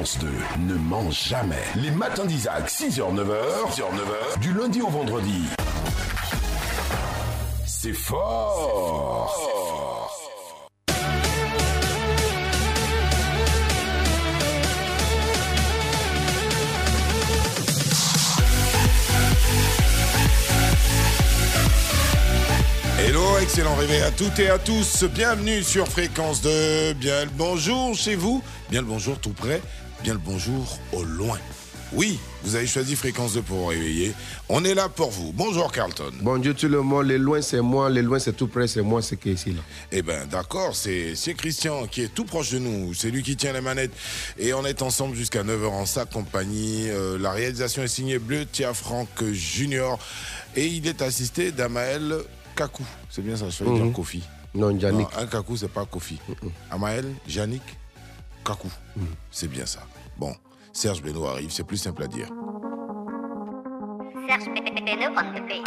Fréquence 2 ne ment jamais. Les matins d'Isaac, 6h, 9h, 6h, 9h, du lundi au vendredi. C'est fort. Hello, excellent réveil à toutes et à tous. Bienvenue sur Fréquence 2. Bien le bonjour chez vous. Bien le bonjour tout près. Bien le bonjour au loin. Oui, vous avez choisi Fréquence 2 pour vous réveiller. On est là pour vous. Bonjour Carlton. Bon Dieu, tout le monde, les loin c'est moi, les loin c'est tout près, c'est moi, c'est qui est ici là. Eh ben d'accord, c'est c'est Christian qui est tout proche de nous. C'est lui qui tient les manettes. Et on est ensemble jusqu'à 9h en sa compagnie. Euh, la réalisation est signée Bleu Tia Franck Junior. Et il est assisté d'Amael Kakou. C'est bien ça, je vais Mhm. dire Kofi. Non, Yannick. Non, un Kakou, c'est pas Kofi. Amael, Yannick, Kakou. Mhm. C'est bien ça. Bon, Serge Beno arrive, c'est plus simple à dire. Serge Beno on the beat.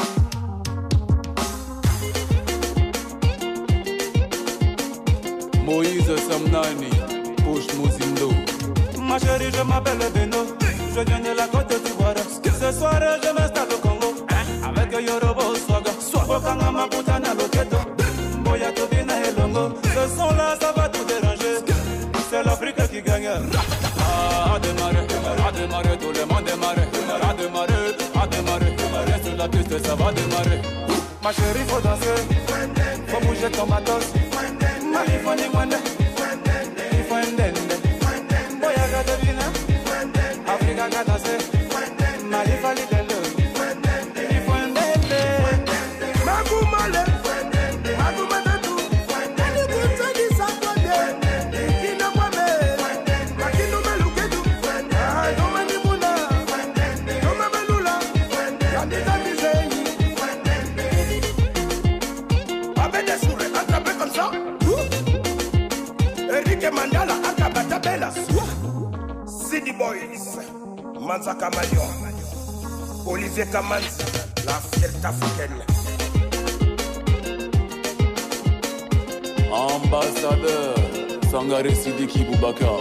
Moïse Samnani, Push Mozindo. Ma chérie, je m'appelle Beno. Je viens de la côte d'Ivoire. Ce soir, je m'installe au Congo. Avec Yorobo Swaga. Bokanga Maputana Loketo. Boya Tobina et Longo. Ce son-là, ça va tout déranger. C'est l'Afrique qui gagne. Démarrer, tout le monde démarrer. À démarrer, à démarrer. Reste sur la piste, ça va démarrer. Ma chérie, faut danser. Faut bouger ton matos. Mali, faut ni mwende. Il faut un dende. Boya Gadovina. Africa ga danser. Mali, Mansa Olivier la fierté africaine. Ambassadeur Sangare Sidiki Boubacar.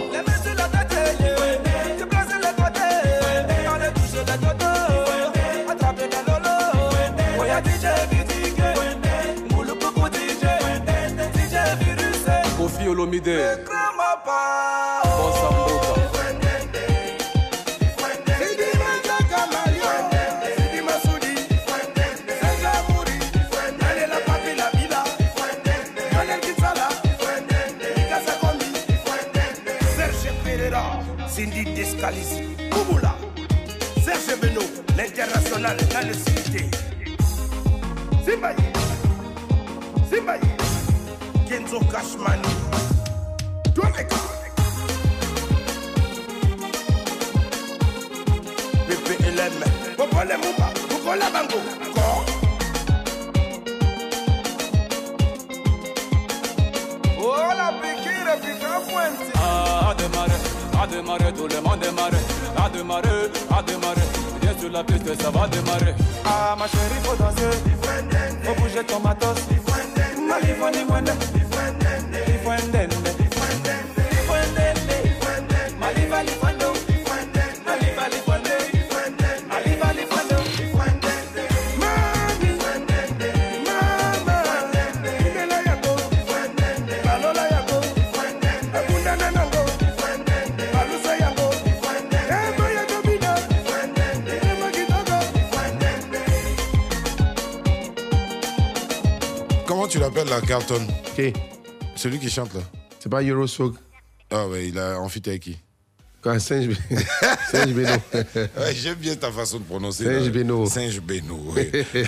L'international dans le cité. Simbaye, Simbaye, Kenzo Kashmani, Douameka. PPLM, Popole Mouba, Bukola. Oh la piquire, pique un pointe. Ah, à démarrer, à démarrer, tout le monde démarrer. À démarrer, à démarrer. Sur la piste, ça va démarrer. Ah, ma chérie, faut danser. Faut bouger ton matos. Là, Carlton Qui? Celui qui chante là. C'est pas Euroswag Ah ouais, il a enfité avec qui? Quoi, singe, singe Beno. Ouais, J'aime bien ta façon de prononcer. Singe. Beno. Singe Beno, oui.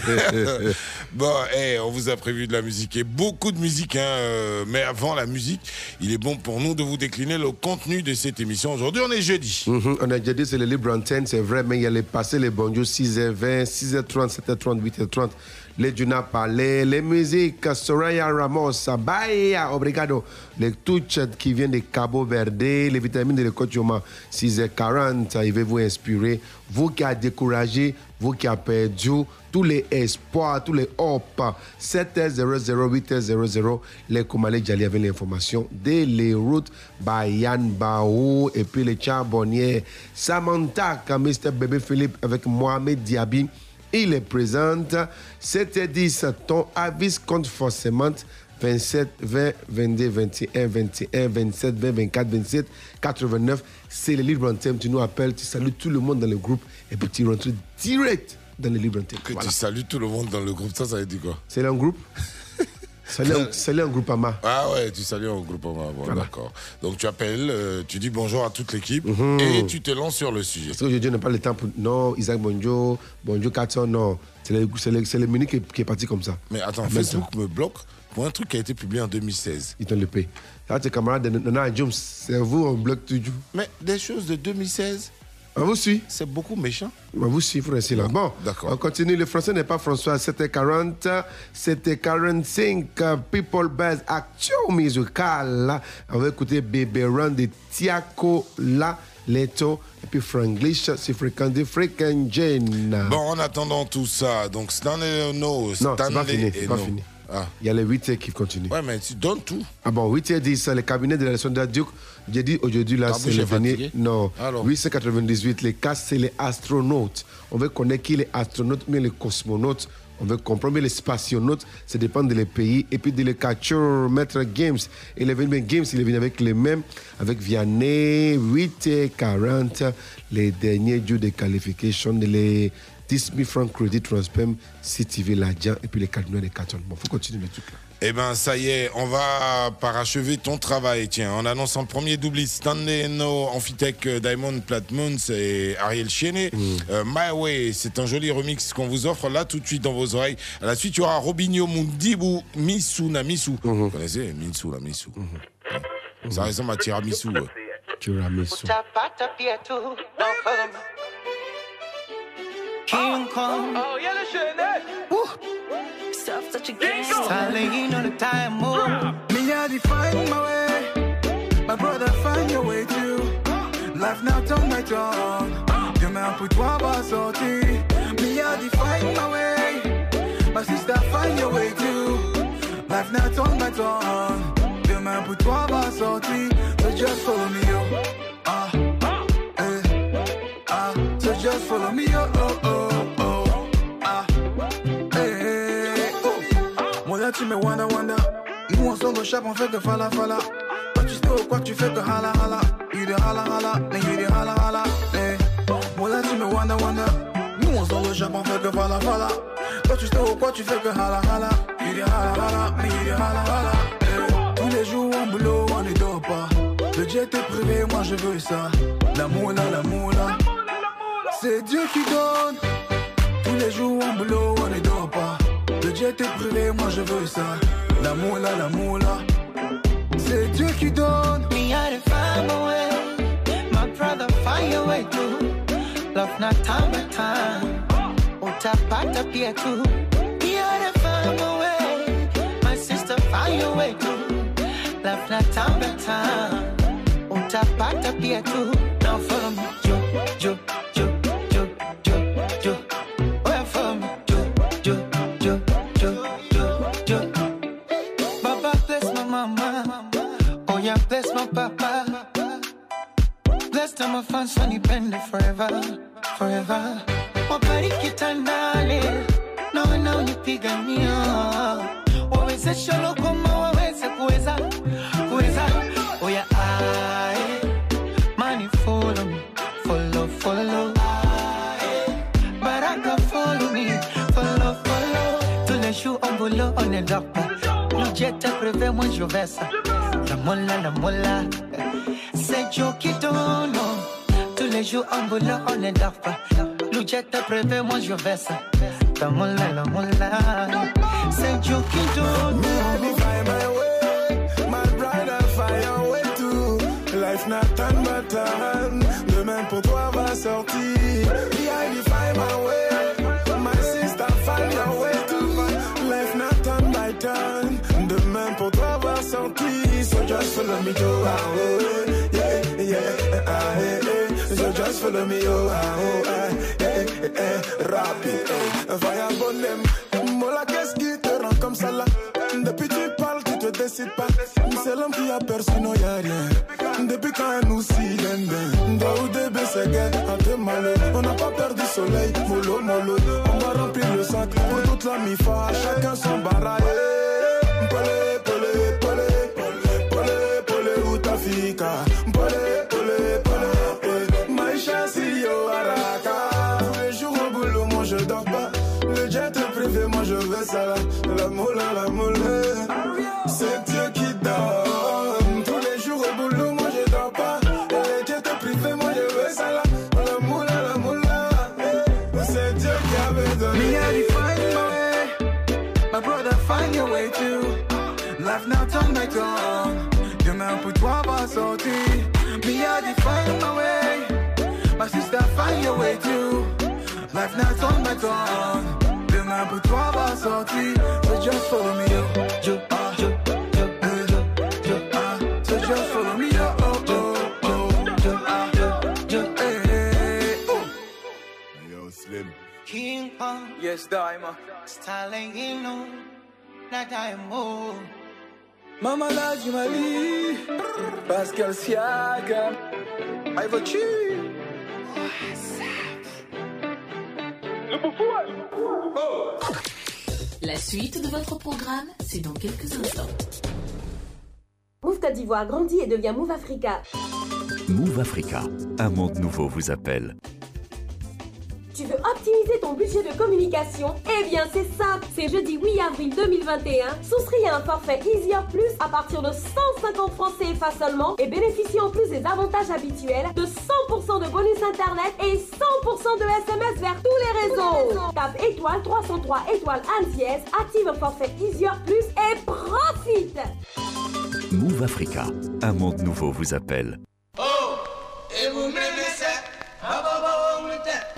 bon, eh, on vous a prévu de la musique et beaucoup de musique. Hein, euh, mais avant la musique, il est bon pour nous de vous décliner le contenu de cette émission. Aujourd'hui, on est jeudi. Mhm, On a déjà dit c'est le libre antenne, c'est vrai, mais il y a les passés, les bonjours 6h20, 6h30, 7h30, 8h30. Les Duna Palais, les musiques, Soraya Ramos, Baya, Obrigado, les touches qui viennent de Cabo Verde, les vitamines de l'Ecotioma, 6h40, il va vous inspirer. Vous qui avez découragé, vous qui avez perdu, tous les espoirs, tous les hopes, 7h00, 8h00, les Komalé Djali avec l'information des les routes, Bayan Bao, et puis les Charbonniers, Samantha, Mr. Bébé Philippe avec Mohamed Diaby. Il est présent. 7h10, ton avis compte forcément 27, 20, 22, 21, 21, 27, 20, 24, 27, 89. C'est le libre anthem. Tu nous appelles, tu salues tout le monde dans le groupe et puis tu rentres direct dans le libre anthem. Que Voilà. tu salues tout le monde dans le groupe. Ça, ça veut dire quoi? C'est un groupe Salut un- salut un groupe Ama. Ah ouais, tu salues en groupe. Bon, d'accord. Donc tu appelles, euh, tu dis bonjour à toute l'équipe Mhm. et tu te lances sur le sujet. Parce qu'aujourd'hui, on n'a pas le temps pour. Non, Isaac Bonjo, Bonjo Katon, non. C'est le, le, c'est le menu qui, est- qui est parti comme ça. Mais attends, Facebook me bloque pour un truc qui a été publié en 2016. Ils t'ont le paye. Là, tes camarades de Nana Jones, c'est vous, on bloque toujours. Mais des choses de 2016, On vous suit. c'est beaucoup méchant. On vous suit, frère, c'est là. Bon, d'accord. on continue. Le français n'est pas François. C'était 40, c'était 45. euh, People Buzz Action Musicale. On va écouter Baby Run de Tiako La Leto. Et puis Franglish, c'est fréquent de Freaking Jane. Bon, en attendant tout ça, donc Stanley No, non, c'est Stanley pas fini. C'est pas No. fini. Ah. Il y a les 8 qui continuent. Ouais, mais tu donnes tout. Ah bon, 8h10, le cabinet de l'élection d'Aduc. J'ai dit aujourd'hui, là, Ta c'est le dernier. Non, Alors 898. Les cas, c'est les astronautes. On veut connaître qui les astronautes, mais les cosmonautes. On veut comprendre les spationautes, ça dépend des pays. Et puis de les catcheurs, Maître Games. Et les Venus Games, il est venu avec les mêmes, avec Vianney, 8h40, les derniers jours de qualification, les 10 000 francs crédit transfert, CTV l'agent, et puis les 4 millions de cartons. Bon, faut continuer le truc là. Eh ben, ça y est, on va parachever ton travail, tiens, en annonçant le premier doubliste Stanley No, Amphitech, euh, Diamond Platmoons et Ariel Chenet. Euh, My Way, c'est un joli remix qu'on vous offre là tout de suite dans vos oreilles. À la suite, il y aura Robinho Mundibu, Misuna Misu. Vous connaissez Misu, la Misu. Ça ressemble à Tiramisu. ouais. Tiramisu. King Kong. Oh, yeah, le chenet. Stuff such a game. Styling on the time move. Me I define my way. My brother find your way too. Life now turn my tongue. Demain pour toi va sortir. Me I define my way. My sister find your way too. Life now turn my tongue. Demain pour toi va sortir. So just follow me yo. Ah, eh, ah. So just follow me Au chap, on fait que fala fala. Toi tu au quoi tu fais que hala hala. You de hala hala, mais you de hala hala. Eh. Moi là tu me wanda wanda. Nous on sort chap, on fait que fala fala. Toi tu au quoi tu fais que hala hala. You de hala hala, mais you de hala hala. Eh. Tous les jours en boulot, on ne dort pas. Le jet est privé, moi je veux ça. L'amour là, l'amour là. C'est Dieu qui donne. Tous les jours en boulot, on ne dort pas. Le jet est privé, moi je veux ça. L'amour là, l'amour là. C'est Dieu qui donne. Me I find my way. My brother find your way too. Love not time by time. Oh, Utapata pia tu. Me I find my way. My sister find your way too. Love not time by time. Utapata pia tu. Now follow Bless them my fans funny pende forever, forever. Wabariki tandale, na wanaonipigania. Wawezeshe lokoma waweze kuweza. Oh yeah, I, money follow me, follow, follow. Aye. Baraka follow me, follow, follow. Tous les jours en boulot, on est là. Le jet est privé, moi je vais. La mola, la mola. C'est Joe qui donne. les jours en boulot, on ne dort pas. L'oujet te prévé, moi je vais ça. Ta moula, la moula. C'est Dieu qui donne. Me, I define my way. My bride, I find your too. Life not turn but turn. Demain pour toi va sortir. Follow me, oh, ah, oh, eh, eh, eh. Rapide, eh. Mola, qu'est-ce qui te rend comme ça là? Depuis tu parles, tu te décides pas. C'est l'homme qui a perçu, non y'a. Depuis quand nous den. Toi ou début c'est gay, un peu malheureux. On n'a pas perdu soleil, mollo mollo. On va remplir le sac pour toute la mi-fa. Chacun son baraye. Life now turn my tongue. Demain pour toi va sortir. So just follow me, yo. Yo, ah, yo, yo, yo, yo, ah. So just follow me, yo. Oh, oh, oh. Yo, ah, yo, yo, eh, eh, oh. Yo, Slim. King Kong, Yes, Daima. styling in no. Not move. Mama la Jumali. Pascal Siakam. I vote La suite de votre programme, c'est dans quelques instants. Move Côte d'Ivoire grandit et devient Move Africa. Move Africa, un monde nouveau vous appelle. Tu veux optimiser ton budget de communication? Eh bien, c'est simple. C'est jeudi 8 avril 2021. Souscris à un forfait Easier Plus à partir de 150 francs CFA seulement et bénéficie en plus des avantages habituels de 100% de bonus internet et 100% de SMS vers tous les réseaux. Tape étoile 303 étoile 1 dièse, active un forfait Easier Plus et profite Move Africa, un monde nouveau vous appelle. Et vous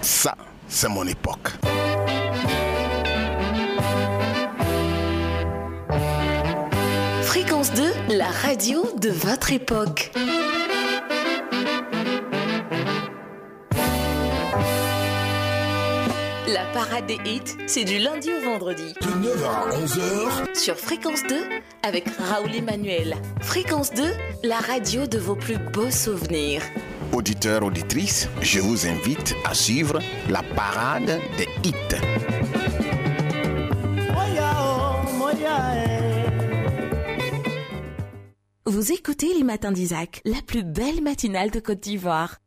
Ça, c'est mon époque. Fréquence 2, la radio de votre époque. La parade des hits, c'est du lundi au vendredi. De 9h à 11h, Sur Fréquence 2, avec Raoul Emmanuel. Fréquence 2, la radio de vos plus beaux souvenirs. Auditeurs, auditrices, je vous invite à suivre la parade des hits. Vous écoutez les matins d'Isaac, la plus belle matinale de Côte d'Ivoire.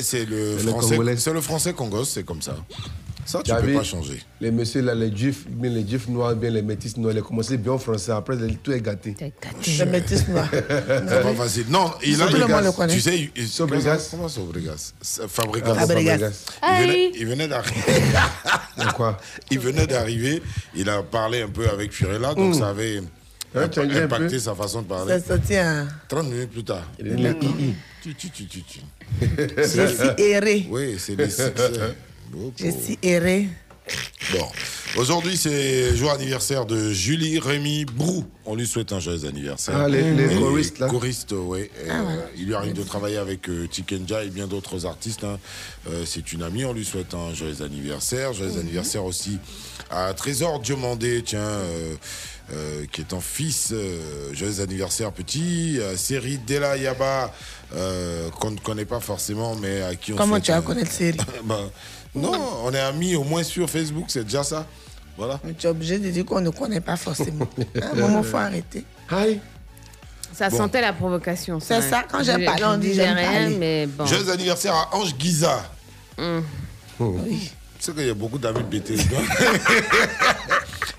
C'est le C'est le français. Congolais. C'est le français congos, c'est comme ça. Ça, tu peux pas changer. Les messieurs là, les juifs, bien les juifs noirs, bien les métis noirs, ils ont commencé bien en français, après tout est gâté. Le métis noir. C'est pas facile. Non, il a le. Tu sais, il- Sobregas. Comment Sobregas C'est Fabregas. Fabregas. Il venait, il venait d'arriver. Quoi? Il venait d'arriver. Il a parlé un peu avec Furella, donc Mm. ça avait impacté sa façon de parler. Ça sortit un. 30 minutes plus tard. Il est Tu, tu, tu, tu, tu. Je suis erré. Oui, c'est les succès. Je suis erré. Bon, aujourd'hui c'est jour anniversaire de Julie Rémy Brou. On lui souhaite un joyeux anniversaire. Ah, les- choristes, là. choristes, oui. Ah, Euh, Il lui arrive de travailler avec euh, Tikenja et bien d'autres artistes. hein. Euh, c'est une amie, on lui souhaite un joyeux anniversaire. Joyeux anniversaire aussi à Trésor Diomandé, tiens, euh, euh, qui est en fils. euh, joyeux anniversaire petit. À Série Della Yaba, euh, qu'on ne connaît pas forcément, mais à qui on Comment souhaite tu as un- connu cette série Ben, Non, on est amis au moins sur Facebook, c'est déjà ça. Voilà. Mais tu es obligé de dire qu'on ne connaît pas forcément. À un moment, il faut arrêter. Aïe. Ça Bon. sentait la provocation. C'est ça, quand j'ai Je- parlé, on dit j'aime rien, mais bon. Joyeux anniversaire à Ange Giza. Hum. Tu sais qu'il y a beaucoup d'amis de BT.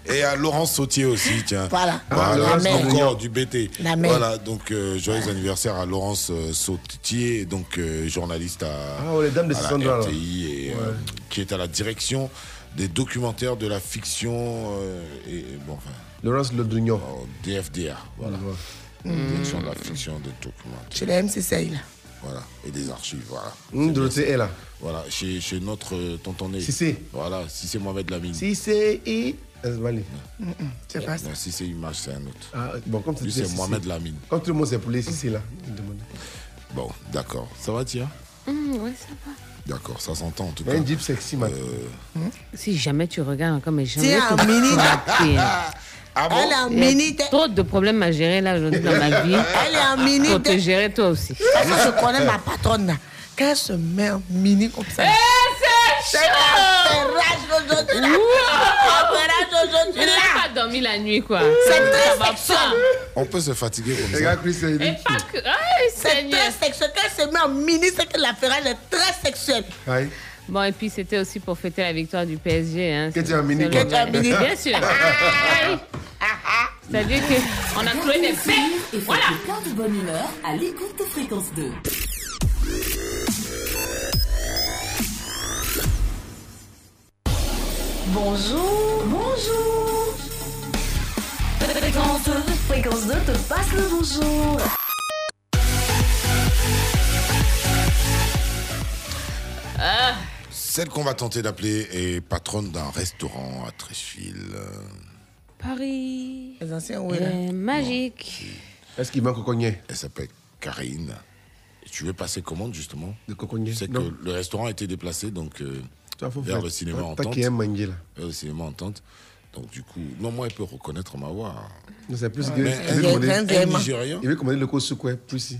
Et à Laurence Sautier aussi, tiens. Voilà. Voilà, La mère. encore du BT. La mère. Voilà, donc euh, joyeux anniversaire à Laurence euh, Sautier, donc euh, journaliste à, Ah, oh, les dames de à la. RTI, et, euh, qui est à la direction des documentaires de la fiction euh, et et bon, enfin, Laurence Lodrignon. oh, DFDR, voilà. Direction de la fiction des documentaires. Chez les MCCI, là. Voilà, et des archives, voilà. C'est Dorothée est là. Voilà, chez, chez notre euh, tontonné. Cissé. Voilà, si c'est Mohamed Lamine. Si c'est I. Esbali. C'est pas ça. Non, si c'est Image, c'est un autre. Ah, bon, comme tu Lui, c'est. Mohamed Lamine. Comme tout le monde, c'est pour les Sissi là. Bon, d'accord. Ça va, Tia? Hum, ouais, ça va. D'accord, ça s'entend en tout cas. un Jeep sexy, man. Euh, Si jamais tu regardes encore, mais jamais. Tiens, mini. Ah bon? Elle est en Il y a mini. trop de problèmes à gérer là aujourd'hui dans ma vie. Elle est en mini. Faut te gérer toi aussi. Parce que je connais ma patronne là. Quand elle se met en mini comme ça. c'est C'est l'affairage aujourd'hui aujourd'hui n'as là. pas dormi la nuit quoi. C'est Ça très sexuel. On peut se fatiguer comme ça. Regarde, Chris, c'est Et pas que. C'est très sexuel. Quand elle se met en mini, c'est que l'affairage est très sexuel. Aïe. Bon, et puis c'était aussi pour fêter la victoire du PSG. Hein. Que tu as un mini, Que tu as un mini. Bien sûr. Oui. C'est-à-dire qu'on a trouvé des Et bêtes. Voilà. plein de bonne humeur à l'écoute de Fréquence 2. Bonjour, bonjour. Fréquence 2, Fréquence 2 te passe le bonjour. Ah, Celle qu'on va tenter d'appeler est patronne d'un restaurant à Trècheville. Paris. Les anciens, oui est magique. Est-ce qu'il manque au cognac? Elle s'appelle Karine. Tu veux passer commande justement? De Tu sais que le restaurant a été déplacé donc euh, vers faire- le cinéma Entente. Vers le cinéma Entente. Donc du coup, non, moi, elle peut reconnaître ma voix. C'est plus que. Il un-. Nigérien Il veut commander le ouais, plus si.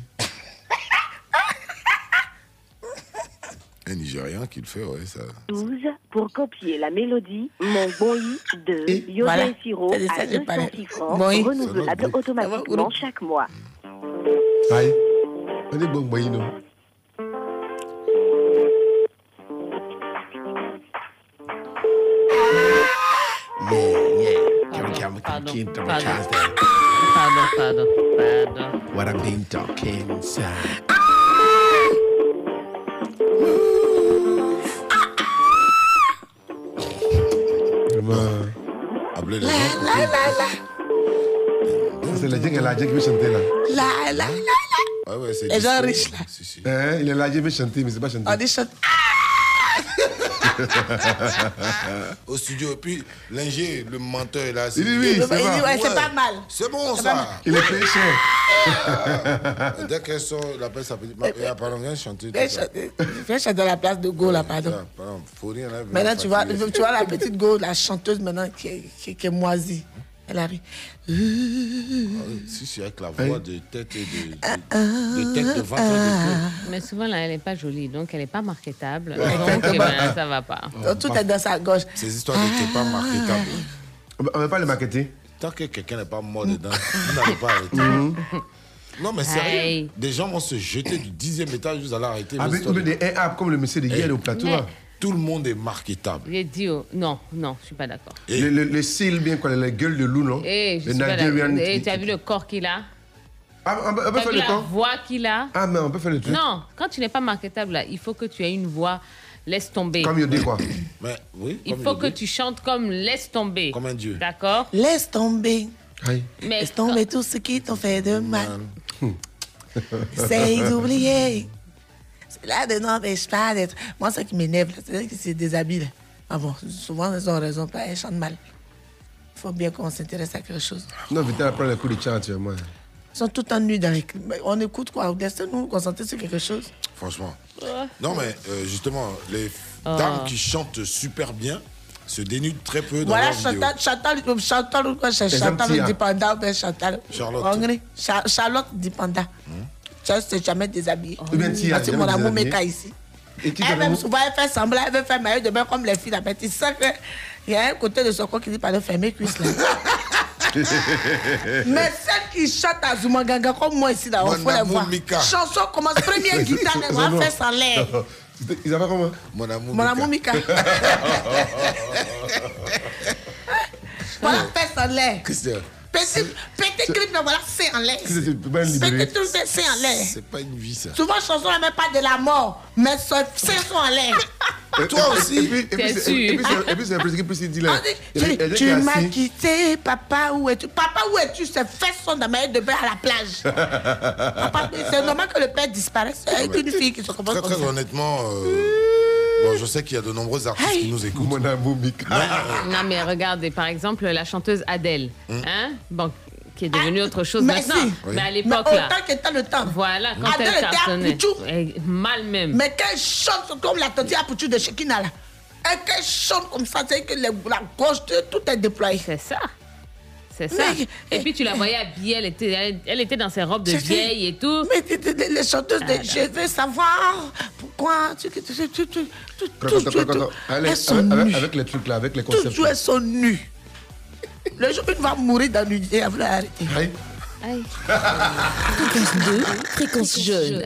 Un Nigérien qui le fait, ouais, ça. 12 pour copier la mélodie Mon Boy de Yoda Siro C'est de ça à que j'ai parlé. 206 francs, renouvelable automatiquement chaque mois. Aïe. On est bon, boy, non. Yeah, yeah. Pardon, pardon. Pardon, pardon, pardon. What I've been talking. Vraiment. Appelez les La, gens. la, la, la. C'est la jungle, la jungle qui veut chanter là. La, la, la, la. Ouais, ouais, c'est Les gens disco. riches là. Si, si. Hein, il est là, il veut chanter, mais c'est pas chanter. On dit chante. Au studio. Et puis, l'ingé, le menteur, est là. Il dit oui, c'est ouais, pas mal. C'est bon, mal. ça. Il est péché. Et Dès qu'elle sort, la ça peut dire. Eh, Pardon, viens chanter. Viens chanter, viens chanter à la place de Go, là, pardon. Ah, Pardon, faut rien. là, Maintenant, tu vois, tu vois la petite Go, la chanteuse maintenant qui est, qui, qui est moisie. Elle arrive. Ah Si c'est avec la voix de tête et de, de, de tête de ventre et de Mais souvent, là, elle n'est pas jolie, donc elle n'est pas marketable. Donc, eh ben, ça va pas. Donc, tout est dans sa gauche. Ces histoires n'étaient pas marketables. On ne va pas les marketer. Tant que quelqu'un n'est pas mort dedans, vous n'allez pas arrêter. Non, mais sérieux, Hey. des gens vont se jeter du dixième étage, vous allez arrêter. Avec des comme le monsieur de hier au plateau. Mais-. Tout le monde est marketable. J'ai dit, oh, non, non, je suis pas d'accord. Le, le, le cils, bien quoi, la gueule de loup, non? Je Le Nigerian. Eh, tu as vu le corps qu'il a? Ah, on peut, on faire vu le la temps voix qu'il a? Ah, mais on peut faire le truc. Non, quand tu n'es pas marketable, là, il faut que tu aies une voix laisse tomber. Comme Yodé, quoi. Mais oui, Il comme faut que tu chantes comme laisse tomber. Comme un dieu. D'accord? Laisse tomber. Aïe. Mais Laisse tomber tout ce qui t'ont fait de mal. Essaye d'oublier. Cela ne n'empêche pas d'être. Moi, ce qui m'énerve, là, c'est que c'est des habits. là. Ah bon, souvent, ils ont raison, pas, elles chantent mal. Il faut bien qu'on s'intéresse à quelque chose. Non, vite, prendre le coup de chant, tu vois, moi. Ils sont tout en nuit dans les. mais On écoute quoi? Laissez-nous nous concentrer sur quelque chose? Franchement. Non, mais euh, justement, les Ah. dames qui chantent super bien se dénudent très peu dans Voilà, leurs vidéos. Chantal, Chantal, Chantal, quoi, c'est Les Chantal Antilles, hein. Dipanda, Chantal? Charlotte. Charlotte Dipanda. Ça, c'est jamais déshabillé. Ou bien Tia, Parce que jamais mon amour déshabillée. Meka ici. Et Elle même souvent, elle fait semblant, elle veut faire maillot de bain comme les filles. mais tu sais qu'il y a un côté de son corps qui dit pas de fermer cuisse là. Mais celles qui chantent à Zoumaganga comme moi ici, là, on faut les amour voir. Mika. Chanson commence, première guitare, on va faire sans l'air. Ils avaient comment? Mon amour. Mon amour Mika. Voilà, fait sans l'air. Christian, Petit, petit clip, mais voilà, c'est en l'air. C'est c'est en l'air. c'est pas une vie, ça. Souvent, chanson n'est même pas de la mort, mais c'est sont en l'air. Toi aussi. Et puis, et puis, T'es c'est- un là. On dit, a Tu, m'as quitté, papa, où es-tu? Papa, où es-tu? Ces fesses sont dans ma de bain à la plage. Papa, c'est normal que le père disparaisse avec une fille qui se comporte Très, comme très ça. honnêtement, euh, bon, je sais qu'il y a de nombreux artistes qui nous écoutent. Mon amour, Mika. Non, mais regardez, par exemple, la chanteuse Adèle, hein, bon, qui est devenue autre chose merci. maintenant. Oui. Mais à l'époque, autant là, qu'était le temps. voilà, quand Adèle elle était à cartonnait, mal même. Mais qu'elle chante comme la tante à Pouchou de Shekina, là. Et qu'elle chante comme ça, c'est que la gauche, tout est déployé. C'est ça. C'est ça. Mais- Et puis tu la voyais habillée, elle était, elle, elle était dans ses robes de vieille et tout. Mais les- chanteuses, de, Ah, je veux savoir pourquoi. Tu, tu, tu, tu. Allez, Elles sont avec, nues. avec les trucs là, avec les concepts. Toujours elles sont nues. Le jour où une va mourir dans l'unité, elle va arrêter. Aïe. Aïe. Fréquence 2, fréquence jeune.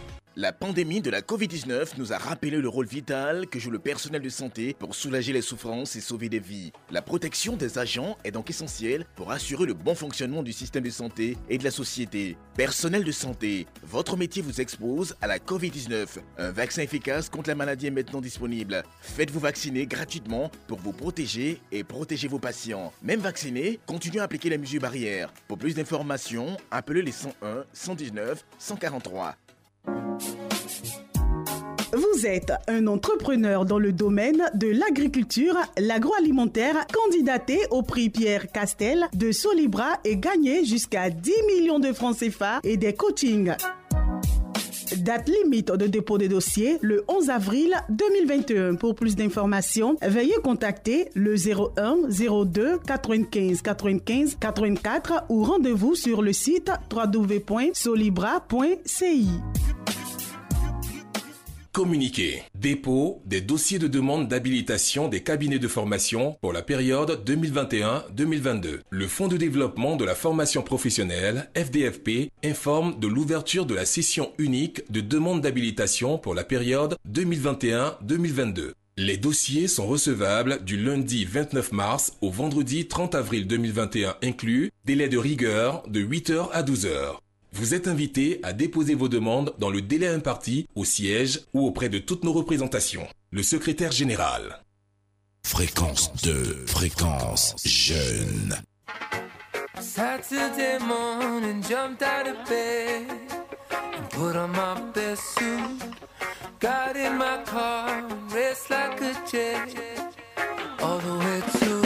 La pandémie de la Covid-19 nous a rappelé le rôle vital que joue le personnel de santé pour soulager les souffrances et sauver des vies. La protection des agents est donc essentielle pour assurer le bon fonctionnement du système de santé et de la société. Personnel de santé, votre métier vous expose à la Covid-19. Un vaccin efficace contre la maladie est maintenant disponible. Faites-vous vacciner gratuitement pour vous protéger et protéger vos patients. Même vaccinés, continuez à appliquer les mesures barrières. Pour plus d'informations, appelez les 101 119 143. Vous êtes un entrepreneur dans le domaine de l'agriculture, l'agroalimentaire, candidaté au prix Pierre Castel de Solibra et gagné jusqu'à 10 millions de francs CFA et des coachings. Date limite de dépôt des dossiers le 11 avril 2021. Pour plus d'informations, veuillez contacter le 01 02 95 95 84 ou rendez-vous sur le site www.solibra.ci. Communiqué. Dépôt des dossiers de demande d'habilitation des cabinets de formation pour la période 2021-2022. Le Fonds de développement de la formation professionnelle, FDFP, informe de l'ouverture de la session unique de demande d'habilitation pour la période 2021-2022. Les dossiers sont recevables du lundi 29 mars au vendredi 30 avril 2021 inclus, délai de rigueur de 8h à 12h. Vous êtes invité à déposer vos demandes dans le délai imparti au siège ou auprès de toutes nos représentations. Le secrétaire général. Fréquence 2, fréquence jeune. Saturday morning, jumped out of bed put on my best suit. Got in my car, like a all the way to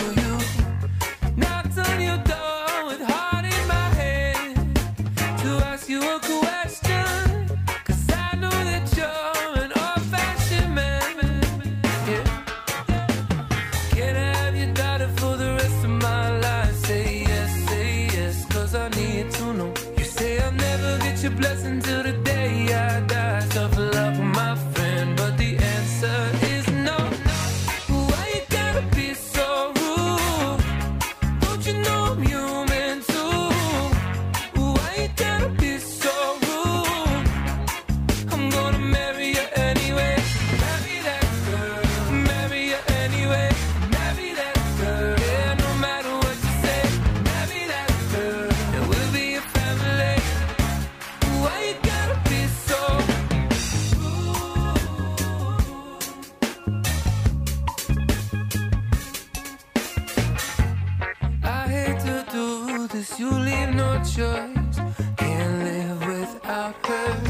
choice. Can't live without her.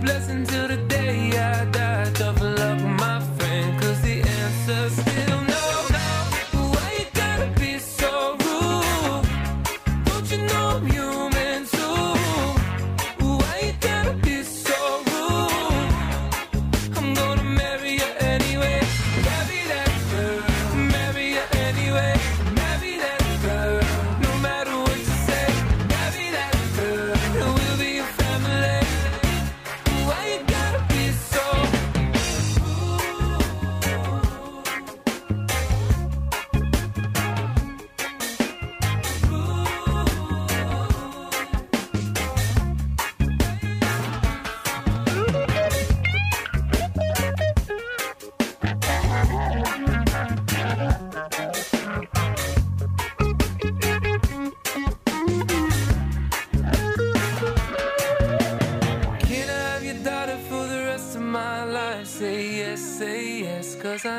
blessing till the day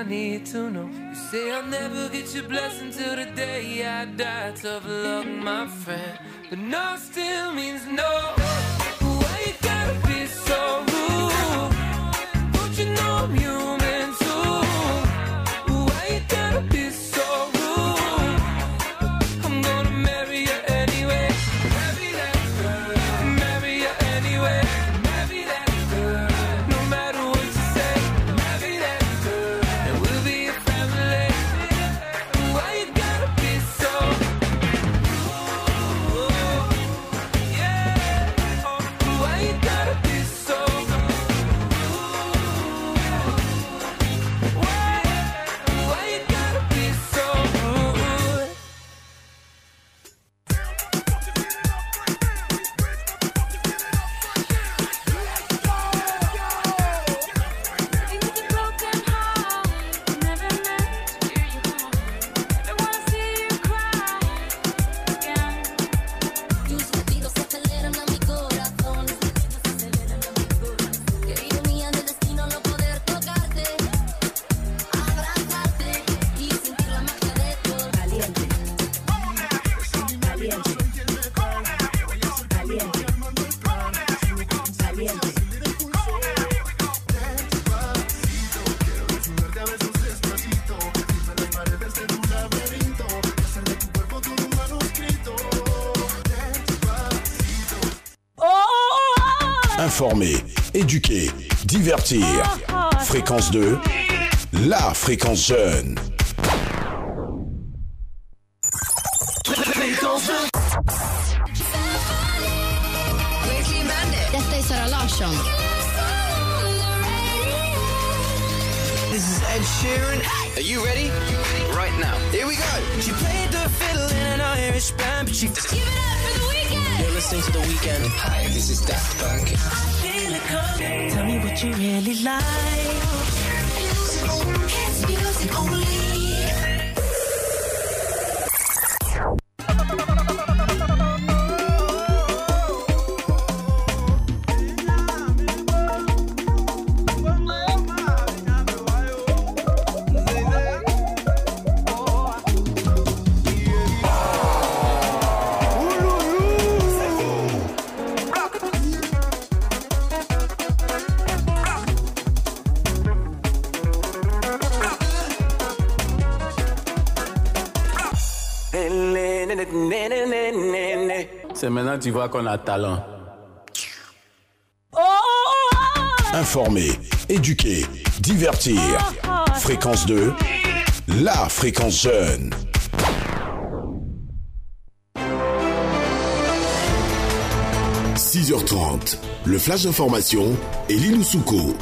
need to know. You say I'll never get your blessing till the day I die. Tough luck, my friend. éduquer, divertir. Ah, ah, ah. Fréquence 2, la fréquence jeune. C'est maintenant tu vois qu'on a talent. Informer, éduquer, divertir. Fréquence 2, la fréquence jeune. – 6h30, le flash d'information et Lilou Souko.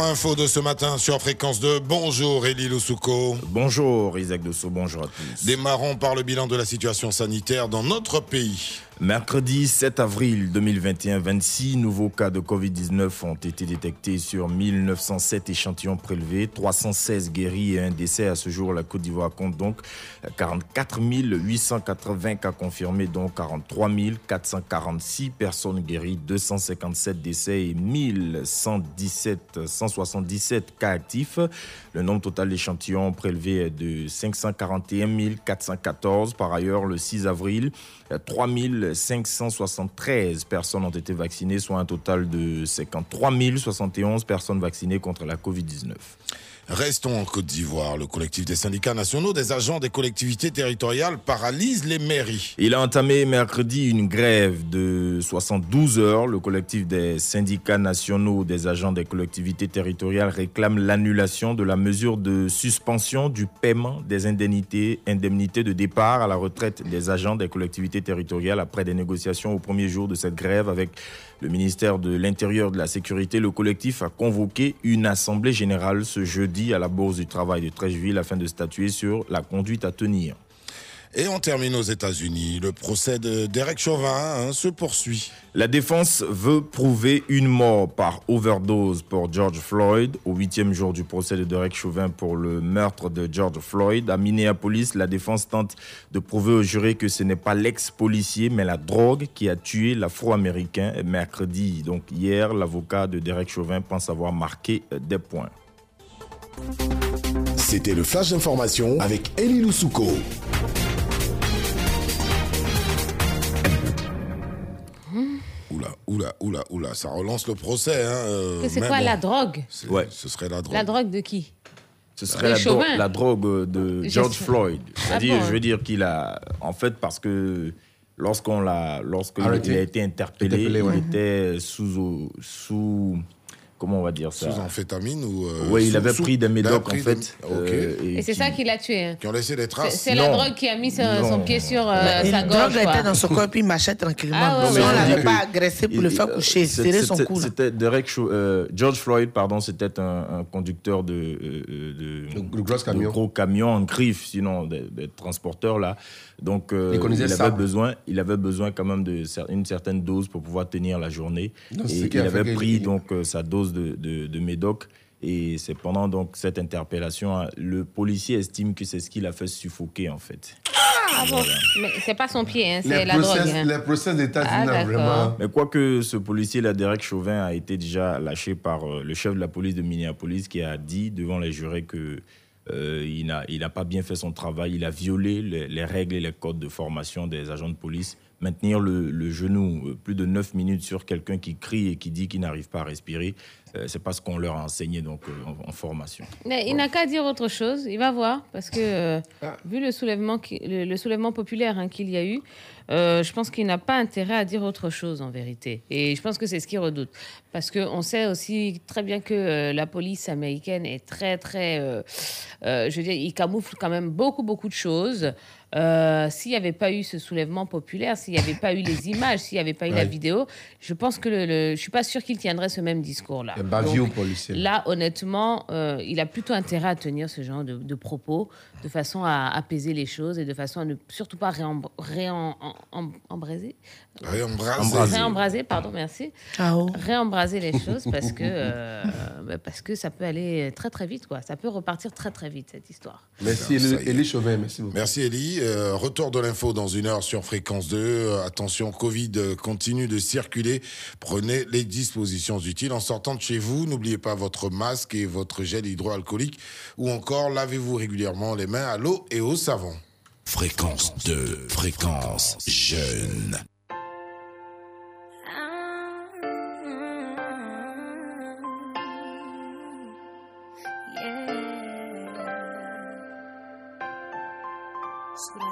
Point info de ce matin sur Fréquence 2. Bonjour Elie Loussouko. Bonjour Isaac Dosso, bonjour à tous. Démarrons par le bilan de la situation sanitaire dans notre pays. Mercredi 7 avril 2021, 26 nouveaux cas de Covid-19 ont été détectés sur 1907 échantillons prélevés, 316 guéris et un décès. À ce jour, la Côte d'Ivoire compte donc 44 880 cas confirmés, dont 43 446 personnes guéries, 257 décès et 1117, 177 cas actifs. Le nombre total d'échantillons prélevés est de 541 414. Par ailleurs, le 6 avril, 3 573 personnes ont été vaccinées, soit un total de 53 071 personnes vaccinées contre la Covid-19. Restons en Côte d'Ivoire. Le collectif des syndicats nationaux des agents des collectivités territoriales paralyse les mairies. Il a entamé mercredi une grève de 72 heures. Le collectif des syndicats nationaux des agents des collectivités territoriales réclame l'annulation de la mesure de suspension du paiement des indemnités, indemnités de départ à la retraite des agents des collectivités territoriales après des négociations au premier jour de cette grève avec le ministère de l'Intérieur de la Sécurité. Le collectif a convoqué une assemblée générale ce jeudi à la Bourse du Travail de Trècheville afin de statuer sur la conduite à tenir. Et on termine aux États-Unis. Le procès de Derek Chauvin hein, se poursuit. La défense veut prouver une mort par overdose pour George Floyd. Au huitième jour du procès de Derek Chauvin pour le meurtre de George Floyd, à Minneapolis, la défense tente de prouver au jury que ce n'est pas l'ex-policier, mais la drogue qui a tué l'Afro-Américain. Mercredi, donc hier, l'avocat de Derek Chauvin pense avoir marqué des points. C'était le flash d'information avec Elie Loussouko. Oula, oula, oula, oula, ça relance le procès. Hein, euh, Que c'est quoi bon, la drogue Ouais. Ce serait la drogue. La drogue de qui Ce serait la, De dro- la drogue de Je George. Floyd. Ah C'est-à-dire, bon je veux dire qu'il a, en fait, parce que lorsqu'on l'a, lorsqu'il a été interpellé, Interpellé, ouais. il était sous, sous, comment on va dire ça? Sous amphétamine ou. euh, Oui, il avait sous- pris des il médocs en fait. des- euh, Et c'est qui- ça qui l'a tué. hein. Qui ont laissé des C'est traces? c'est la drogue qui a mis son, son pied sur euh, sa une gorge. drogue quoi. était dans son corps, puis il marchait tranquillement. Ah ouais, ouais, on l'avait Il- pas agressé pour le faire il- coucher, c'est- serrer son c'était- cou. C'était Derek Chau- euh, George Floyd, pardon, c'était un, un conducteur de, euh, euh, de, Le gros camion. de gros camions en griffe, sinon des, des transporteurs là. Donc euh, Il il ça. avait besoin, il avait besoin quand même de cer- une certaine dose pour pouvoir tenir la journée. Donc, c'est et il avait pris il- donc euh, sa dose de, de, de médoc. Et c'est pendant donc cette interpellation, hein, le policier estime que c'est ce qui l'a fait suffoquer en fait. Ah bon Mais c'est pas son pied, hein, c'est la drogue. process, hein. les process des États-Unis, Ah, vraiment. Mais quoique ce policier, là, Derek Chauvin, a été déjà lâché par euh, le chef de la police de Minneapolis qui a dit devant les jurés que euh, il n'a il n'a pas bien fait son travail, il a violé les, les règles et les codes de formation des agents de police. Maintenir le, le genou euh, plus de 9 minutes sur quelqu'un qui crie et qui dit qu'il n'arrive pas à respirer, euh, c'est pas ce qu'on leur a enseigné donc, euh, en, en formation. Mais il n'a qu'à dire autre chose, il va voir, parce que euh, Ah. vu le soulèvement, qui- le, le soulèvement populaire hein, qu'il y a eu, euh, je pense qu'il n'a pas intérêt à dire autre chose en vérité. Et je pense que c'est ce qu'il redoute. Parce qu'on sait aussi très bien que euh, la police américaine est très, très... euh, euh, je veux dire, il camoufle quand même beaucoup, beaucoup de choses. euh, s'il n'y avait pas eu ce soulèvement populaire, s'il n'y avait pas eu les images, s'il n'y avait pas eu la vidéo, je pense que le, le- je suis pas sûre qu'il tiendrait ce même discours-là. Donc. Là, honnêtement, euh, il a plutôt intérêt à tenir ce genre de, de propos de façon à apaiser les choses et de façon à ne surtout pas réem- réem- en- en- embraser. Réembraser. Embraser. Réembraser, pardon, merci. Ciao. Réembraser les choses parce que, euh, bah, parce que ça peut aller très très vite, quoi. Ça peut repartir très très vite, cette histoire. Merci. Élie Chauvin. Merci beaucoup. Merci Elie. Euh, retour de l'info dans une heure sur Fréquence 2. Euh, attention, Covid continue de circuler. Prenez les dispositions utiles en sortant de chez vous. N'oubliez pas votre masque et votre gel hydroalcoolique ou encore lavez-vous régulièrement les mains à l'eau et au savon. Fréquence 2, fréquence jeune. Sweet.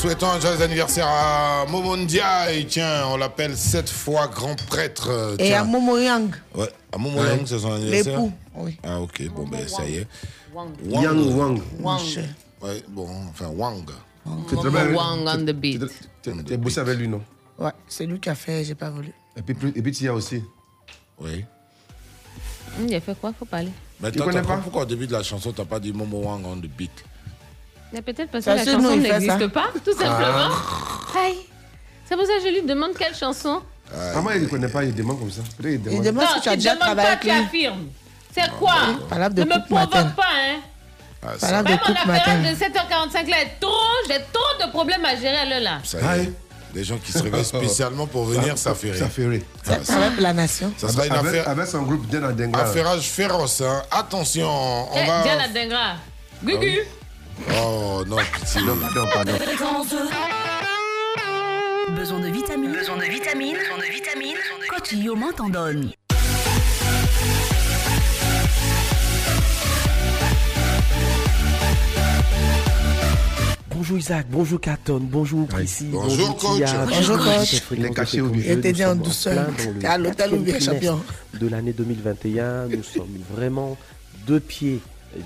Souhaitons un joyeux anniversaire à Momondia. Et tiens, on l'appelle sept fois grand prêtre. Et Tiens. à Momo Yang. Ouais, à Momo Yang, c'est son anniversaire. L'époux, oui. Ah, ok, bon, ben ça y est. Yang Wang. Wang. Ouais, bon, enfin, Wang. Tu Wang on the beat. Tu as bossé avec lui, non? Ouais, c'est lui qui a fait, j'ai pas voulu. Et puis, plus- et puis tu y as aussi. Oui. Hum, Il a fait quoi? Faut parler. Mais Tu toi, connais t'as- pas? pourquoi au début de la chanson, t'as pas dit Momo Wang on the beat? Mais peut-être parce que la c'est chanson il n'existe pas, tout simplement. Aïe. C'est pour ça que je lui demande quelle chanson. Comment il ne connaît pas, il demande comme ça. Il demande. demande non, si tu as déjà demandes travaillé pas, avec tu lui. affirmes. C'est quoi de Ne me provoque matin. pas, hein. Ah, Même matin. affaire de 7h45 là est trop. J'ai trop de problèmes à gérer à l'heure là. Ça y est. Des gens qui se réveillent spécialement pour venir s'affairer. Ça fait rire. Ah, ça- Avec la nation. Ça sera une avec, affaire. avec son groupe Diana Denga. Affairage féroce, hein. Attention, on Eh, va. Diana Dengra. Gugu. Oh non, pitié. Non, pardon, pardon. Besoin de vitamines. Besoin de vitamines. Besoin de vitamines. Yoman t'en donne. Bonjour Isaac, bonjour Katon, bonjour Prissy, Bonjour, coach. Tia. Bonjour, coach. Est caché était Jeu, dit nous en douceur. T'es à l'hôtel ou bien, champion De l'année 2021, nous sommes vraiment deux pieds,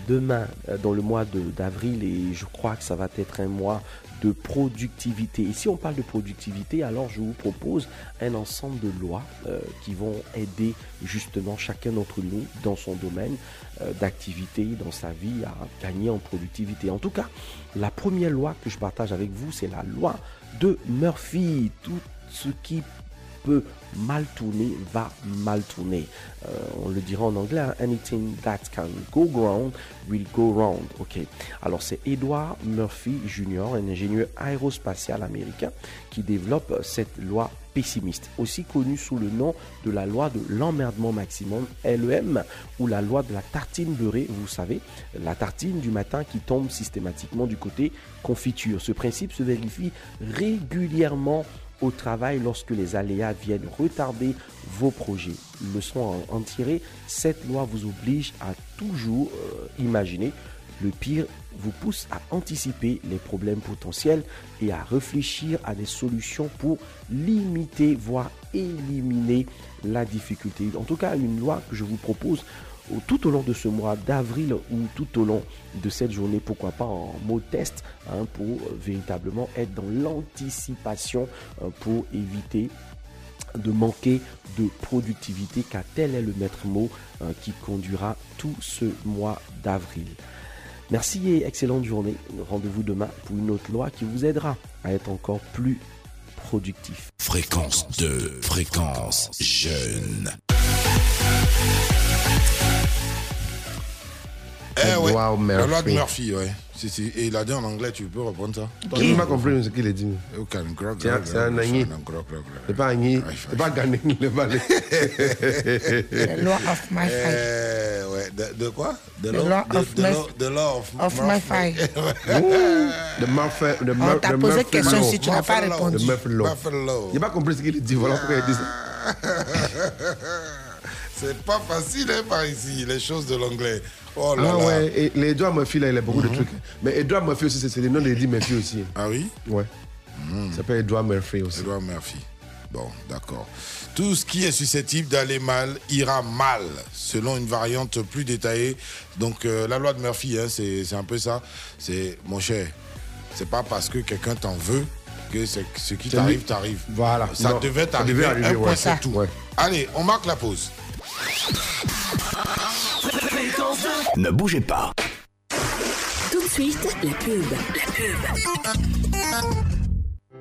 deux mains euh, dans le mois d'avril et je crois que ça va être un mois de productivité. Et si on parle de productivité, alors je vous propose un ensemble de lois euh, qui vont aider justement chacun d'entre nous dans son domaine euh, d'activité, dans sa vie, à gagner en productivité. En tout cas, la première loi que je partage avec vous, c'est la loi de Murphy. Tout ce qui mal tourner va mal tourner. Euh, on le dira en anglais, hein, anything that can go wrong will go wrong. Ok. Alors c'est Edward Murphy Jr., un ingénieur aérospatial américain, qui développe cette loi pessimiste, aussi connue sous le nom de la loi de l'emmerdement maximum, LEM, ou la loi de la tartine beurrée, vous savez, la tartine du matin qui tombe systématiquement du côté confiture. Ce principe se vérifie régulièrement au travail lorsque les aléas viennent retarder vos projets. Leçon à en tirer, cette loi vous oblige à toujours euh, imaginer le pire vous pousse à anticiper les problèmes potentiels et à réfléchir à des solutions pour limiter, voire éliminer la difficulté. En tout cas, une loi que je vous propose tout au long de ce mois d'avril ou tout au long de cette journée, pourquoi pas en mode test, hein, pour euh, véritablement être dans l'anticipation euh, pour éviter de manquer de productivité, car tel est le maître mot euh, qui conduira tout ce mois d'avril. Merci et excellente journée. Rendez-vous demain pour une autre loi qui vous aidera à être encore plus productif. Fréquence 2, fréquence jeune. Eh ouais, Edward la loi de Murphy. Murphy, ouais. Si, si. Et il a dit en anglais, tu peux reprendre ça Il n'a pas compris ce qu'il a dit. C'est un agni. C'est pas Agni. C'est pas Ghané, le balai. The law of my fight. Eh, ouais, de, de quoi? The law de, of de my- law- the law of, of my fight. De Murphy. De On t'a posé Murphy question Law. si tu n'as pas Murphy Law. répondu. De Murphy Law. Buffalo. Il n'a pas compris ce qu'il dit. Voilà pourquoi il dit ça. C'est pas facile hein, par ici, les choses de l'anglais. Oh là Ah là. Mhm. ouais, et les Edouard Murphy, là, il a beaucoup de trucs. Mais Edouard Murphy aussi, c'est le nom d'Eddie Murphy aussi. Ah oui? Ouais. Il s'appelle Edouard Murphy aussi. Edouard Murphy. Bon, d'accord. Tout ce qui est susceptible d'aller mal ira mal, selon une variante plus détaillée. Donc, euh, la loi de Murphy, hein, c'est un peu ça. C'est, mon cher, c'est pas parce que quelqu'un t'en veut que ce qui t'arrive, t'arrive. Voilà. Ça Non, devait ça t'arriver. devait arriver, un point, ouais. c'est tout. Ouais. Allez, on marque la pause. Ne bougez pas. Tout de suite, la pub. La pub.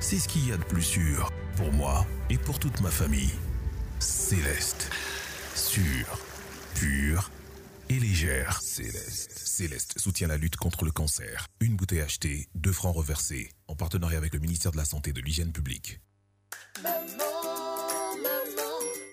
c'est ce qu'il y a de plus sûr pour moi et pour toute ma famille. Céleste. Sûre, pure et légère. Céleste. Céleste soutient la lutte contre le cancer. Une bouteille achetée, deux francs reversés, en partenariat avec le ministère de la Santé et de l'Hygiène publique.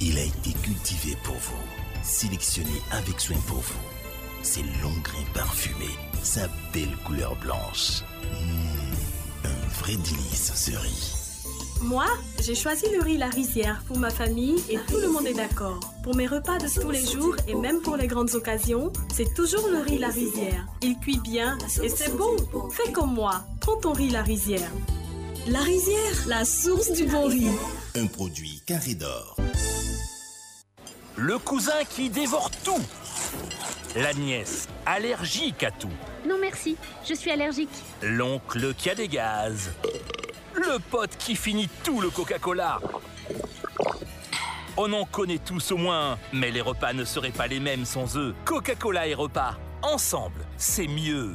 Il a été cultivé pour vous, sélectionné avec soin pour vous. Ses longs grains parfumés, sa belle couleur blanche. Mmh, un vrai délice ce riz. Moi, j'ai choisi le riz La Rizière pour ma famille et tout le monde est d'accord. Pour mes repas de tous les jours et même pour les grandes occasions, c'est toujours le riz La Rizière. Il cuit bien et c'est bon. Fais comme moi, prends ton riz La Rizière. La Rizière, la source du bon riz. Un produit carré d'or. Le cousin qui dévore tout. La nièce, allergique à tout. Non merci, je suis allergique. L'oncle qui a des gaz. Le pote qui finit tout le Coca-Cola. On en connaît tous au moins, mais les repas ne seraient pas les mêmes sans eux. Coca-Cola et repas, ensemble, c'est mieux.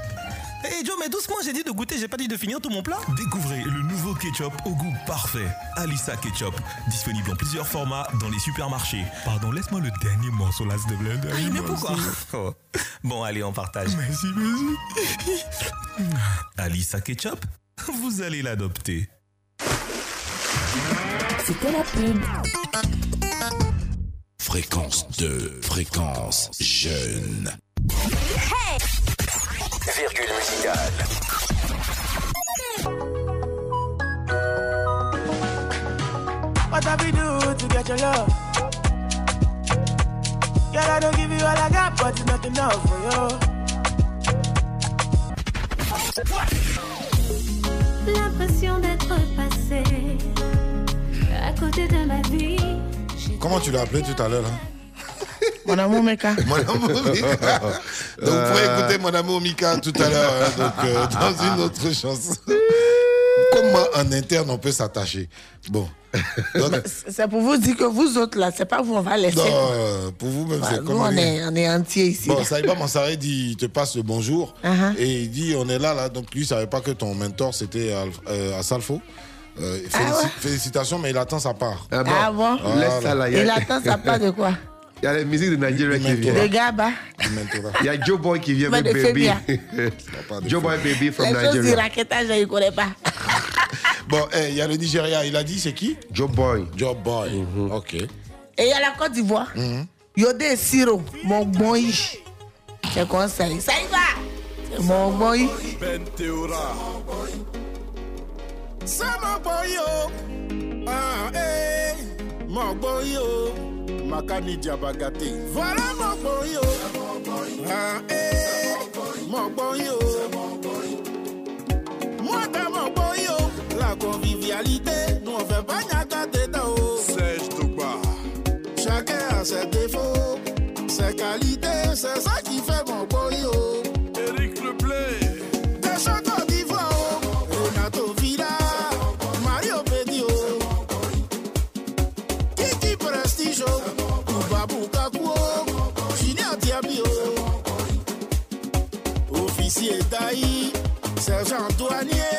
Hé Joe, mais doucement, j'ai dit de goûter, j'ai pas dit de finir tout mon plat. Découvrez le nouveau ketchup au goût parfait. Alissa Ketchup, disponible en plusieurs formats dans les supermarchés. Pardon, laisse-moi le dernier morceau là, te plaît. Ah, mais pourquoi Oh. Bon, allez, on partage. Merci, merci. Alissa Ketchup, vous allez l'adopter. C'était la pub. Fréquence 2, fréquence jeune. Virgule musicale. What have we do to get your love? Girl, I don't give you all I got, but it's not enough for you. L'impression d'être passé à côté de ma vie. Comment tu l'as appelé tout à l'heure là? Mon amour Meka. Mon amour Mika. Donc vous pourrez écouter Mon amour Mika tout à l'heure hein, donc, euh, dans une autre chanson. Comment en interne on peut s'attacher? Bon. C'est pour vous dire que vous autres là, c'est pas vous, on va laisser. non, pour vous-même, c'est comment on est, on est entier ici. Bon. Saïba Mansaré dit, il te passe le bonjour Uh-huh. et il dit on est là là. Donc lui, il savait pas que ton mentor c'était à, euh, à Salfo. Euh, félici- Ah ouais? Félicitations, mais il attend sa part. Ah bon, Ah bon? Laisse ça là. Il attend sa part de quoi? Il y a les musiques de Nigeria qui. De Gaba. Il y a Joe Boy qui vient avec de Baby. Joe Boy Baby from Les choses du Nigeria. je ne connais pas. Bon, eh, il y a le Nigeria, il a dit c'est qui? Joe Boy. Joe Boy. Ok. Et il y a la Côte d'Ivoire. Yodé Siro, mon boy. C'est conseil. Ça? Y va. C'est mon boy. Ben Théora. C'est mon boy, yo. Ah, eh. Mon boy, makani diabaga te voilà mɔgbɔnyi o mɔgbɔnyi o mɔta mɔgbɔnyi o la convivialité nous on fait pas nyaka teta o oh. Serge Togba chacun a ses défauts ses qualités c'est ça qui fait mɔgbɔnyi l'argent douanier.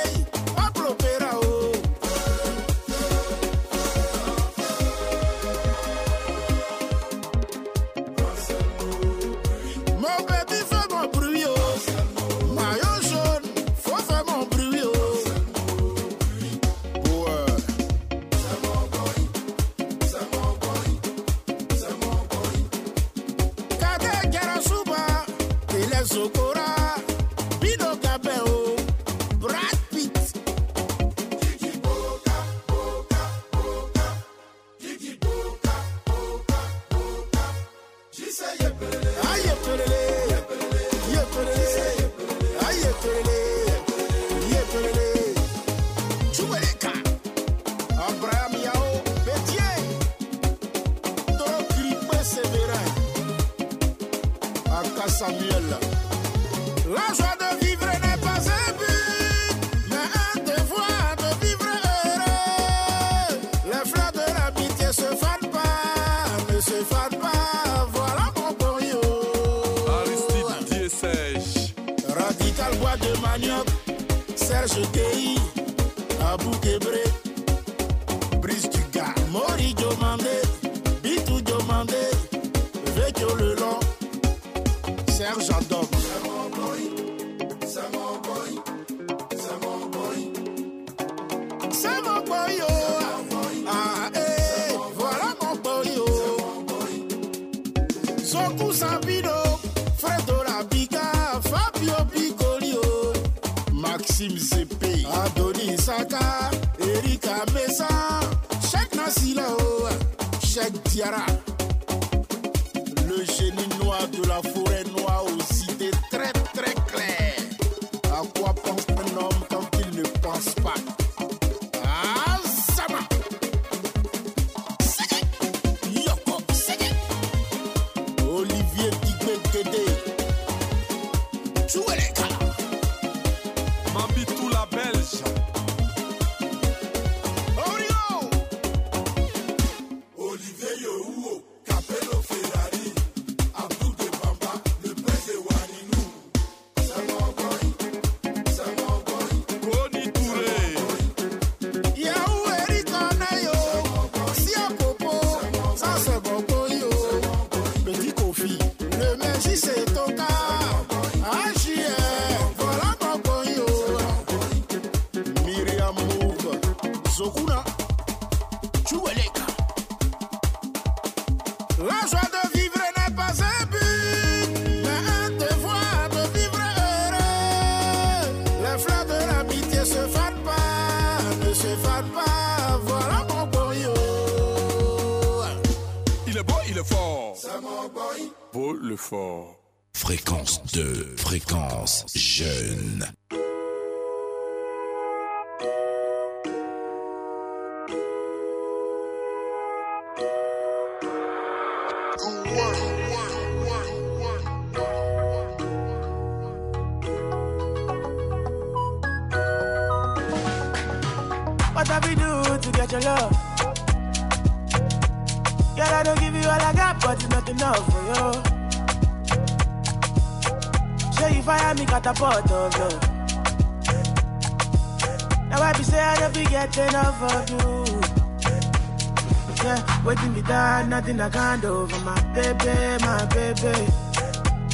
Can't do for my baby, my baby.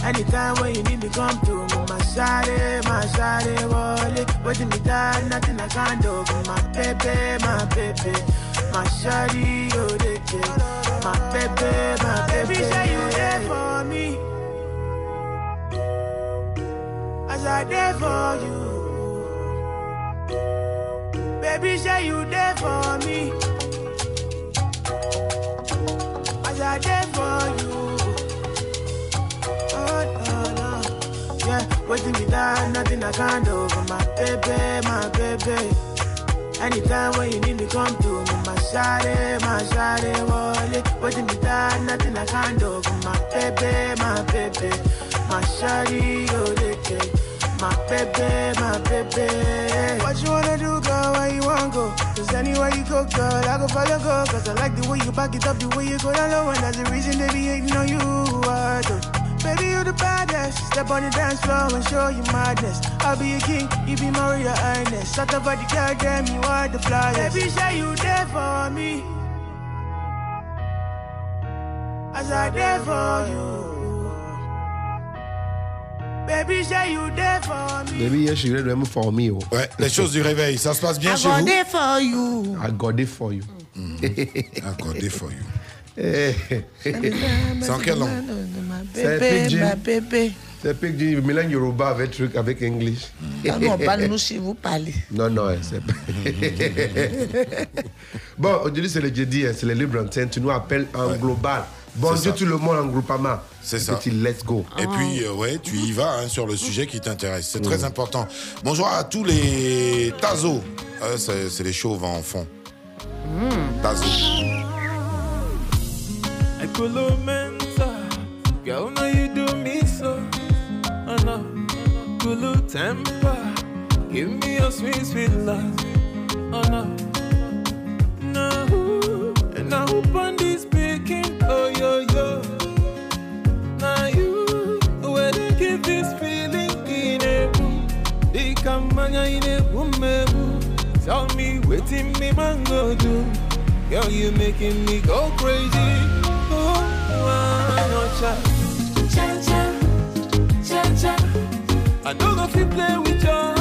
Anytime when you need me, come to me, my shawty, my shawty, wallet. Waiting me down, nothing I can't do for my baby, my baby. My shawty, I can't for my baby, my baby. Anytime when you need me, come to me, my shawty, my shawty, wallet. Waiting me down, nothing I can't for my baby, my baby. My shawty, oh, care. My baby, my baby. What you wanna do, girl? Where you wanna go? Cause anywhere you go, girl, I go follow, go. Cause I like the way you back it up, the way you go down low. And that's the reason they be hating on you. I do. Baby, you the baddest. Step on the dance floor and show you madness. I'll be a king, you be Maria Ernest. Shut up, the girl, damn, you are the flyest. Baby, say you there for me. As I there for you. Baby, say you there for me. Baby, yes, she ready for me. Oh. Ouais, les choses du réveil, ça se passe bien I chez got vous there for you. I got it for you. Mm. Accordé for you. Eh. C'est en quelle langue Ma C'est un bébé, pidgin. ma bébé. C'est du mélange Yoruba avec truc avec English. Ah non, parle-nous si vous parlez. Non, non, hein, c'est pas. bon, aujourd'hui, c'est le jeudi, hein, c'est le libre antenne. Tu nous appelles en global. Bonjour tout le monde en groupement. C'est ça. Petit let's go. Et puis, euh, ouais, tu y vas hein, sur le sujet qui t'intéresse. C'est très important. Bonjour à tous les Tazo. Euh, c'est c'est les chauves en fond. Tazo. Ecolomenta, girl, now you do me so. no. Kulu temper. Give me your sweet, sweet love. Oh no. No. And now who this speaking? Oh yo yo. Now you. Where they give this feeling in a room. They come in a room. Tell me waiting me man go do. Girl, you making me go crazy. Cha? Cha cha, cha cha. I know if you play with your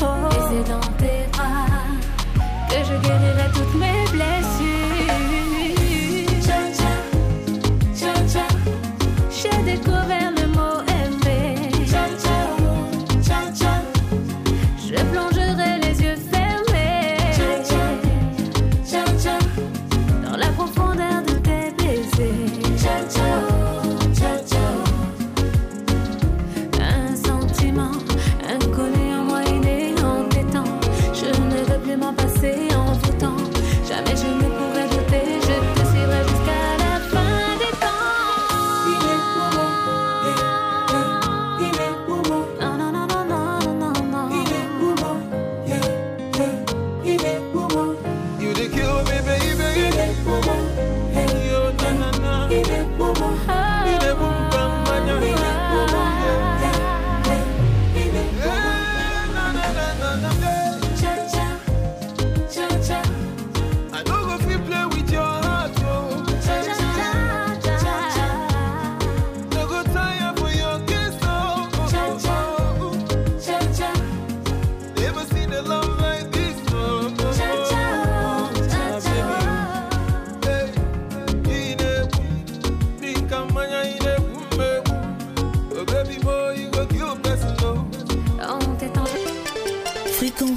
hold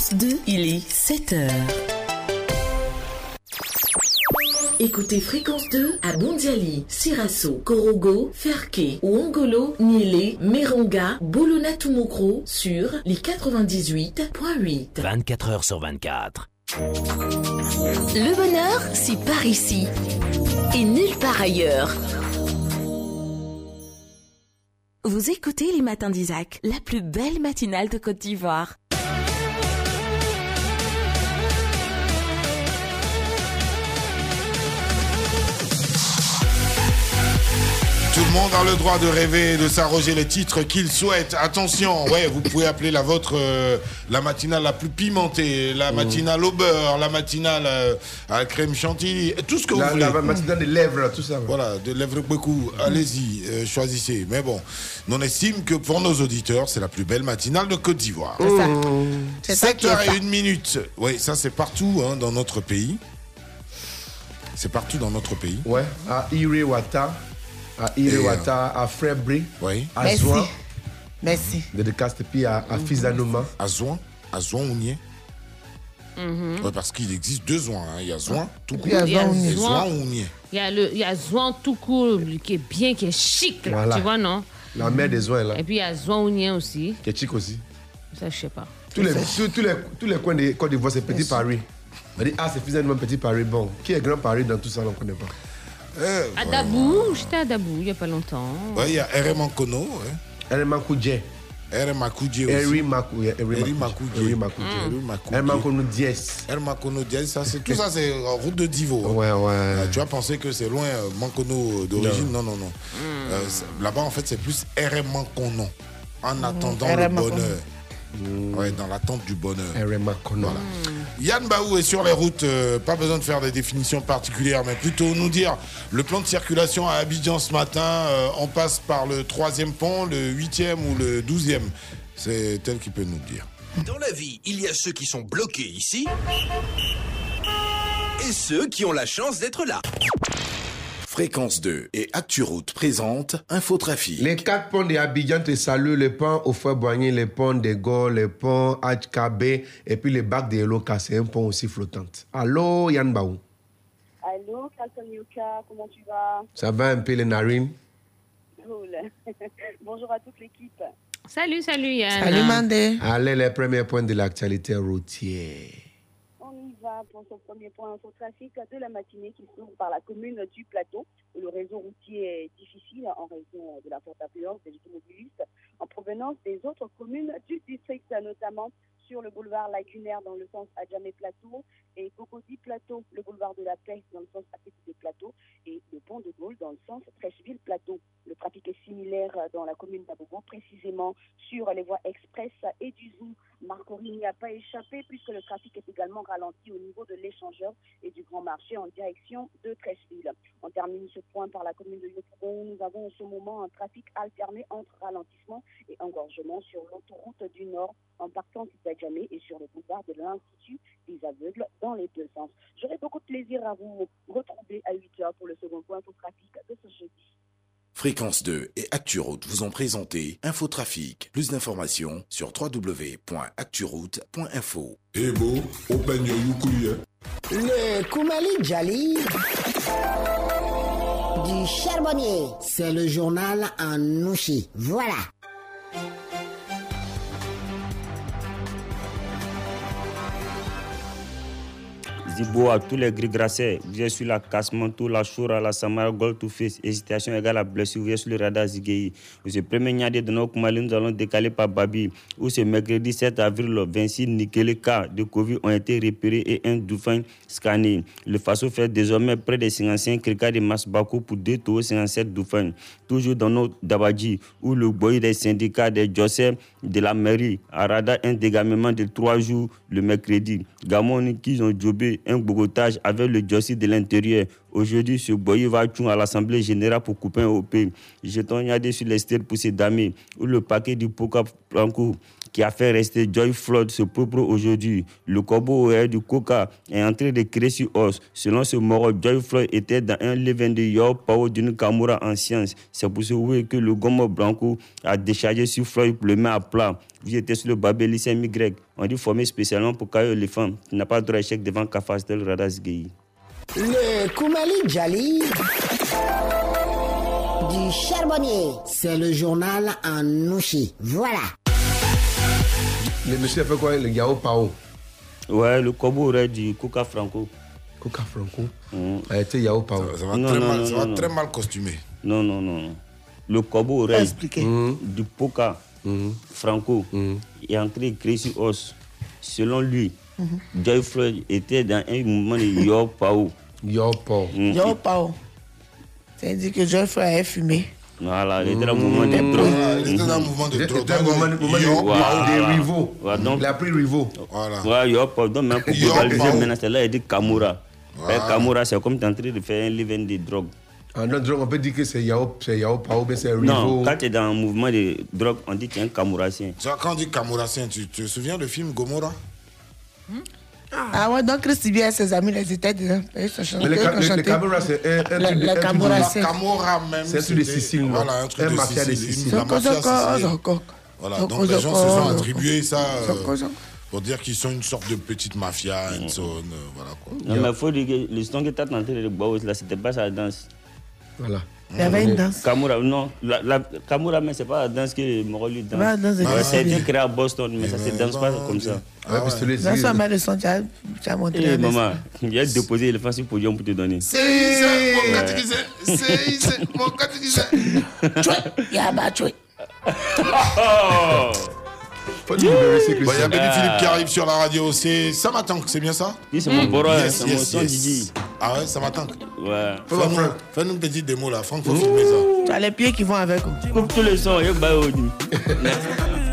Fréquence 2, il est 7 heures. Écoutez Fréquence 2 à Bondiali, Sirasso, Korogo, Ferke, Ouangolo, Niélé, Meronga, Bolona Tumokro sur les 98.8. 24 heures sur 24. Le bonheur, c'est par ici et nulle part ailleurs. Vous écoutez les matins d'Isaac, la plus belle matinale de Côte d'Ivoire. Monde a le droit de rêver et de s'arroger les titres qu'il souhaite. Attention, ouais, vous pouvez appeler la vôtre euh, la matinale la plus pimentée, la matinale au beurre, la matinale euh, à la crème chantilly, tout ce que La, vous voulez. la matinale des lèvres, tout ça. Voilà, de lèvres beaucoup. Allez-y, euh, choisissez. Mais bon, on estime que pour nos auditeurs, c'est la plus belle matinale de Côte d'Ivoire. C'est ça. C'est ça 7 qui est heures et ça. une minute. Oui, ça c'est partout hein, dans notre pays. C'est partout dans notre pays. Ouais, à Irewata, à Irewata, à Frebri, à Merci. Zouan, Merci. de Castepi à, à Fizanoma. À Zouan, à Zouan Ounier. Mhm. Ouais, parce qu'il existe deux Zouan. hein. Il y a Zouan, tout Il y a court. Et Ounier. Zouan Ounier. Il y a le, il y a Zouan tout court qui est bien, qui est chic, là, Voilà. tu vois, non? La mère des Zouans, là, Et puis il y a Zouan Ounien aussi. qui est chic aussi. Ça, je sais pas. Tous les, tous, tous les, tous les coins de Côte d'Ivoire, c'est Petit Paris. On dit, ah, c'est Fizanoma, Petit Paris. Bon, qui est Grand Paris dans tout ça, on ne connaît pas. À Dabou, j'étais à Dabou il y a pas longtemps. Ouais, il y a RM Ankono. Ouais. RM Makoudje. RM Makoudje aussi. Makoudje. Eri Mm. Makoudje. Eri Makoudje Diès. El Makono Diaz, ça c'est tout ça c'est en route de Divo. hein. Ouais, ouais. Euh, tu vas penser que c'est loin euh, Mankono d'origine, non non non. Euh, c'est- Là-bas en fait c'est plus RM Mankono. En attendant le RM Bonheur. Ouais, dans l'attente du bonheur. Voilà. Yann Baou est sur les routes, euh, pas besoin de faire des définitions particulières, mais plutôt nous dire le plan de circulation à Abidjan ce matin, euh, on passe par le troisième pont, le huitième ou le douzième. C'est elle qui peut nous le dire. Dans la vie, il y a ceux qui sont bloqués ici et ceux qui ont la chance d'être là. Fréquence 2 et ActuRoute présente Infotrafic. Les quatre ponts d'Abidjan te saluent, les ponts au feu boigné, les ponts de Gaulle, les ponts HKB et puis les bacs de Eloka, c'est un pont aussi flottant. Allô Yann Baou, Allô, Carlton Yuka, comment tu vas? Ça va un peu les narines? Cool. Bonjour à toute l'équipe. Salut, salut Yann. Allez, les premiers points de l'actualité routière. Pour ce premier point infotrafic de la matinée qui s'ouvre par la commune du Plateau, où le réseau routier est difficile en raison de la forte affluence des automobilistes en provenance des autres communes du district, notamment sur le boulevard Lagunaire dans le sens Adjamé Plateau et Cocody Plateau, le boulevard de la Paix dans le sens Apétité Plateau et le pont de Gaulle dans le sens Trècheville Plateau. Le trafic est similaire dans la commune d'Abobo, précisément sur les voies express et du Zoo. Marcory n'y a pas échappé puisque le trafic est également ralenti au niveau de l'échangeur et du grand marché en direction de Trècheville. On termine ce point par la commune de Yopougon. Nous avons en ce moment un trafic alterné entre ralentissement et engorgement sur l'autoroute du Nord en partant d'Adjamé et sur le boulevard de l'Institut des aveugles les deux sens. J'aurai beaucoup de plaisir à vous retrouver à 8 heures pour le second point trafic de ce jeudi. Fréquence 2 et ActuRoute vous ont présenté Infotrafic. Plus d'informations sur www.acturoute.info. Yukuli, hein. Le Koumali Djali du charbonnier. C'est le journal en Nouchi. Voilà. Zibo à tous les gris grassés. Vous êtes sur la Kasmantou, la Choura, la Samara, Gold to Face. Hésitation égale à blessure. Vous êtes sur le radar Zigei. Vous êtes premier Niadé de nos Koumali. Nous allons décaler par Babi. Où ce mercredi 7 avril, 26 nickelés cas de Covid ont été repérés et un dauphin scanné. Le FASO fait désormais près de 55 cas de masse Bakou pour 2 tours 57 dauphins. Toujours dans notre Dabadji, où le boy des syndicats des Jossé de la mairie a radar un dégagement de 3 jours le mercredi. Gamon qui ont jobé un bogotage avec le Jossi de l'intérieur. Aujourd'hui, ce boy va à l'Assemblée générale pour couper un OP. Jetons Yadé sur les stèles pour ces dames, où le paquet du Poca Franco qui a fait rester Joy Floyd ce propre aujourd'hui. Le horaire du Coca est en train de créer sur os. Selon ce mort, Joy Floyd était dans un levain de York Power d'une Kamura en science. C'est pour ce que le Gomo Blanco a déchargé sur Floyd le mettre à plat. Vous étiez sur le Babé lycée Y. On dit formé spécialement pour les femmes. qui n'a pas droit à échec devant Kafastel Radas Gay. Le Koumali Djali du charbonnier. C'est le journal en Nouchi. Voilà. Le monsieur a fait quoi Le Yao Pao? Ouais, le corbeau horaire du Coca Franco. Coca Franco? A été Yao Pao. Ça va, très, mal, ça va très mal costumé. Non, non, non. non. Le corbeau horaire Expliquez. du Poca Franco est entré de créer sur os. Selon lui, Joy Floyd était dans un mouvement de Yo Pao. Yo Pao. Yo, Pao. Ça dit que Joy Frère a fumé. Voilà, il était dans un mouvement de drogue. Voilà, il était dans un mouvement de drogue. Des rivaux. Ouais, donc, Il a pris rivaux. Voilà. Ouais, Yo Pao. Donc, même pour globaliser, Pao. maintenant, c'est là, il dit Kamura. Et Kamura, c'est comme tu es en train de faire un livre de drogue. En termes, on peut dire que c'est Yao, c'est Yao Pao, mais c'est Non, rivaux. quand tu es dans un mouvement de drogue, on dit que tu es un vois, quand on dit Kamourassien, tu tu te souviens du film Gomorrah? Ah ouais, donc Christy bien et ses amis, les étaient dedans. Ils se chantaient, Mais le, ils Ca- le, le chantaient. Camorra, c'est un, truc de- le un truc de- Camorra, La c'est- Camorra même. C'est un truc de Sicile, non Voilà, un truc Un de mafia de Sicile. La mafia sicilienne. Voilà, donc les gens se sont attribués ça euh, pour dire qu'ils sont une sorte de petite mafia, une zone, euh, voilà quoi. Non, mais il faut dire que le son que tu as tenté de boire, là, c'était pas sa danse. Voilà. Il y avait une danse. Kamura, non, la, la, Kamura, mais c'est pas la danse que Moro lui danse. la danse de Ouais, danse, ça a été bien. créé à Boston, mais ça se danse pas comme ça. Ouais, parce que les- Dans son main de son, tu as montré. Eh, maman, il a déposé le sur podium pour te donner. C'est mon catéchisé, c'est mon catéchisé. Yaba, choué. Faut il y a. Béni Philippe qui arrive sur la radio. C'est Samatank, c'est bien ça Oui, c'est mon boro, Yes, c'est mon yes, son yes. Didi. Ah ouais, Samatank. Ouais. Fais-nous fais-nous une petite démo là. Franck, faut filmer ça. Tu as les pieds qui vont avec. Coupe tous les sons, il y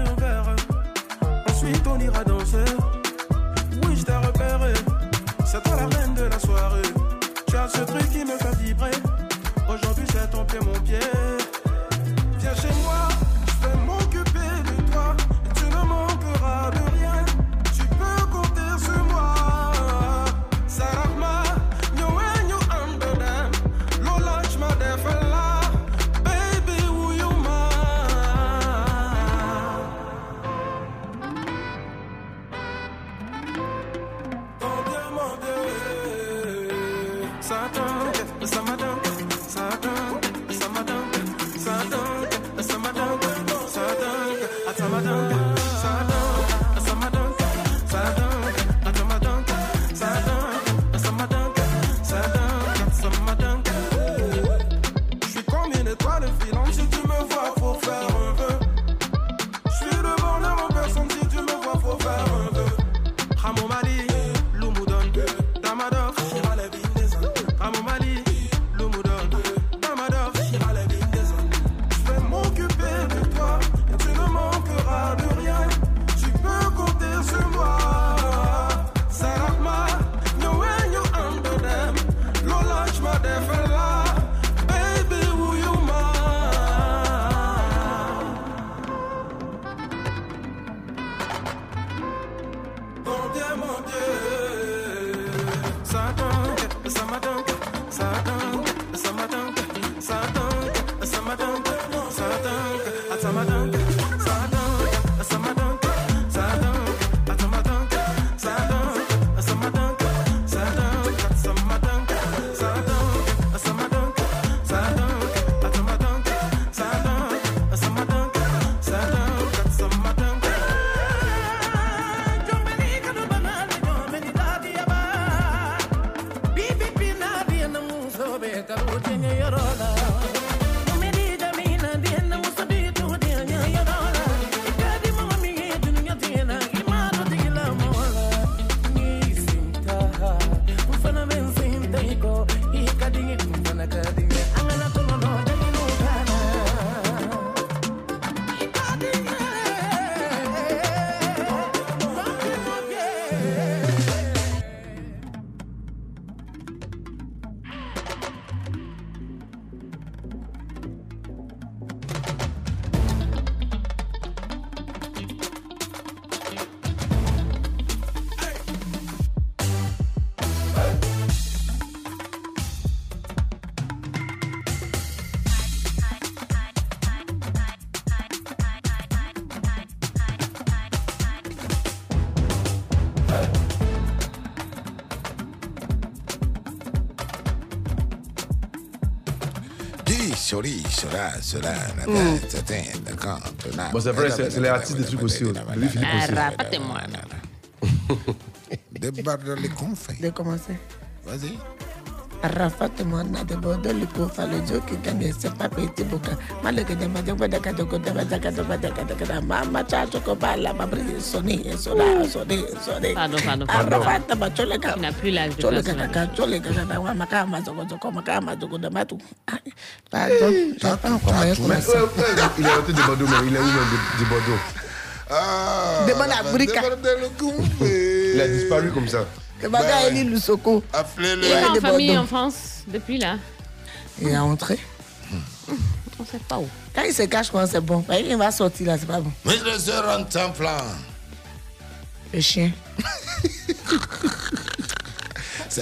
cela, cela, d'accord. Bon, c'est vrai, c'est les artistes des trucs aussi. Lui, Philippe aussi. moi, les confins. De commencer. Vas-y. Arafat mwana de bodo likufa lojo kikani sepa peti buka malege de majo bada kado kado bada kado bada kado kado mama chacho ko bala mabri soni sona soni soni pardon pardon Arafat machole ka n'a plus l'âge de chole ka chole ka na wa makama zoko zoko makama zoko de matu pardon ouais, ouais, il est rentré de Bordeaux, mais il est où même de, de Bordeaux Ah, Demande à Brika. Il a disparu comme ça. le baga Eli Lusoko. appelez-le. Il est en de famille en France depuis là. il est rentré On sait pas où. quand il se cache quand c'est bon? Il va sortir là c'est pas bon. Mais le sœur en temps plein. le chien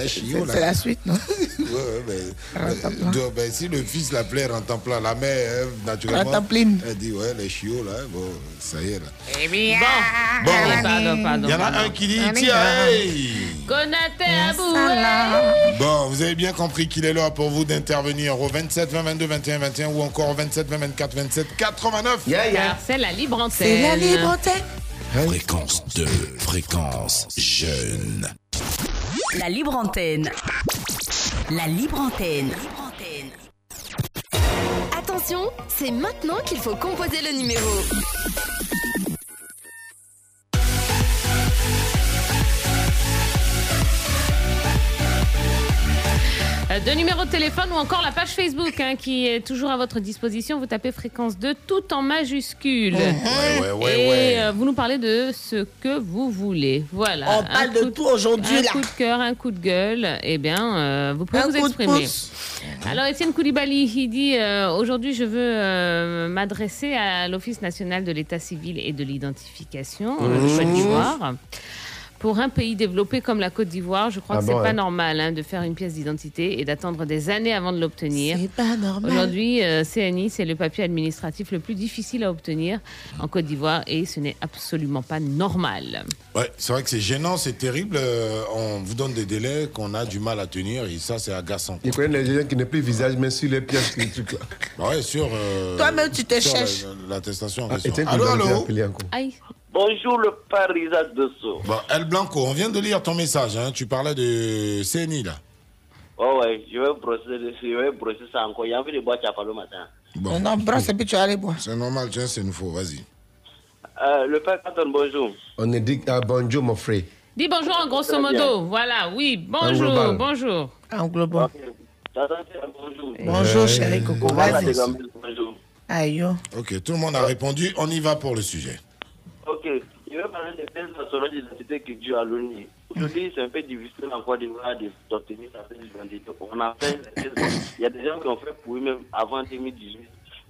C'est chiot, là. c'est la suite non? Ouais, ouais, mais, euh, donc, ben, si le fils l'appelait la mère, elle, naturellement, Rentempline. elle dit, ouais, les chiots, là, bon, ça y est, là. Eh bien Bon, Pardon, pardon. il y en a pardon. un qui dit, tiens, hey. Bon, vous avez bien compris qu'il est l'heure pour vous d'intervenir au 27 20 22 21 21 ou encore au 27 20 24 27 89. Car c'est la libre antenne. c'est la libre antenne Fréquence 2, fréquence jeune. La libre antenne. La libre antenne. Attention, c'est maintenant qu'il faut composer le numéro. De numéro de téléphone ou encore la page Facebook hein, qui est toujours à votre disposition. Vous tapez fréquence 2 tout en majuscule. Ouais, ouais, ouais, Et euh, vous nous parlez de ce que vous voulez. Voilà. On parle de tout aujourd'hui, Un coup de cœur, un coup de gueule. Eh bien, euh, vous pouvez Un vous exprimer. pouce. Alors, Étienne Koulibaly, il dit euh, Aujourd'hui, je veux euh, m'adresser à l'Office national de l'état civil et de l'identification, euh, Mmh. Côte d'Ivoire. Pour un pays développé comme la Côte d'Ivoire, je crois Ah que bon, c'est pas normal hein, de faire une pièce d'identité et d'attendre des années avant de l'obtenir. C'est pas normal. Aujourd'hui, euh, CNI, c'est le papier administratif le plus difficile à obtenir en Côte d'Ivoire et ce n'est absolument pas normal. Ouais, c'est vrai que c'est gênant, c'est terrible. euh, on vous donne des délais qu'on a du mal à tenir et ça, c'est agaçant. Il connaît les gens qui n'ont plus visage, mais sur les pièces, les trucs là. Bah ouais, sur. euh, Toi-même, tu te cherches. L'attestation en Ah, question. Étienne Allô, allô. Aïe. Bonjour le père Isaac de Sceaux. Bon, El Blanco, on vient de lire ton message. Hein. Tu parlais de CNI, là. Oh ouais, je vais brosser, je vais brosser ça encore. Il y a envie de boire chapa le matin. Bon. Non, brosse et puis tu vas aller boire. C'est normal, tiens, c'est nouveau. Vas-y. Euh, le père Canton, bonjour. On est dit ah, bonjour, mon frère. Dis bonjour en grosso modo. Voilà, oui, En bonjour, global. bonjour. En global. Bonjour. Bonjour, chérie Coco. Vas-y. bonjour. Aïe, yo. Ok, tout le monde a répondu. On y va pour le sujet. Ok, je vais parler des pièces nationales d'identité qui durent à l'ONU. Aujourd'hui, c'est un peu difficile en Côte d'Ivoire d'obtenir sa pièce d'identité. On a fait, il y a des gens qui ont fait pour eux-mêmes avant 2018,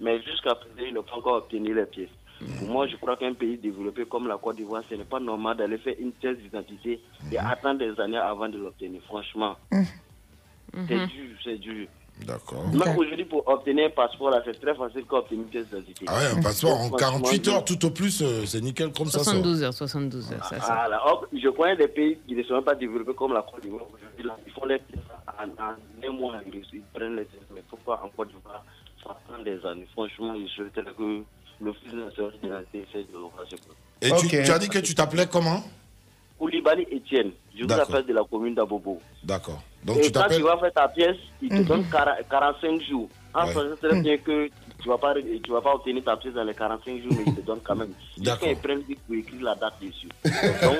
mais jusqu'à présent, ils n'ont pas encore obtenu les pièces. Pour moi, je crois qu'un pays développé comme la Côte d'Ivoire, ce n'est pas normal d'aller faire une pièce d'identité et attendre des années avant de l'obtenir. Franchement, c'est dur, c'est dur. D'accord. Même aujourd'hui, pour obtenir un passeport, là, c'est très facile qu'obtenir une pièce d'identité. Ah ouais, un passeport en Donc, 48 franchement, heures tout au plus, euh, c'est nickel comme ça sort. 72 heures, 72 heures, ça, ça. Voilà. Or, je connais des pays qui ne sont même pas développés comme la Côte d'Ivoire. Aujourd'hui, là, ils font les tests en, en un mois, ils, prennent les tests. Mais pourquoi en Côte d'Ivoire, ça prend des années? Franchement, je souhaiterais que l'Office national de l'identité essaie de le. Et tu, tu as dit que tu t'appelais comment? Koulibaly Etienne, je vous appelle de la commune d'Abobo. D'accord. Donc Et tu quand tu vas faire ta pièce, il te donne 40 45 jours. En Ouais. sachant très bien que tu vas pas tu vas pas obtenir ta pièce dans les 45 jours, mais il te donne quand même. D'accord. Ils prennent vite pour écrire la date dessus. Donc,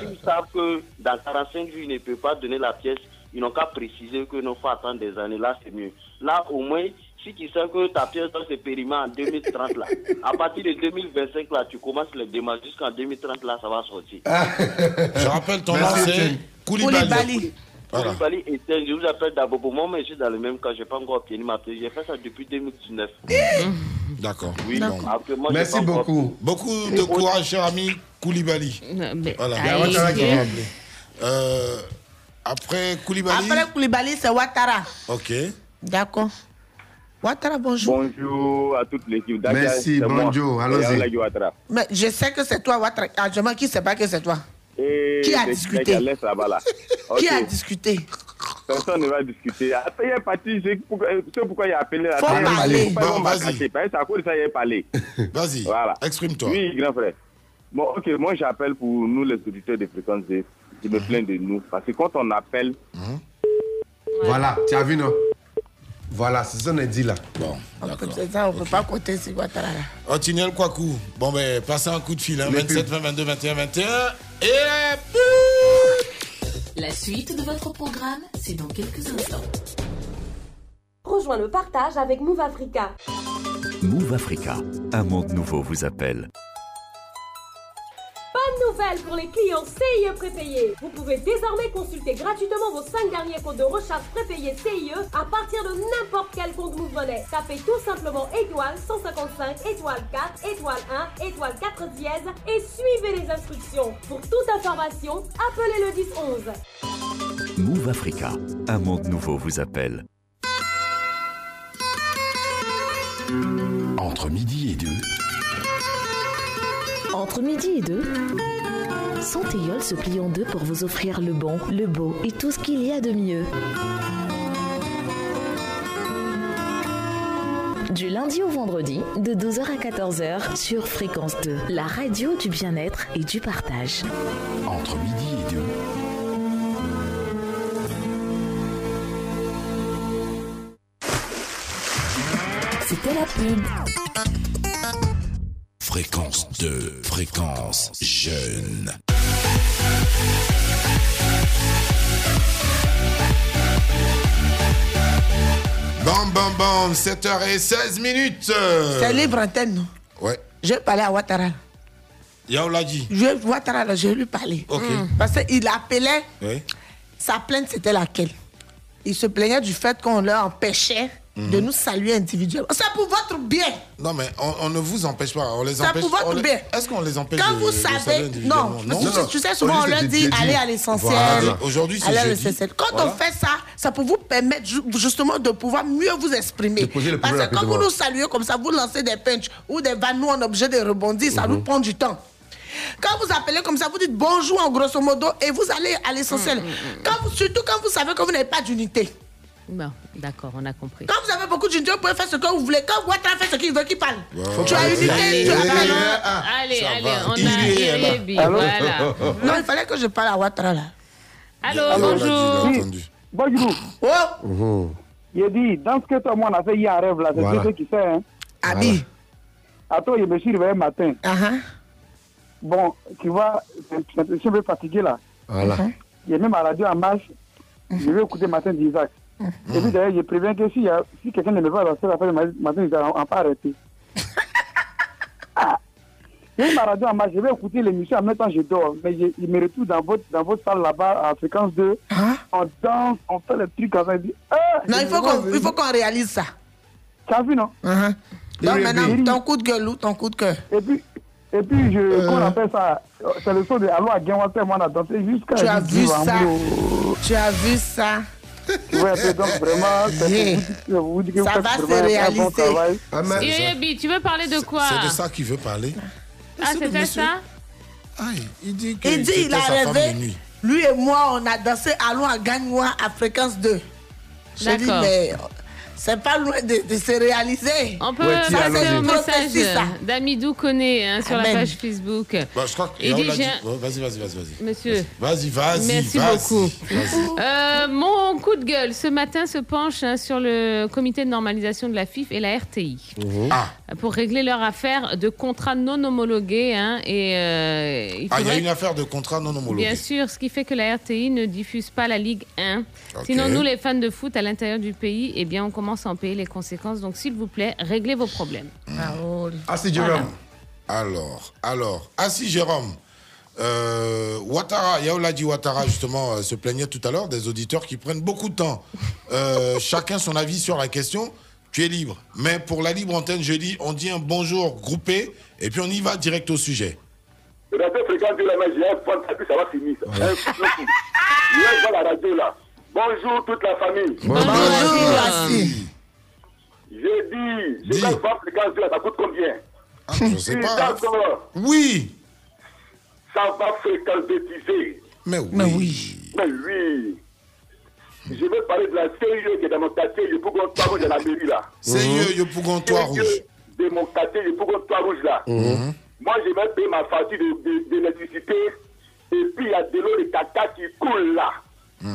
s'ils savent que dans 45 jours, ils ne peuvent pas donner la pièce, ils n'ont qu'à préciser que non, faut attendre des années. Là, c'est mieux. Là, au moins, si tu sais que ta pièce doit se périmer en 2030, là, à partir de 2025, là, tu commences les démarches jusqu'en 2030, là, ça va sortir. Je rappelle ton nom, c'est. Koulibaly. Koulibaly. Voilà. Koulibaly je vous appelle d'abord. Pour moi, mais je suis dans le même cas. Je n'ai pas encore obtenu ma pièce. J'ai fait ça depuis 2019. D'accord. Oui, donc, après, moi, j'ai Merci beaucoup. Beaucoup de courage, cher ami Koulibaly. Voilà. Euh, après Koulibaly. Après Koulibaly, c'est Ouattara. Ok. D'accord. Ouattara, bonjour. Bonjour à toute l'équipe. Dakia, Merci, bonjour, allons-y. Mais je sais que c'est toi, Ouattara. Ah, je qui ne sait pas que c'est toi? Et Qui a discuté? Là. Qui a discuté? Personne ne va discuter. Après, il est parti. C'est pourquoi, c'est pourquoi il a appelé la Faut télé? parler. Bon, vas-y. c'est à cause de ça qu'il est parlé. Vas-y. Voilà. Exprime-toi. Oui, grand frère. Bon, ok, moi j'appelle pour nous les auditeurs de fréquence. Je me plains de nous. Parce que quand on appelle, Voilà, tu as vu, non? Voilà, c'est ce qu'on a dit là. Bon, Comme c'est ça, on ne peut pas compter sur Ouattara. là. Otiniel Kwaku. Bon, ben, passez un coup de fil. Hein, Les 27 20 22 21 21. Et. La suite de votre programme, c'est dans quelques instants. Rejoins le partage avec Move Africa. Move Africa, un monde nouveau vous appelle. Bonne nouvelle pour les clients CIE prépayés. Vous pouvez désormais consulter gratuitement vos 5 derniers comptes de recharge prépayés CIE à partir de n'importe quel compte Move Money. Tapez tout simplement étoile 155 étoile 4 étoile 1 étoile 4 dièse et suivez les instructions. Pour toute information, appelez le 1011. Move Africa, un monde nouveau vous appelle. Entre midi et deux, Entre midi et deux, Santéol se plie en deux pour vous offrir le bon, le beau et tout ce qu'il y a de mieux. Du lundi au vendredi, de 12h à 14h sur Fréquence 2, la radio du bien-être et du partage. entre midi et deux, C'était la pub. Fréquence 2, fréquence jeune. Bam, bam, bam, 7h16 minutes. C'est libre antenne, non? Ouais. Je vais parler à Ouattara. Yao l'a dit. Je vais Ouattara, là, je vais lui parler. Ok. Parce qu'il appelait, Oui. sa plainte, c'était laquelle? Il se plaignait du fait qu'on leur empêchait de nous saluer individuellement. C'est pour votre bien. Non, mais on, on ne vous empêche pas. On les C'est empêche. pour votre on les- bien. Est-ce qu'on les empêche Quand de- vous de saluer savez, individuellement? non, parce que tu sais, souvent on leur dit allez à l'essentiel. Voilà. Aujourd'hui, c'est. Quand Voilà. on fait ça, ça peut vous permettre ju- justement de pouvoir mieux vous exprimer. Parce que quand vous nous saluez comme ça, vous lancez des punchs ou des vannes, nous on est obligé de rebondir, ça nous prend du temps. Quand vous appelez comme ça, vous dites bonjour en grosso modo et vous allez à l'essentiel. Quand vous- Surtout quand vous savez que vous n'avez pas d'unité. Bon, d'accord, on a compris. Quand vous avez beaucoup d'unité, vous pouvez faire ce que vous voulez. Quand Ouattara fait ce qu'il veut, qu'il parle. Wow. Tu as unité, Allez, tu as allez, parlé. Allez, Ça allez, va. on Il a. Irébi, voilà. Non, il fallait que je parle à Ouattara là. Allô, Allô, bonjour. il a. Bonjour. Oh, Il dit, dans ce que toi, moi, on a fait hier un rêve là, c'est Voilà. Dieu qui sait. Hein. Abi. Attends, je me suis réveillé matin. Uh-huh. Bon, tu vois, je suis un peu fatigué là. Voilà. J'ai mis ma radio en marche. Je vais écouter Matin d'Isaac. Et puis d'ailleurs, je préviens que si, si quelqu'un ne me va lancer la fin de Matin on va pas arrêter. Ah. J'ai ma radio en marche, je vais écouter l'émission en même temps je dors. Mais je, je me retrouve dans votre, dans votre salle là-bas à fréquence 2. On danse, on fait les trucs comme ça. je dis, Ah, Non, il faut qu'on il faut qu'on réalise ça. Tu as vu, non? Uh-huh. Donc Irébi. maintenant, ton coup de gueule ou ton coup de cœur Et puis, et puis je, qu'on appelle ça, euh, c'est le son de Allo à Genwater, moi, on a dansé jusqu'à. Tu as vu ça. Tu as vu ça Ouais, c'est donc vraiment, c'est Yeah. vous que vous Ça va se réaliser. bon travail. Ah, mais- Irébi, tu veux parler de quoi? C'est de ça qu'il veut parler. Ah, c'était ça? Aïe, il dit que Il dit, il a sa femme de rêvé. nuit. Lui et moi, on a dansé Allons à Gagnois à fréquence 2. Je dis, D'accord. mais c'est pas loin de, de se réaliser. On peut Ouais, passer au message Prophétie, ça. d'Amidou Koné hein, sur la Amen. page Facebook. Bah, je crois que Il dit, l'a un- Ouais, Vas-y, vas-y, vas-y, vas-y. Monsieur. Vas-y, vas-y. Merci vas-y, beaucoup. vas-y. Euh, mon coup de gueule ce matin se penche hein, sur le comité de normalisation de la FIF et la RTI Ah, pour régler leur affaire de contrats non homologués. hein, et, euh, il Ah, il y a une affaire de contrat non homologué. Bien sûr, ce qui fait que la RTI ne diffuse pas la Ligue 1. Ok. Sinon, nous, les fans de foot à l'intérieur du pays, eh bien, on commence à en payer les conséquences. Donc, s'il vous plaît, réglez vos problèmes. Ah, c'est Jérôme. Alors, alors, ah si Jérôme, euh, Ouattara, Yao l'a dit Ouattara justement euh, se plaignait tout à l'heure des auditeurs qui prennent beaucoup de temps. Euh, chacun son avis sur la question. Tu es libre. Mais pour la libre antenne, je dis, on dit un bonjour groupé et puis on y va direct au sujet. La ça va finir. la radio là. Bonjour toute la famille. Bonjour, Assis. J'ai dit, je vais voir Fréquence 2 là, ça coûte combien? Ah, je sais pas. Oui. ça va fréquentiser. Mais oui. Mais oui. Mais oui. Je vais parler de la CIE qui est dans mon quartier, le Pougon Toit Rouge de la mairie là. C'est mieux, yo pour toi rouge. De mon quartier, le Pougon Toit Rouge là. Mhm. Moi, je vais payer ma facture de- de- d'électricité. Et puis, il y a de l'eau de caca qui coule là.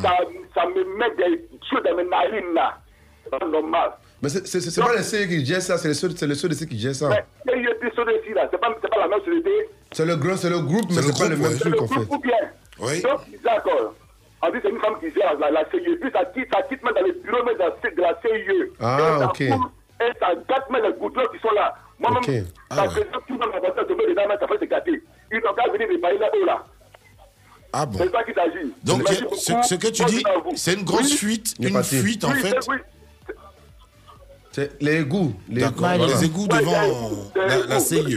Ça, ça me met des choses dans mes narines là. C'est pas normal. Mais c'est- pas les qui gèrent ça, c'est les ceux c'est les ceux de ceux qui gèrent ça. Mais des choses ici là. C'est pas, pas la même société. C'est le le groupe, mais C'est le pas le groupe, même ouais. truc en groupe fait. ou bien? Oui. Donc, d'accord. En plus, c'est une femme qui gère la, la CIE. Puis, ça quitte, ça quitte même dans les bureaux même de la, de la CIE. Ah, ok. coule, Et ça gâte même les qui sont là. Moi-même, Ok. Ah ça ouais. fait tout dans ma voiture, de me dedans, mais ça fait se gâter. Ils n'ont qu'à venir me parler là-haut là. Ah bon. C'est ça qu'il s'agit. Donc, ce, que tu dis, c'est une grosse Oui. fuite, une fuite en Oui, fait. Les égouts. Les égouts. Les égouts Ouais, devant la, CIE.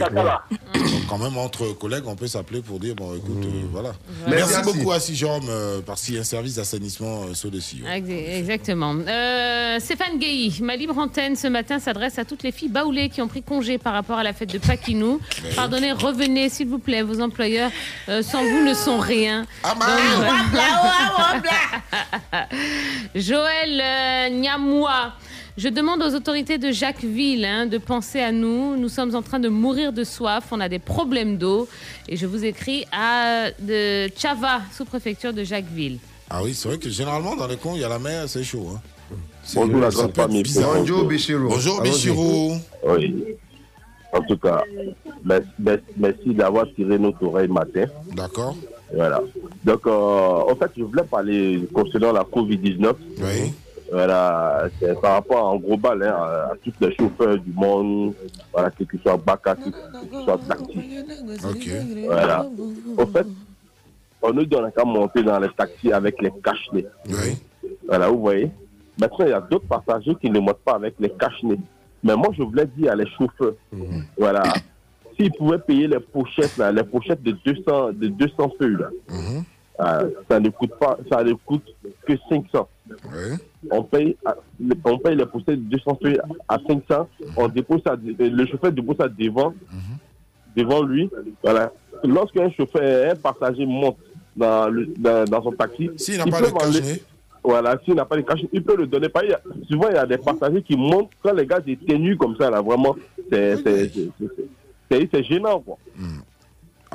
quand même, entre collègues, on peut s'appeler pour dire bon, écoute, euh, voilà. Merci, Merci beaucoup, Assis Jérôme, euh, parce qu'il y a un service d'assainissement euh, sur. Ex- Exactement. Euh, Stéphane Guéhy, ma libre antenne ce matin s'adresse à toutes les filles baoulées qui ont pris congé par rapport à la fête de Paquinou. Pardonnez, revenez s'il vous plaît, vos employeurs euh, sans vous ne sont rien. Ah, Donc, Joël euh, Niamoua. Je demande aux autorités de Jacquesville hein, de penser à nous. Nous sommes en train de mourir de soif. On a des problèmes d'eau. Et je vous écris à de Chava, sous-préfecture de Jacquesville. Ah oui, c'est vrai que généralement, dans les cons, il y a la mer, c'est chaud. Hein. Bonjour la grande famille. Bonjour, Bichirou. Bonjour. Bichirou. Oui. En tout cas, merci d'avoir tiré notre oreille matin. D'accord. Voilà. Donc, euh, en fait, je voulais parler concernant la Covid-19. Oui. Voilà, c'est par rapport en global hein, à, à tous les chauffeurs du monde, voilà, que ce soit Baka, que ce soit taxi. Voilà. Au fait, on nous donne qu'à monter dans les taxis avec les cache-nez. Voilà, vous voyez. Maintenant, il y a d'autres passagers qui ne montent pas avec les cache-nez. Mais moi, je voulais dire à les chauffeurs, voilà, s'ils pouvaient payer les pochettes, là, les pochettes de 200, de 200 feuilles, là, euh, ça ne coûte pas, ça ne coûte que 500. On paye, à- on paye les pochettes de 200 feuilles à 500. On dépose ça, le chauffeur dépose ça devant, devant lui. Voilà. Lorsqu'un chauffeur, un passager monte dans, le, dans, dans son taxi, S'il n'a il pas peut de cache-nez. Voilà, s'il n'a pas de cache, il peut le donner. Pas, souvent, il y a des passagers qui montent quand les gars détenus comme ça, là, vraiment, c'est c'est- c'est- c'est- c'est- c'est gênant, quoi.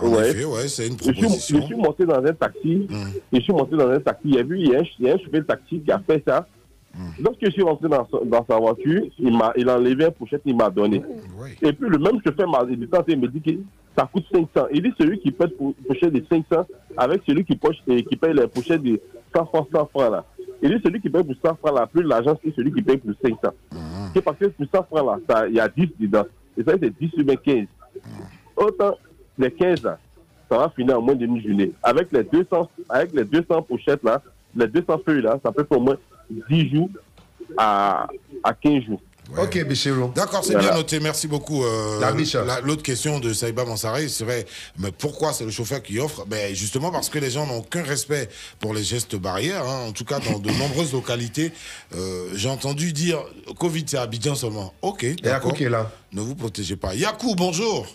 En Ouais. effet, ouais, c'est une Je suis, proposition. je suis monté dans un taxi. Je suis monté dans un taxi. Il y a vu, il y a un, il y a un chauffeur de taxi qui a fait ça. Lorsque je suis rentré dans, sa- dans sa voiture, il m'a, il a enlevé un pochette, il m'a donné. Et puis le même chauffeur m'a est il me dit que ça coûte 500. Il dit celui qui paye pour pochette de 500 avec celui qui, poche, et qui paye les pochettes de 100 francs, 100 francs là. Il dit celui qui paye pour 100 francs là, plus l'agence que celui qui paye pour 500. C'est parce que pour 100 francs là, il y a 10 dedans. Et ça, c'est 10 ou bien 15. Autant les 15 là, ça va finir en moins d'une journée. Avec les 200, avec les 200 pochettes là, les 200 feuilles là, ça peut faire au moins 10 jours à, à 15 jours. Ok, Bichiro. D'accord, c'est Voilà. bien noté. Merci beaucoup. euh, La L'autre question de Saïba Mansaré serait mais pourquoi c'est le chauffeur qui offre? Ben, Justement parce que les gens n'ont aucun respect pour les gestes barrières. hein. En tout cas, dans de nombreuses localités, euh, j'ai entendu dire Covid, c'est à Abidjan seulement. Ok, d'accord. qui est là. Ne vous protégez pas. Yakou, bonjour.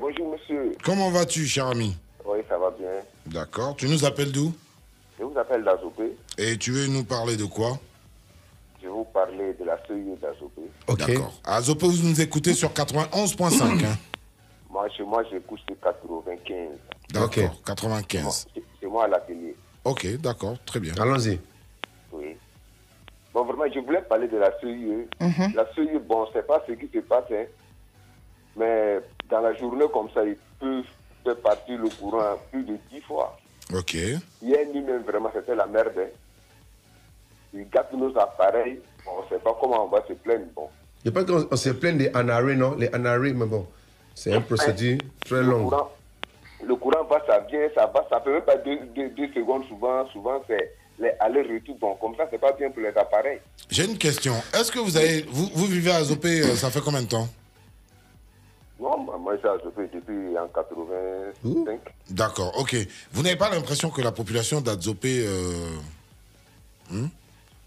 Bonjour monsieur. Comment vas-tu, cher ami Oui, ça va bien. D'accord. Tu nous appelles d'où Je vous appelle d'Azopé. Et tu veux nous parler de quoi Je vais vous parler de la CE d'Azopé. D'accord. À Zopo, vous nous écoutez sur 91.5. hein. Moi, chez moi, j'écoute sur 95. D'accord, 95. C'est c'est moi à l'atelier. Ok, d'accord, très bien. Allons-y. Oui. Bon, vraiment, je voulais parler de la CIE. Mhm. La CIE, bon, c'est pas ce qui se passe, hein. Mais dans la journée comme ça, ils peuvent faire partir le courant plus de 10 fois. Ok. Hier nuit même, vraiment, c'était la merde. hein. Ils gâtent nos appareils. Bon, on ne sait pas comment on va se plaindre. Bon. Je pense qu'on on se plaint des anarrhées, non? Les anarrhées, mais bon, c'est une procédure très Le longue. courant, le courant va, ça vient, ça va, ça peut même pas deux, deux, deux secondes souvent. Souvent, c'est les allers-retours. Bon, comme ça, c'est pas bien pour les appareils. J'ai une question. Est-ce que vous avez, vous, vous vivez à Zopé, euh, ça fait combien de temps? Non, moi, ça, je fais depuis en 85. D'accord, ok. Vous n'avez pas l'impression que la population d'Adzopé... euh, hmm?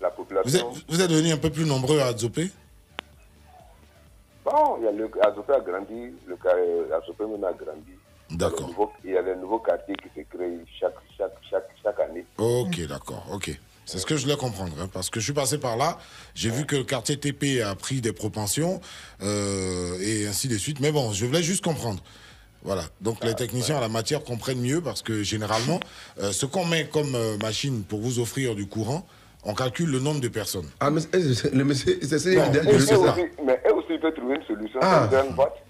La vous, êtes, population. vous êtes devenu un peu plus nombreux à Adzopé Bon, il y a le Azopé a grandi, le Azopé même a grandi. D'accord. Il y a des nouveaux- Il y a des nouveaux quartiers qui se créent chaque, chaque, chaque, chaque année. Ok, d'accord, ok. C'est ce que je voulais comprendre, hein, parce que je suis passé par là, j'ai vu que le quartier TP a pris des propensions, euh, et ainsi de suite. Mais bon, je voulais juste comprendre. Voilà, donc les techniciens à la matière comprennent mieux, parce que généralement, euh, ce qu'on met comme euh, machine pour vous offrir du courant, on calcule le nombre de personnes. Ah, mais c'est- le monsieur, c'est ça. Mais eux aussi, peuvent trouver une solution. Ah.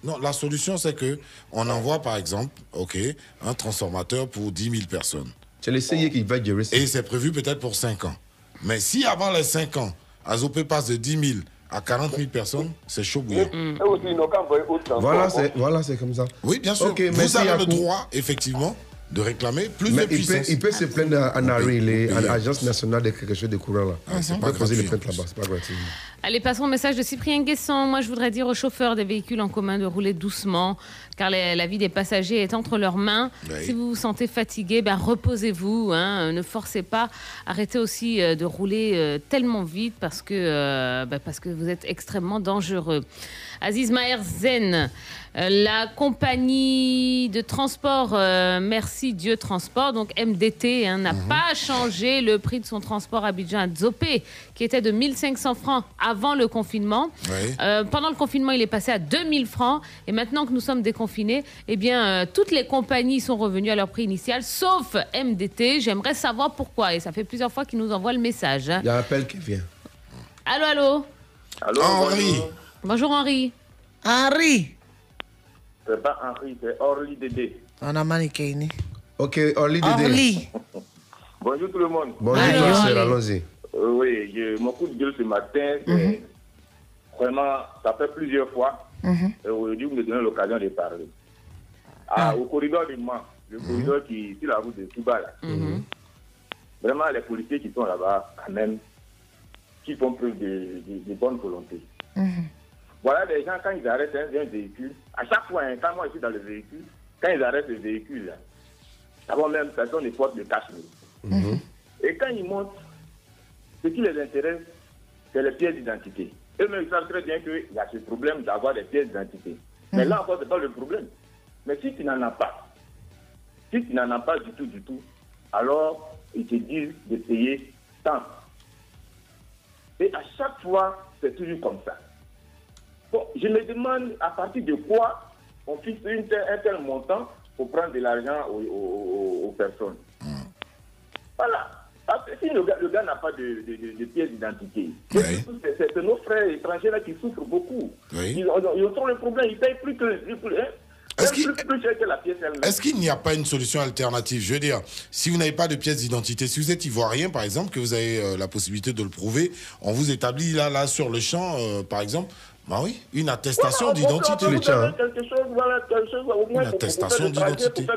Non, la solution, c'est que on envoie, par exemple, ok, un transformateur pour 10 000 personnes. C'est l'essayer qui va gérer ça. Et c'est prévu peut-être pour 5 ans. Mais si avant les 5 ans, Azopé passe de 10 000 à 40 000 personnes, c'est chaud bouillant. Voilà, c'est voilà, c'est comme ça. Oui, bien sûr. Ok, Vous avez le droit, effectivement, de réclamer plus Mais de il peut, puissance. il peut se plaindre à peut- peut payer. l'agence nationale de quelque chose de courant là. c'est il pas peut poser les plaintes là-bas, c'est pas gratuit. Allez, passons au message de Cyprien Guesson. Moi, je voudrais dire aux chauffeurs des véhicules en commun de rouler doucement, car les- la vie des passagers est entre leurs mains. Oui. Si vous vous sentez fatigué, ben, reposez-vous. hein. Ne forcez pas. Arrêtez aussi euh, de rouler euh, tellement vite parce que, euh, ben, parce que vous êtes extrêmement dangereux. Aziz Maher Zen, euh, la compagnie de transport, euh, merci Dieu Transport, donc MDT, hein, n'a pas changé le prix de son transport à Abidjan à Dzopé, qui était de 1500 francs avant le confinement. Oui. Euh, pendant le confinement, il est passé à 2000 francs. Et maintenant que nous sommes déconfinés, eh bien, euh, toutes les compagnies sont revenues à leur prix initial, sauf MDT. J'aimerais savoir pourquoi. Et ça fait plusieurs fois qu'ils nous envoient le message. hein. Il y a un appel qui vient. Allô, allô Allô, Henri. Bonjour Henri. Henri. C'est pas Henri, c'est Orly Dédé. On a maniqué. Ok, Orly Dédé. Orly. Bonjour tout le monde. Bonjour, allons-y. Euh, oui, je- mon coup de gueule ce matin, c'est vraiment, ça fait plusieurs fois. Et aujourd'hui, vous me donnez l'occasion de parler. Ah, Au corridor du Mans, le corridor qui sur la route de Touba, là. Vraiment, les policiers qui sont là-bas, quand même, qui font preuve de, de- de bonne volonté. Voilà, les gens, quand ils arrêtent un, un véhicule, à chaque fois, hein, quand moi je suis dans le véhicule, quand ils arrêtent le véhicule, d'abord même, ça donne des portes de cache Et quand ils montent, ce qui les intéresse, c'est les pièces d'identité. Eux-mêmes, ils savent très bien qu'il y a ce problème d'avoir des pièces d'identité. Mais là encore, ce n'est pas le problème. Mais si tu n'en as pas, si tu n'en as pas du tout, du tout, alors ils te disent de payer tant. Et à chaque fois, c'est toujours comme ça. Bon, je me demande à partir de quoi on fixe une un tel montant pour prendre de l'argent aux, aux- aux- aux personnes. Voilà. Parce que si le gars, n'a pas de, de, de- de pièce d'identité, c'est nos frères étrangers là qui souffrent beaucoup. Oui. Ils, ont, ils ont le problème, ils payent plus que, plus, plus, hein. Est-ce qu'il n'y a pas une solution alternative? Je veux dire, si vous n'avez pas de pièce d'identité, si vous êtes ivoirien, par exemple, que vous avez euh, la possibilité de le prouver, on vous établit là, là, sur le champ, euh, par exemple, bah oui, une attestation d'identité. Une attestation d'identité.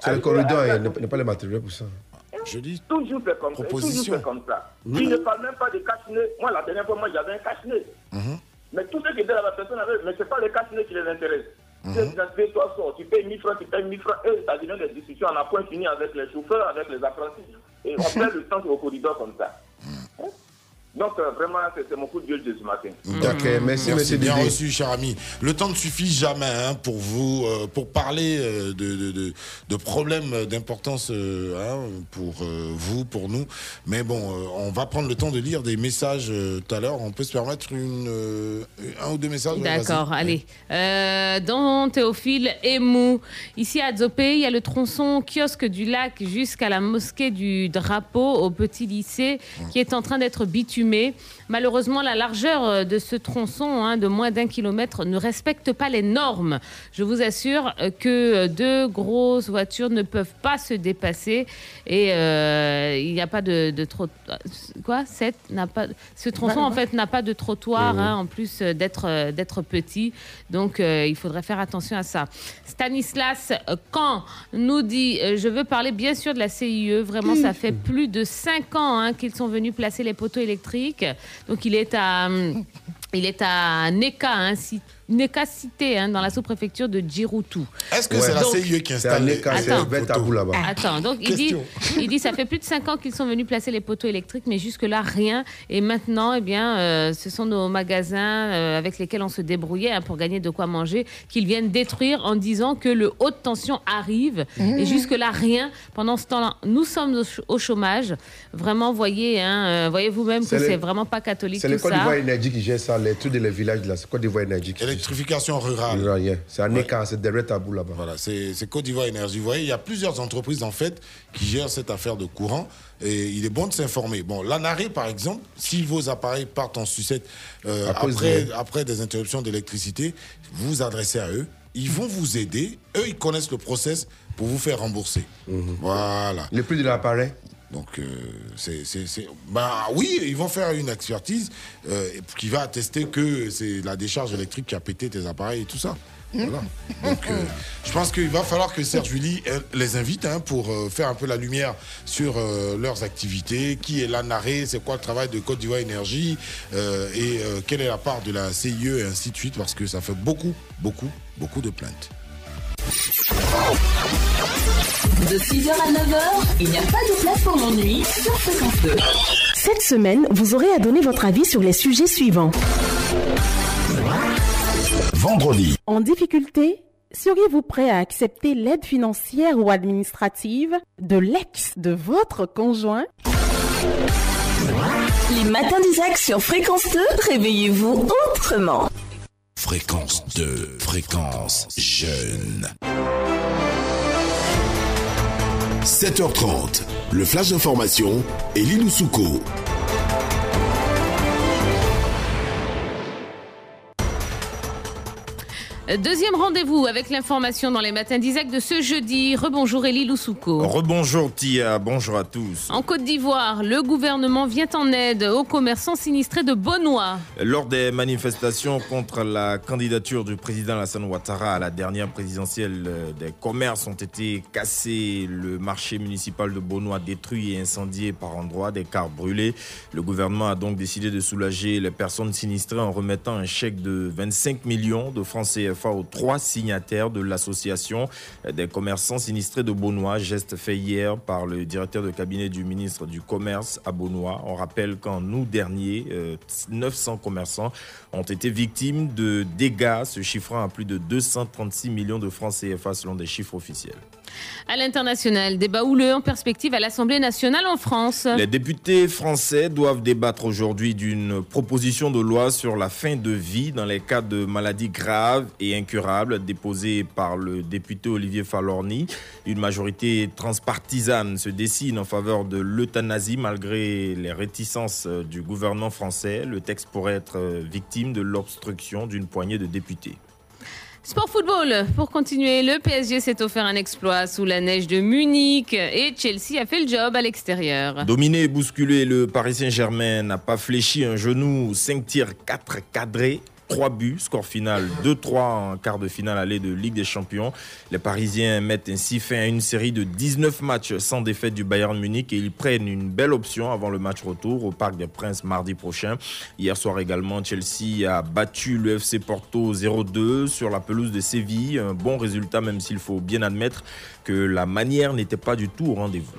C'est le corridor, il n'y a pas les matériaux pour ça. Je dis. Toujours fait comme ça. Proposition. Toujours fait comme ça. Il ne parle même pas de cache-nez. Moi, la dernière fois, moi, j'avais un cache-nez. Mhm. Mais tout ce qui était là, la personne avait, mais ce n'est pas le cache-nez qui les intéresse. C'est d'identité, toi, sors. Tu payes 1000 francs, tu payes 1000 francs. Et ça devient des discussions. On a point fini avec les chauffeurs, avec les apprentis. Et on perd le temps au corridor comme ça. Mhm. Hein? Donc, euh, vraiment, c'est mon coup de gueule de ce matin. D'accord, merci, monsieur bien Didier. reçu, cher ami. Le temps ne suffit jamais hein, pour vous, euh, pour parler euh, de, de, de, de problèmes d'importance euh, hein, pour euh, vous, pour nous. Mais bon, euh, on va prendre le temps de lire des messages euh, tout à l'heure. On peut se permettre une, euh, un ou deux messages ouais, D'accord, allez. Euh, dans Théophile Emou, ici à Dzopé, il y a le tronçon kiosque du lac jusqu'à la mosquée du drapeau au petit lycée qui est en train d'être bitumé assumé Malheureusement, la largeur euh, de ce tronçon hein, de moins d'un kilomètre ne respecte pas les normes. Je vous assure euh, que deux grosses voitures ne peuvent pas se dépasser et euh, il n'y a pas de, de trop quoi Sept n'a pas ce tronçon en fait n'a pas de trottoir hein, en plus euh, d'être euh, d'être petit. Donc euh, il faudrait faire attention à ça. Stanislas euh, Quand nous dit euh, je veux parler bien sûr de la CIE vraiment ça fait plus de cinq ans hein, qu'ils sont venus placer les poteaux électriques donc il est à il est à Neka, hein, si- Neka cité, hein, dans la sous-préfecture de Djiroutou. Est-ce que c'est la CIE qui installe les, les Tabou là-bas. Attends, donc il dit, il dit ça fait plus de 5 ans qu'ils sont venus placer les poteaux électriques, mais jusque-là rien. Et maintenant, eh bien, euh, ce sont nos magasins euh, avec lesquels on se débrouillait hein, pour gagner de quoi manger qu'ils viennent détruire en disant que le haute tension arrive. Mmh. Et jusque-là rien. Pendant ce temps-là, nous sommes au, ch- au chômage. Vraiment, voyez, hein, euh, voyez vous-même que C'est vraiment pas catholique C'est tout le Côte d'Ivoire Énergie qui gère ça, les trucs de les villages de la c'est Côte d'Ivoire Énergie. qui- Électrification rurale. C'est à Neka, c'est derrière Tabou là-bas. Voilà, c'est Côte d'Ivoire Énergie. Vous voyez, il y a plusieurs entreprises en fait qui gèrent cette affaire de courant et il est bon de s'informer. Bon, l'ANARE par exemple, si vos appareils partent en sucette euh, après, des- après des interruptions d'électricité, vous vous adressez à eux. Ils vont vous aider. Eux, ils connaissent le process pour vous faire rembourser. Voilà. Le prix de l'appareil Donc, euh, c'est, bah oui, ils vont faire une expertise euh, qui va attester que c'est la décharge électrique qui a pété tes appareils et tout ça. Voilà. Donc, euh, je pense qu'il va falloir que Serge Julie les invite hein, pour faire un peu la lumière sur leurs activités, qui est l'ANARE, c'est quoi le travail de Côte d'Ivoire Énergie et quelle est la part de la CIE et ainsi de suite, parce que ça fait beaucoup, beaucoup, beaucoup de plaintes. De 6h à 9h, il n'y a pas de place pour l'ennui sur Fréquence 2. Cette semaine, vous aurez à donner votre avis sur les sujets suivants. Vendredi, En difficulté, seriez-vous prêt à accepter l'aide financière ou administrative de l'ex de votre conjoint? Les matins d'Isaac sur Fréquence 2, réveillez-vous autrement. Fréquence 2, fréquence jeune. 7h30, le flash d'information, Elie Souko. Deuxième rendez-vous avec l'information dans les matins d'Isaac de ce jeudi. Rebonjour Elie Loussouko. Rebonjour Tia, bonjour à tous. En Côte d'Ivoire, le gouvernement vient en aide aux commerçants sinistrés de Beaunois. Lors des manifestations contre la candidature du président Alassane Ouattara à la dernière présidentielle, euh, des commerces ont été cassés, le marché municipal de Beaunois détruit et incendié par endroits, des cars brûlés. Le gouvernement a donc décidé de soulager les personnes sinistrées en remettant un chèque de 25 millions de francs CFA aux trois signataires de l'association des commerçants sinistrés de Beaunois, geste fait hier par le directeur de cabinet du ministre du Commerce à Beaunois. On rappelle qu'en août dernier, euh, 900 commerçants ont été victimes de dégâts se chiffrant à plus de 236 millions de francs CFA selon des chiffres officiels. À l'international, débat houleux en perspective à l'Assemblée nationale en France. Les députés français doivent débattre aujourd'hui d'une proposition de loi sur la fin de vie dans les cas de maladies graves et incurables déposée par le député Olivier Falorni. Une majorité transpartisane se dessine en faveur de l'euthanasie malgré les réticences du gouvernement français. Le texte pourrait être victime de l'obstruction d'une poignée de députés. Sport football, pour continuer, le PSG s'est offert un exploit sous la neige de Munich et Chelsea a fait le job à l'extérieur. Dominé et bousculé, le Paris Saint-Germain n'a pas fléchi un genou, 5 tirs, 4 cadrés. 3 buts, score final 2-3 en quart de finale aller de Ligue des Champions. Les Parisiens mettent ainsi fin à une série de 19 matchs sans défaite du Bayern Munich et ils prennent une belle option avant le match retour au Parc des Princes mardi prochain. Hier soir également, Chelsea a battu le FC Porto 0-2 sur la pelouse de Séville. Un bon résultat même s'il faut bien admettre que la manière n'était pas du tout au rendez-vous.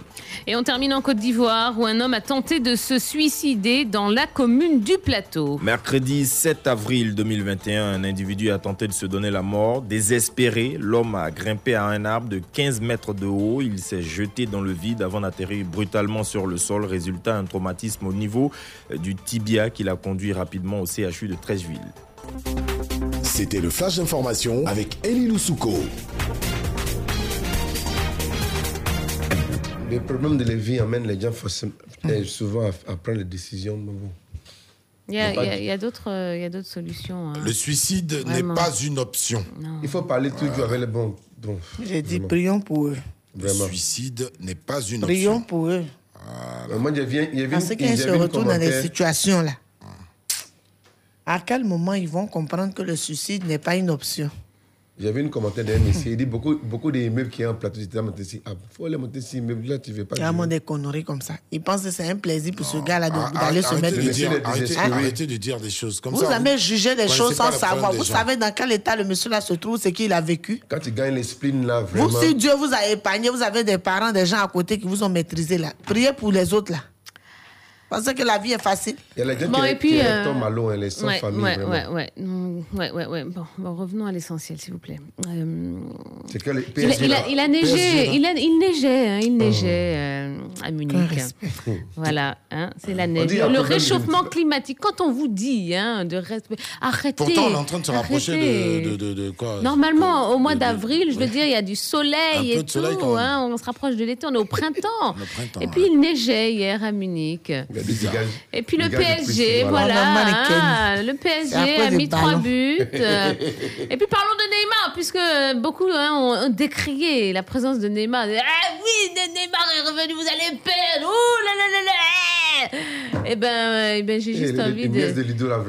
Et on termine en Côte d'Ivoire où un homme a tenté de se suicider dans la commune du Plateau. Mercredi 7 avril 2021, un individu a tenté de se donner la mort. Désespéré, l'homme a grimpé à un arbre de 15 mètres de haut. Il s'est jeté dans le vide avant d'atterrir brutalement sur le sol. Résultat, un traumatisme au niveau euh, du tibia qui l'a conduit rapidement au CHU de Trècheville. C'était le flash d'information avec Elie Loussouko. Les problèmes de la vie amènent les gens forcément, souvent à, à prendre des décisions. mais bon. Il y a, d'autres solutions. hein. Le suicide n'est Vraiment. pas une option. Il faut parler toujours avec les bons. bons. J'ai dit Vraiment. prions pour eux. Le suicide n'est pas une Prions option. pour eux. Euh, Moi, je viens, je viens, Parce qu'ils se retrouvent dans des situations là. À quel moment ils vont comprendre que le suicide n'est pas une option? J'avais une commentaire d'un monsieur, il dit beaucoup, beaucoup d'immeubles qui sont en plateau, j'étais à monter ici. Ah, faut les monter ici, immeubles là, tu veux pas. Il y a vraiment des conneries comme ça. Ils pensent que c'est un plaisir pour ce gars-là d'aller se mettre de dire- arrêtez- arrêtez de dire des choses comme Vous ça. avez jugé des choses sans savoir. Vous des gens. savez dans quel état le monsieur là se trouve, ce qu'il a vécu? Quand tu gagnes les spleen là, vraiment. Vous, si Dieu vous a épargné, vous avez des parents, des gens à côté qui vous ont maîtrisé là. Priez pour les autres là. Pensez que la vie est facile. Il y a les gens Bon, qui, et puis, qui euh, tombent à l'eau, hein, les sans ouais, famille. ouais, vraiment. ouais, ouais, ouais, ouais, ouais. Bon, bon, revenons à l'essentiel, s'il vous plaît. Euh, C'est que les il, a, PSG, il a- là. il a neigé, il, a- il neigeait, hein, Oh. il neigeait euh, à Munich. Voilà, hein, c'est la On neige. dit Le, de- réchauffement climatique, quand on vous dit hein, de respect, arrêtez. Pourtant, on est en train de se rapprocher de, de, de, de quoi? Normalement, au mois d'avril, je veux dire, il y a du soleil Un peu et de tout. soleil quand même. hein, on se rapproche de l'été, on est au printemps. Le printemps, et puis il neigeait hier à Munich. Et puis le PSG, voilà. le PSG a mis trois buts. et puis parlons de Neymar, puisque beaucoup hein, ont, décrié la présence de Neymar. Ah oui, Neymar est revenu, vous allez perdre. Ouh là là là là. Eh ben, eh ben j'ai juste envie de.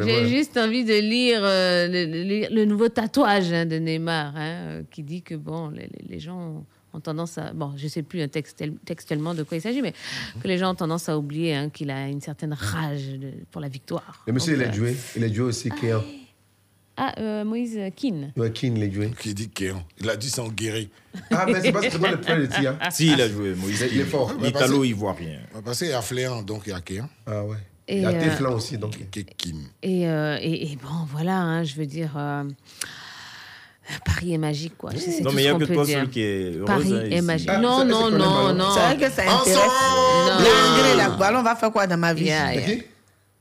J'ai juste envie de lire euh, le, le- le nouveau tatouage hein, de Neymar, hein, euh, qui dit que bon, les, les- les gens ont tendance à. Bon, je sais plus textuel- textuellement de quoi il s'agit, mais que les gens ont tendance à oublier hein, qu'il a une certaine rage de- pour la victoire. Le monsieur, Donc, il a euh, joué. Il a joué aussi, Kéan. Ah, euh, Moïse Keane. Ouais, Keane, il a joué. Qui dit Kéan Il a dit sans guérir. Ah, mais c'est parce que c'est pas le frère de Tia. Si, il a joué, Moïse. Il est fort. Ouais, parce qu'il y a Fléan, donc il y a Kéan. Ah ouais. Et, Il y a euh, Teflan aussi, donc. Kim. Et, euh, et, et bon, voilà, hein, je veux dire. euh, Paris est magique, quoi. Non, mais il ce y a que toi dire. seul qui est heureuse. Paris hein, est ici. magique. Ah, non, non, non, non. C'est vrai que ça intéresse. Non. L'engrais, la balle, on va faire quoi dans ma vie Yeah, yeah.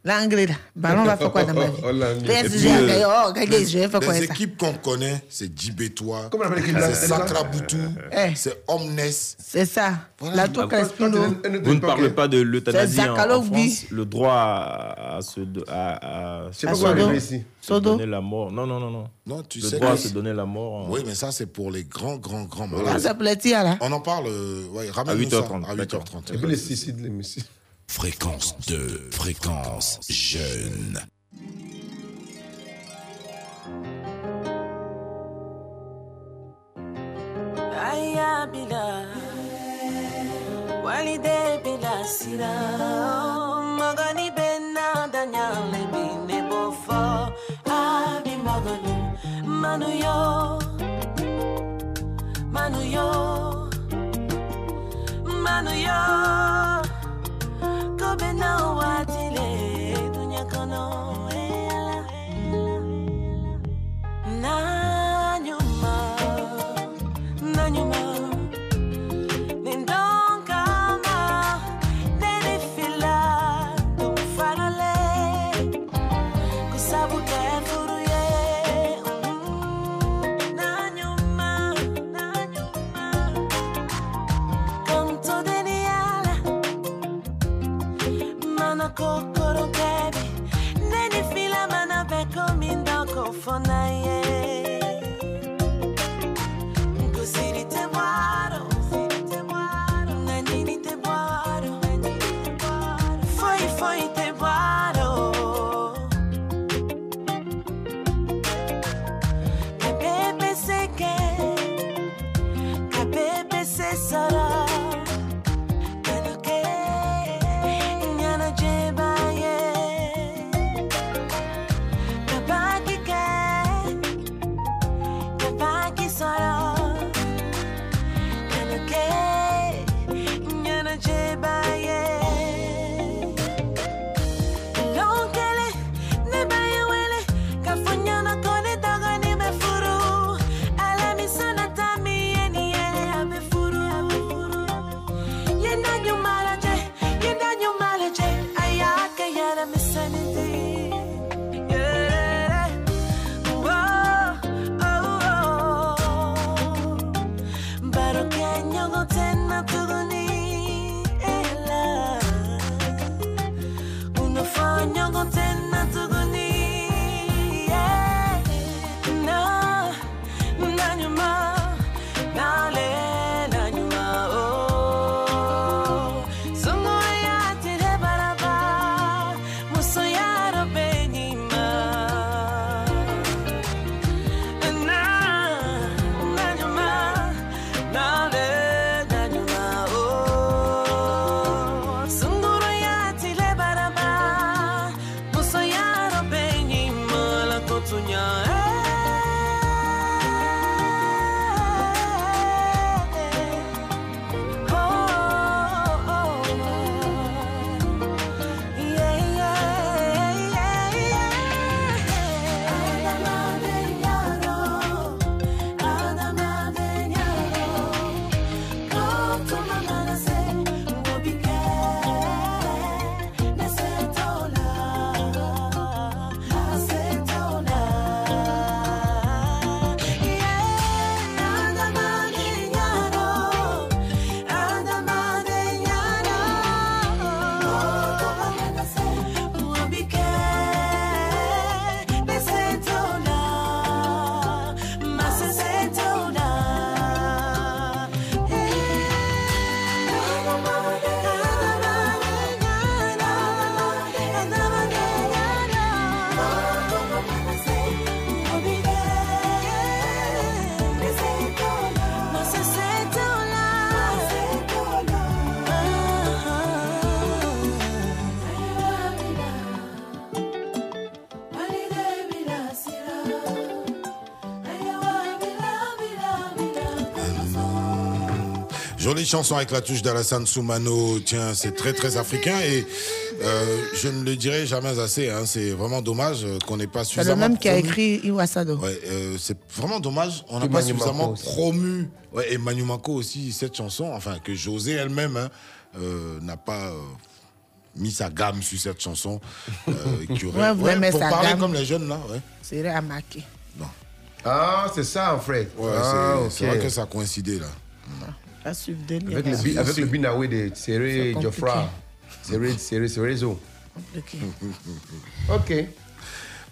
L'anglais, là. Ballon va faire quoi dans ma vie? Oh, oh, regarde, je vais faire quoi Les équipes qu'on connaît, c'est Djibétois, Comment on appelle l'équipe là? C'est Sakraboutou, Eh. c'est Omnes. C'est ça. La. Vous ne parlez pas de l'euthanasie en. France, le droit à, se, à, à, C'est pas quoi arriver ici. se Sodo. donner la mort. Non, non, non, non. Non, tu le droit à se donner la mort. Oui, mais ça, c'est pour les grands, grands, grands Ah, malades. On en parle, euh, ouais, ramène À 8h30, À 8h30. Et puis les suicides, les messieurs. Fréquence 2, fréquence jeune. Aya bila walide bila sira magani bena danyale bine bofo abi magani manu yo manu yo manu yo kobe kono eh, eh, eh, na nyuma na nyuma. Jolie chanson avec la touche d'Alassane Soumano. Tiens, c'est très très africain et euh, je ne le dirai jamais assez. hein. C'est vraiment dommage euh, qu'on n'ait pas C'est le suffisamment. même qui a écrit Iwasado. Ouais, euh, c'est vraiment dommage. On n'a pas Manu suffisamment promu. Ouais, et Manu Manko aussi cette chanson, enfin que José elle-même hein, euh, n'a pas. euh, mis sa gamme sur cette chanson. euh, qui aurait, Ouais, aimez pour parler gamme. comme les jeunes là, ouais. C'est à marquer. Ah, c'est ça, en fait. Ouais, ah, c'est- ok. vrai que ça a coïncidé là. À suivre Denis. Avec le, avec le Binawe de Serré. Geoffra. Serré, Serré, Serré. Ok.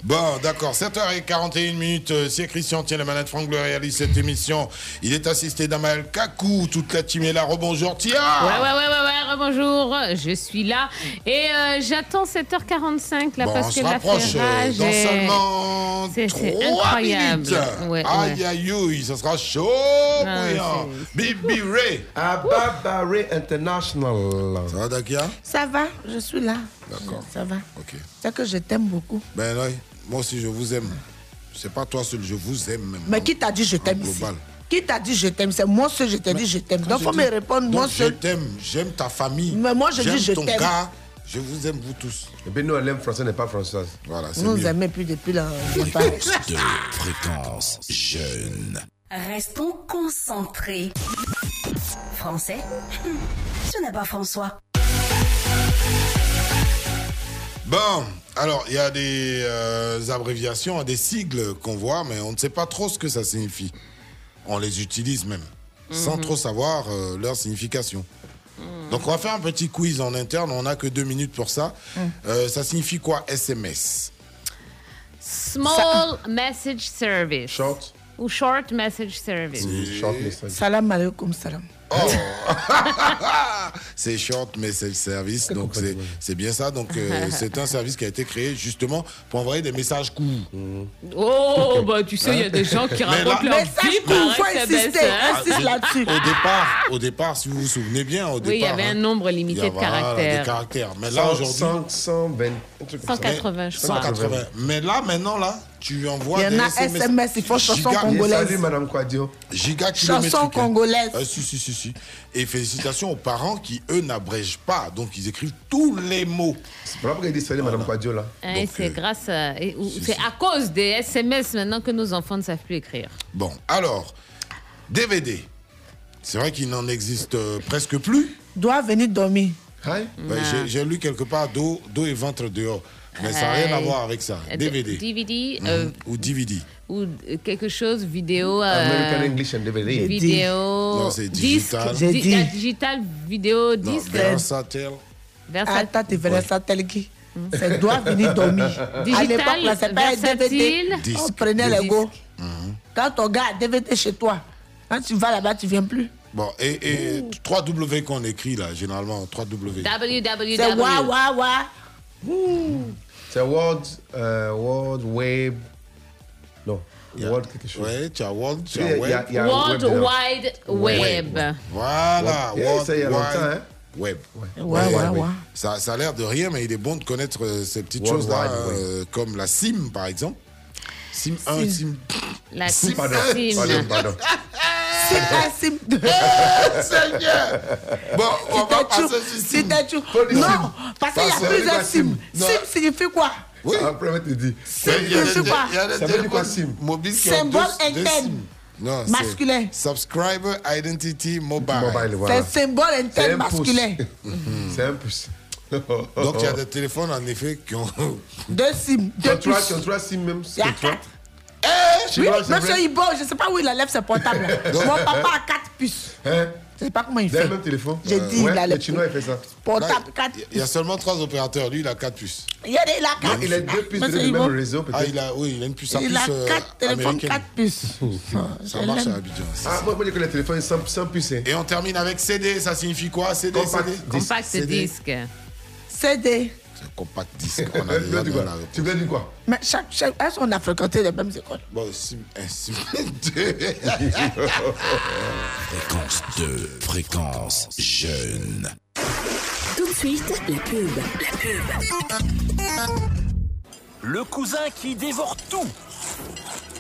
Bon, d'accord, 7h41 minutes. euh, Si Christian tient la manette, Franck Bleu réalise cette émission. Il est assisté d'Amael Kakou, toute la team est là. Rebonjour, Tia Ouais, ouais, ouais, ouais, ouais, bonjour, je suis là. Et euh, j'attends 7h45 là parce que rapproche euh, dans seulement c'est- c'est 3 incroyable. minutes. Ouais, aïe, ouais. aïe, aïe, ça sera chaud, Ah, bouillant. Bibi Ray. Ababa Ray International. Ça va, Dakia? Ça va, je suis là. D'accord. Ça va. Ok. C'est que je t'aime beaucoup. Ben là, moi aussi, je vous aime. C'est pas toi seul, je vous aime même. Mais qui t'a dit je t'aime ici global. Qui t'a dit je t'aime? C'est moi seul, je t'ai dit je t'aime. Donc, je faut dis- me répondre, moi donc, Je seul. t'aime, j'aime ta famille. Mais moi, je dis j'aime je ton t'aime. gars, je vous aime vous tous. Et bien, nous, elle aime français, n'est pas française. Voilà, c'est nous mieux. aimez plus depuis la. De fréquence jeune. Restons concentrés. Français? Ce n'est pas François. Bon, alors il y a des euh, abréviations, des sigles qu'on voit, mais on ne sait pas trop ce que ça signifie. On les utilise même, sans Mhm. trop savoir euh, leur signification. Donc on va faire un petit quiz en interne, on n'a que deux minutes pour ça. Euh, ça signifie quoi SMS Small Message Service. Short. Ou Short Message Service? Salam alaikum salam. C'est Short Message Service, donc c'est- c'est bien ça. Donc euh, c'est un service qui a été créé justement pour envoyer des messages courts. Oh, bah tu sais, il y a des gens qui Mais racontent là- leur Message vie court, faut insister, hein? insiste là-dessus. Au départ, au départ, si vous vous souvenez bien, au Oui, il y départ. avait un hein, nombre limité de voilà, caractères. des caractères. Mais là aujourd'hui. 120. un truc comme ça. 180, je crois. 180. Mais là maintenant là, tu envoies Il y en des a SMS. SMS, il faut chanson Giga- congolaise. Salut, Madame Quadio. Giga Chanson kilométrique, hein. congolaise. Ah, si, si, si, si. Et félicitations aux parents qui, eux, n'abrègent pas. Donc, ils écrivent tous les mots. C'est pas pourquoi il dit salut, Madame Quadio, là. Hein, c'est grâce à. ou- C'est à cause des SMS maintenant que nos enfants ne savent plus écrire. Bon, alors, DVD. C'est vrai qu'il n'en existe euh, presque plus. Doit venir dormir. Ben, j'ai- J'ai lu quelque part dos, dos et ventre dehors. Mais ça n'a rien à Aïe. voir avec ça. Euh, DVD. DVD Mhm. euh, Ou DVD. ou euh, quelque chose vidéo. euh, American English and DVD. Vidéo. Non, c'est disque, digital. J'ai di- dit. euh, digital, vidéo, Non, disque. Versatel. Versa- Attends, tu verras ça tel qui. Ça doit venir dormir. Digital, à l'époque, là, c'est pas un DVD. versatile. On Disque. prenait les Disque. go. Quand ton gars a DVD chez toi, quand tu vas là-bas, tu viens plus. Bon, et, et 3W qu'on écrit là, généralement, 3W. www. C'est wa, wa, wa. C'est World, euh, World Web. Non, Il y a- World quelque chose. Ouais, tu as World, tu as il y a- Web. y a World web. Wide Web. Voilà, Ouais, World ça, il y a Wide longtemps, hein. Web. Ouais, ouais, ouais. Ça, ça a l'air de rien, mais il est bon de connaître euh, ces petites choses-là, Web. euh, comme la SIM, par exemple. SIM 1, SIM... La SIM. SIM. Pardon, SIM. pardon, pardon. Sim de. Seigneur Bon, on va passer sur SIM. Non, parce qu'il y a plusieurs sim. Sim signifie quoi? Oui. Après, on te dire. Sim signifie quoi? Ça veut dire quoi, SIM? Symbole interne. Non, Masculin. Subscriber Identity Mobile. Mobile, C'est un symbole C'est interne masculin. C'est un pouce. Donc il y a des téléphones en effet qui ont. Deux sim, deux trois, puces. trois SIM même. Il y a quatre. Tu Oui, vois, monsieur. Ibo, je ne sais pas où il enlève ses portables. Mon papa a quatre puces. Hein? Je ne sais pas comment il Vous avez fait. le même téléphone? J'ai dit, ouais, il a le chinois, il fait ça. portables, quatre. Il y a seulement trois opérateurs. Lui, il a quatre puces. Il y a des là, quatre. Il a deux puces du même réseau, peut-être. Ah, il a, oui, il a une puce. Il puce, a euh, quatre téléphones, américaine. quatre puces. Ça Je marche à Abidjan. Ah, moi, moi, j'ai que les téléphones sans, sans puce. hein. Et on termine avec CD. Ça signifie quoi? CD, Compact CD. Compact CD. disque. CD. C'est compact disque. On a Tu veux déjà dire quoi la Tu voulais dire quoi? Mais chaque, chaque, est-ce qu'on a fréquenté les mêmes écoles? Bon, sim, un sim. Fréquence 2, fréquence jeune. Tout de suite, la pub. La pub. Le cousin qui dévore tout.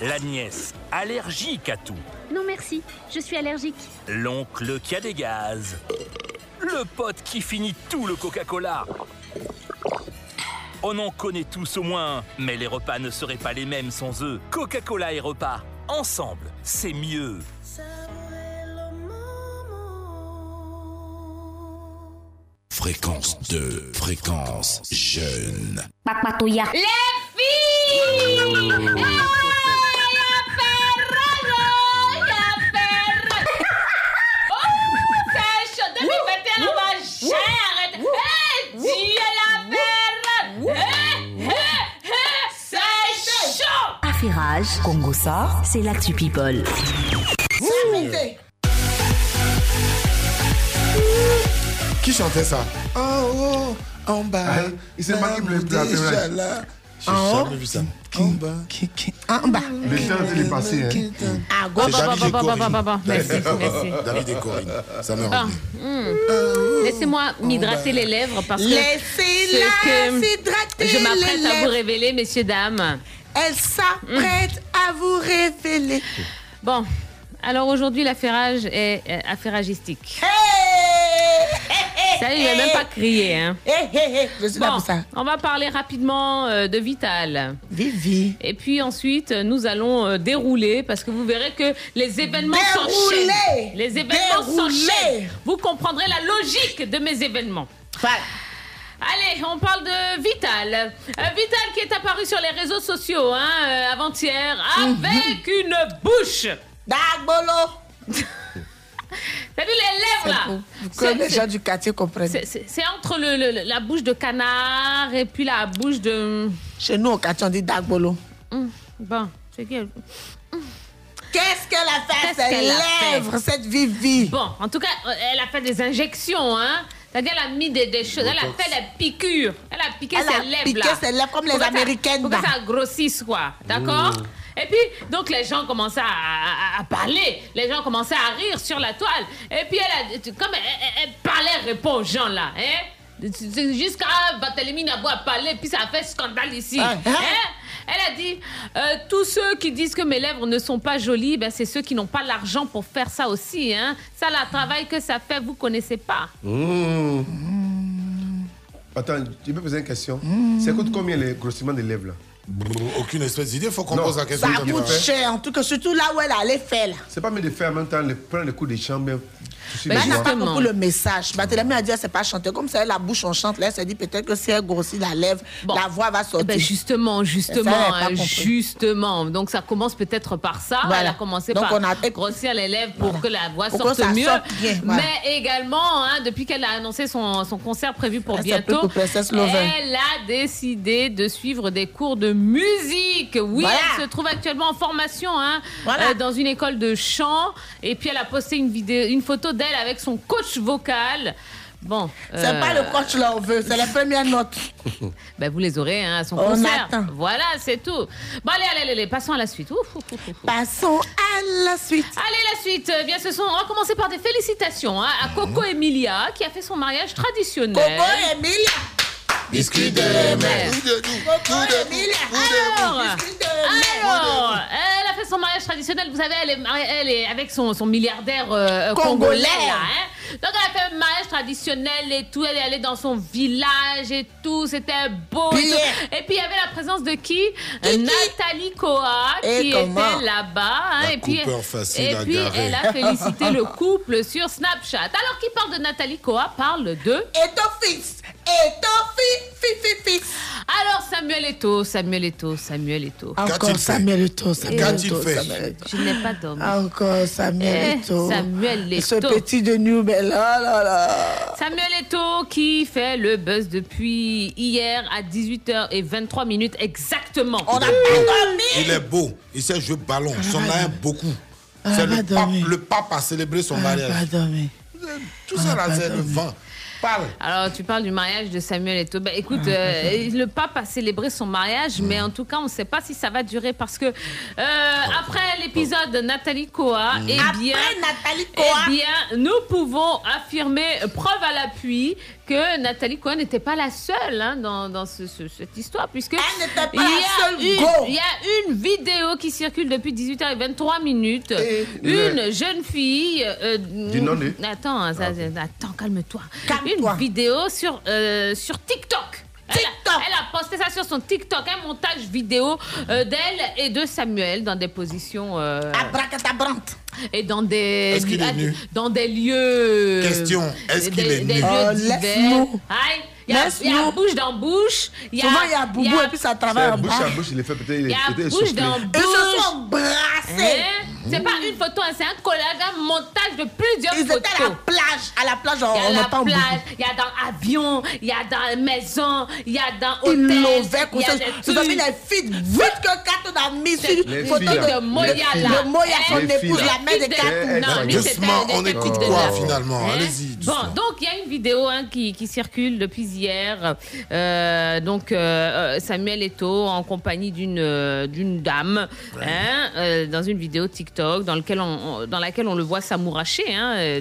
La nièce, allergique à tout. Non merci, je suis allergique. L'oncle qui a des gaz. Le pote qui finit tout le Coca-Cola. On en connaît tous au moins, un, mais les repas ne seraient pas les mêmes sans eux. Coca-Cola et repas, ensemble, c'est mieux. Fréquence 2, fréquence jeune. Les filles C'est chaud 2021 on va gérer Eh, dis la perre Eh, eh, eh, C'est chaud Affairage, Congo sort, c'est l'actu people. Qui chantait ça? Oh, oh, en bas. Ah, il s'est marqué le plus Déjà là. J'ai En haut jamais vu ça. En bas. En bas. Le temps est passé. Hein. Bon, bon. Merci, merci. David et Corinne. Ça me Ah, revient. hmm. Laissez-moi m'hydrater les lèvres parce que Laissez-la s'hydrater je m'apprête à vous révéler, messieurs, dames. Elle s'apprête à vous révéler. Bon, alors aujourd'hui, l'affairage est euh, affairagistique. Ça, il même pas crier. Hein. Je suis là Bon, pour ça. on va parler rapidement euh, de Vital. Vivi. Et puis ensuite, euh, nous allons euh, dérouler parce que vous verrez que les événements Dérouler. s'enchaînent. Les événements Dérouler. s'enchaînent. Vous comprendrez la logique de mes événements. Allez, on parle de Vital. Euh, Vital qui est apparu sur les réseaux sociaux hein, euh, avant-hier avec une bouche. Dagbolo. T'as vu les lèvres là? Connaissez les gens du quartier comprennent. C'est- entre le- le- la bouche de canard et puis la bouche de. Chez nous, au quartier, on dit Dagbolo. Hum, Bon, c'est qui? Qu'est-ce qu'elle a fait ses qu'elle a fait? lèvres, cette Vivi? Bon, en tout cas, elle a fait des injections, hein. C'est-à-dire, elle a mis des, des choses. Elle a fait des piqûres. Elle a piqué Elle ses a lèvres. piqué là. ses lèvres comme les ça- Américaines, Pour que là. ça grossisse, quoi. D'accord Et puis, donc, les gens commençaient à, à- à parler. Les gens commençaient à rire sur la toile. Et puis, elle a, comme elle, elle- elle parlait, elle répond aux gens, là. Hein Jusqu'à Barthélemy Nabo a parlé, puis ça a fait scandale ici. Ah, hein? Elle a dit euh, tous ceux qui disent que mes lèvres ne sont pas jolies, ben, c'est ceux qui n'ont pas l'argent pour faire ça aussi. Hein. Ça, le travail que ça fait, vous connaissez pas. Mmh. Attends, tu peux poser une question Ça coûte combien les grossiments des lèvres là? Aucune espèce d'idée, faut qu'on pose la question. Ça coûte cher, en tout cas, surtout là où elle allait faire. C'est pas mieux de faire en même temps, le, prendre le coup des chambres. Mais elle n'a pas compris le message. Barthélemy a dit, elle sait pas chanter. Comme ça, elle, la bouche, on chante. Là, elle s'est dit, peut-être que si elle grossit la lèvre, la voix va sortir. Eh ben justement, justement, Ça, pas hein, justement. Donc ça commence peut-être par ça. Voilà. Elle a commencé Donc, par on a- grossir les lèvres pour que la voix Pour sorte mieux. sorte bien, voilà. Mais également, hein, depuis qu'elle a annoncé son, son concert prévu pour Elle bientôt, elle a décidé de suivre des cours de musique. Oui, Voilà. elle se trouve actuellement en formation hein, Voilà. euh, dans une école de chant. Et puis elle a posté une vidéo, une photo d'elle avec son coach vocal. Bon, C'est euh, pas le coach là, on veut. C'est la première note. ben, vous les aurez hein, à son On concert. attend. Voilà, c'est tout. Bon, allez, allez, allez, passons à la suite. Ouf, ouf, ouf, ouf. Passons à la suite. Allez, la suite. Eh bien, ce sont, on va commencer par des félicitations hein, à Coco Emilia qui a fait son mariage traditionnel. Coco Emilia. Biscuit de mer. Alors, elle a fait son mariage traditionnel. Vous savez, elle est, mariée- elle est avec son, son milliardaire euh, Congolais. congolais. là, hein. Donc, elle a fait un mariage traditionnel et tout. Elle est allée dans son village et tout. C'était beau. Et, Bien. tout. Et puis, il y avait la présence de qui? Nathalie Koa qui était là-bas. hein. Et puis, et à puis garer. elle a félicité le couple sur Snapchat. Alors, qui parle de Nathalie Koa parle de Et ton fils. Et ton fils. Alors Samuel Eto, Samuel Eto, Samuel Eto. Encore Samuel Eto'o, Samuel Eto'o. Je n'ai pas d'homme. Encore Samuel Eh, Eto'o. Samuel Ce Eto'o. petit de New Bell. Oh là là. Samuel Eto qui fait le buzz depuis hier à 18h23 minutes exactement. On n'a pas dormi. Il est beau, il sait jouer ballon, son a beaucoup. C'est a le pape, dormi. le pape a célébré son On n'a mariage. pas dormi. Tout ça là, c'est le vent. Parle. Alors, tu parles du mariage de Samuel Eto'o. Ben, écoute, euh, le pape a célébré son mariage, mais en tout cas, on ne sait pas si ça va durer parce que euh, après l'épisode Nathalie Koa, eh bien, Après Nathalie eh Koa. bien, nous pouvons affirmer, preuve à l'appui, que Nathalie Koa n'était pas la seule hein, dans, dans ce- ce- cette histoire, puisque Elle n'était pas il y, la a seule une, go. il y a une vidéo qui circule depuis 18h23 minutes. Et une le- jeune fille. euh, Du Attends, ça- attends, calme-toi. Calme-toi. Une vidéo sur, euh, sur TikTok. TikTok. Elle a, posté ça sur son TikTok, un montage vidéo euh, d'elle et de Samuel dans des positions. Euh, Abracadabrantes. Et dans des. Est-ce qu'il est nu Dans des lieux. Question, est-ce qu'il est des nu lieux Oh, laisse-nous. Aïe, Il y a, il y a bouche dans bouche. Il y a, Souvent, il y a boubou et puis ça travaille en bouche bas. à bouche, il est fait peut-être. Il y a bouche dans Ils bouche. se sont brassés. Hein? C'est pas une photo, hein, c'est un collage, un montage de plusieurs Ils photos. étaient à la plage. À la plage, Il y on la pas plage, il y a dans avion, il y a dans maison, il y a dans Il hôtel. l'ovait il y a comme ça. des filles vite que Kat a mis sur une photo de De Moya, là. De Moya, son épouse, la mère de Les Kat. filles, non, lui, c'était Doucement, des- on des écoute quoi finalement Hein? Allez-y. Bon, donc il y a une vidéo hein, qui, qui circule depuis hier. Euh, donc euh, euh, Samuel Eto'o en compagnie d'une d'une dame hein, euh, dans une vidéo TikTok dans, lequel on, on- dans laquelle on le voit s'amouracher.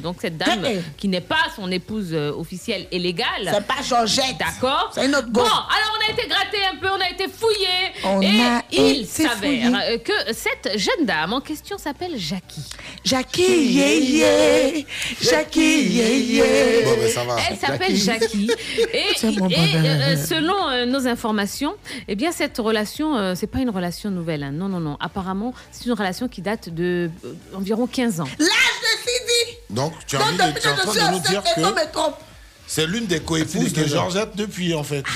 Donc cette dame qui n'est pas son épouse officielle et légale. C'est pas Georgette. D'accord. C'est une autre Bon, alors on a été gratté un peu, on a été fouillé. On et a il s'avère euh, que cette jeune dame en question s'appelle Jackie. Jackie, yeah, yeah. Jackie, yeah, yeah. Bon, ben ça va. Elle s'appelle Jackie. Et, bonheur. euh, selon euh, nos informations, eh bien cette relation, euh, c'est pas une relation nouvelle. hein. Non, non, non. Apparemment, c'est une relation qui date de euh, environ 15 ans. L'âge de Sidi. Donc, tu, as Donc, envie de, que de nous dire c'est l'une des coépouses de Georgette depuis, en fait. Ah,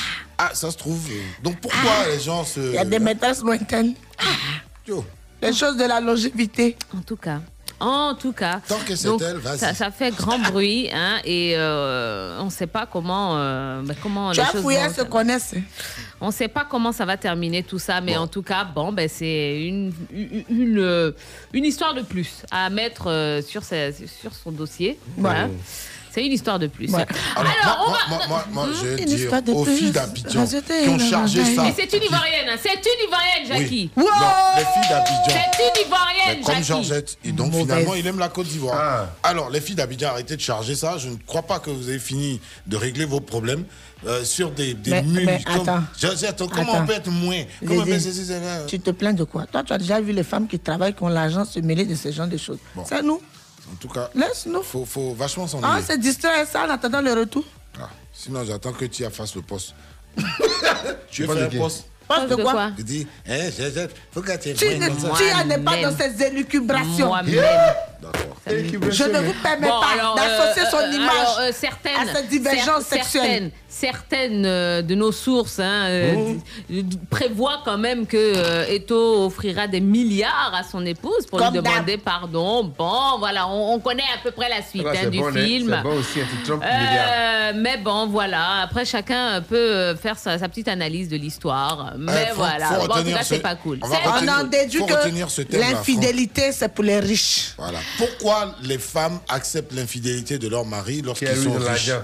ça se trouve. Donc, pourquoi les gens se. Il y a des maîtresses lointaines. Yo. Les choses de la longévité. En tout cas. En tout cas, Tant que c'est donc, elle, vas-y. ça, ça fait grand bruit hein, et euh, on ne sait pas comment, euh, ben, comment Tu les as choses fouillé, vont- elles se connaissent. On ne sait pas comment ça va terminer tout ça, mais en tout cas, bon, ben, c'est une, une, une, une histoire de plus à mettre euh, sur, sa- sur son dossier. Voilà. C'est une histoire de plus. Alors, Alors, on moi, va. moi, moi, moi, je vais Une dire aux plus. filles d'Abidjan qui ont chargé ça. Et c'est une Ivoirienne, hein, c'est une Ivoirienne, Jackie. Oui. Non, les filles d'Abidjan. C'est une Ivoirienne, Mais comme Jackie. Georgette. Et donc, Mauvaise. finalement, il aime la Côte d'Ivoire. Ah. Alors, les filles d'Abidjan, arrêtez de charger ça. Je ne crois pas que vous avez fini de régler vos problèmes euh, sur des, des Mais- mules. mais comme- attends. Georgette, attends, comment Attends. on peut être moins? Comment on peut Dédé, c'est- c'est- c'est- Tu te plains de quoi? Toi, tu as déjà vu les femmes qui travaillent, qui ont l'argent se mêler de ce genre de choses. C'est nous. En tout cas, Laisse-nous. faut, faut vachement s'en Ah, c'est distrait ça en attendant le retour. Ah, Sinon, j'attends que tu fasses le poste. tu veux Poste faire qui? Poste Poste de quoi? Quoi Je dis, hein, Georgette, faut que tu Tu ne comme ça. tu n'es pas dans ces élucubrations. Moi-même. D'accord. Je ne vous permets Bon, pas alors, d'associer euh, son euh, image alors, euh, certaines, à cette divergence cer- sexuelle. Certaines, certaines euh, de nos sources hein, euh, Mmh. d- prévoient quand même que euh, Eto offrira des milliards à son épouse pour Comme lui demander pardon. Bon, voilà, on, on connaît à peu près la suite Ah, hein, c'est du bon, film. C'est bon aussi, un petit Trump Euh, milliard. mais bon, voilà. Après, chacun peut faire sa, sa petite analyse de l'histoire. Mais faut- voilà. faut Bon, en tout cas, ce- c'est pas cool. on va C'est- retenir- On en déduit que l'infidélité, c'est pour les riches. Voilà. Pourquoi les femmes acceptent l'infidélité de leur mari lorsqu'ils sont riches l'argent.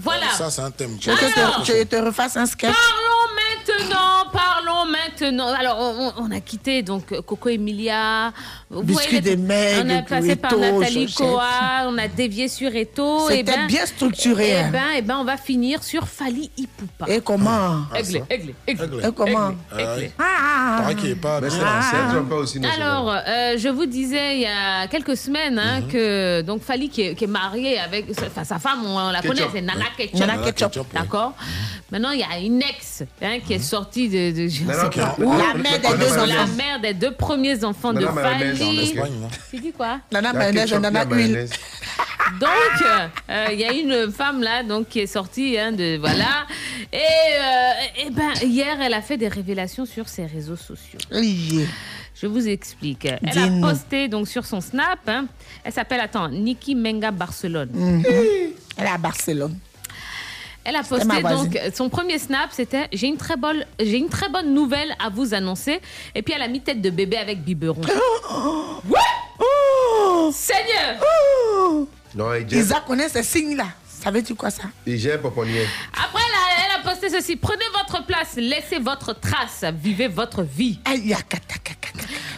Voilà. Ça, c'est un thème. Tu veux que Alors. te- je te refasse un sketch Parlons maintenant, parlons maintenant. Alors, on, on a quitté donc Coco Emilia. Vous voyez, des Maigres, On a passé par Eto, Nathalie Georgette. Koa, on a dévié sur Eto. C'était et ben, bien structuré, Et hein. ben, et ben, on va finir sur Fali Ipupa. Et comment Aiglé, aiglé, aiglé. Et comment aiglé. Ah, pas. Mais c'est c'est un Trump pas aussi. Alors, euh, je vous disais il y a quelques semaines hein, Mhm. que donc Fali qui est, qui est marié avec enfin, sa femme, on la Ketchup. connaît, c'est Nana Ouais. Ketchup. Nana Ketchup. D'accord. Maintenant, il y a une ex hein, qui est sortie de, de je sais pas. La mère des deux. La mère des deux premiers enfants de Mayonnaise en. Espagne, non? Tu dis quoi? Nana mayonnaise, nana huile. Donc, euh, il y a une femme là, donc qui est sortie, hein, de voilà. Et, euh, et ben hier, elle a fait des révélations sur ses réseaux sociaux. Oui. Je vous explique. Elle a posté donc sur son Snap. hein, elle s'appelle attends Niki Menga Barcelone. Mhm. Elle est à Barcelone. Elle a posté donc son premier snap, c'était j'ai une très bonne j'ai une très bonne nouvelle à vous annoncer. Et puis elle a mis tête de bébé avec biberon. ouais. Oh Seigneur. Oh Non, il gère, Isa connaît ces signes-là. Ça veut dire quoi ça? Il gère Poponnier. Après elle a, elle a posté ceci prenez votre place, laissez votre trace, vivez votre vie. Aïe,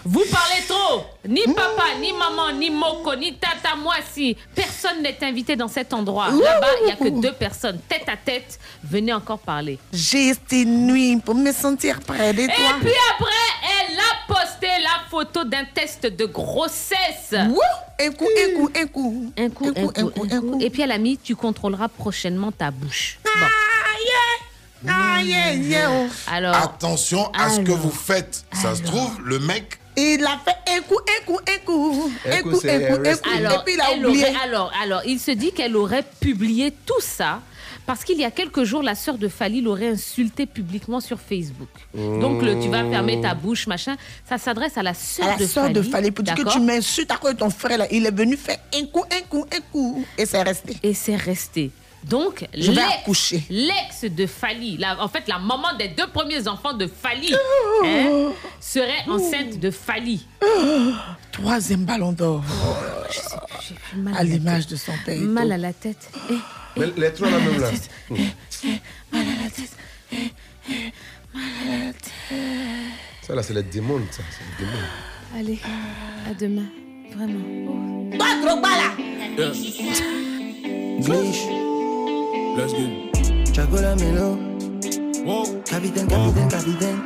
Vous parlez trop. Ni papa, ni maman, ni Moko, ni tata, moi si. Personne n'est invité dans cet endroit. Là-bas, il n'y a que deux personnes, tête à tête. Venez encore parler. J'ai cette nuit pour me sentir près de Et toi. puis après, elle a posté la photo d'un test de grossesse. Wouh Un coup, un coup, un coup. Un coup, un coup, un coup. Et puis elle a mis, tu contrôleras prochainement ta bouche. Bon. Ah, yeah, yeah. Alors, Attention à ce que vous faites. Ça se trouve, le mec. Il a fait un coup, un coup, un coup. Un Un coup, un coup, un coup. alors, Et puis il a oublié. aurait- alors, alors, il se dit qu'elle aurait publié tout ça parce qu'il y a quelques jours, la sœur de Fali l'aurait insulté publiquement sur Facebook. Donc, le, tu vas fermer ta bouche, machin. Ça s'adresse à la sœur À la de soeur Fali. de Fali, pour dire que tu m'insultes à cause de ton frère là. Il est venu faire un coup, un coup, un coup. Et c'est resté. Et c'est resté. Donc, Je vais l'ex- accoucher. l'ex de Fali, la- en fait, la maman des deux premiers enfants de Fali, Oh. hein, serait enceinte de Fali. Troisième ballon d'or. mal À la l'image de son père. Mal à la tête. Eh, Mais les trois là même là. Mal à la tête. Mal à la tête. Ça là, c'est les démons, ça. C'est. Allez, à demain. Vraiment. Toi, trop bas là. Let's get Chago la mélo. Capitaine, capitaine, capitaine.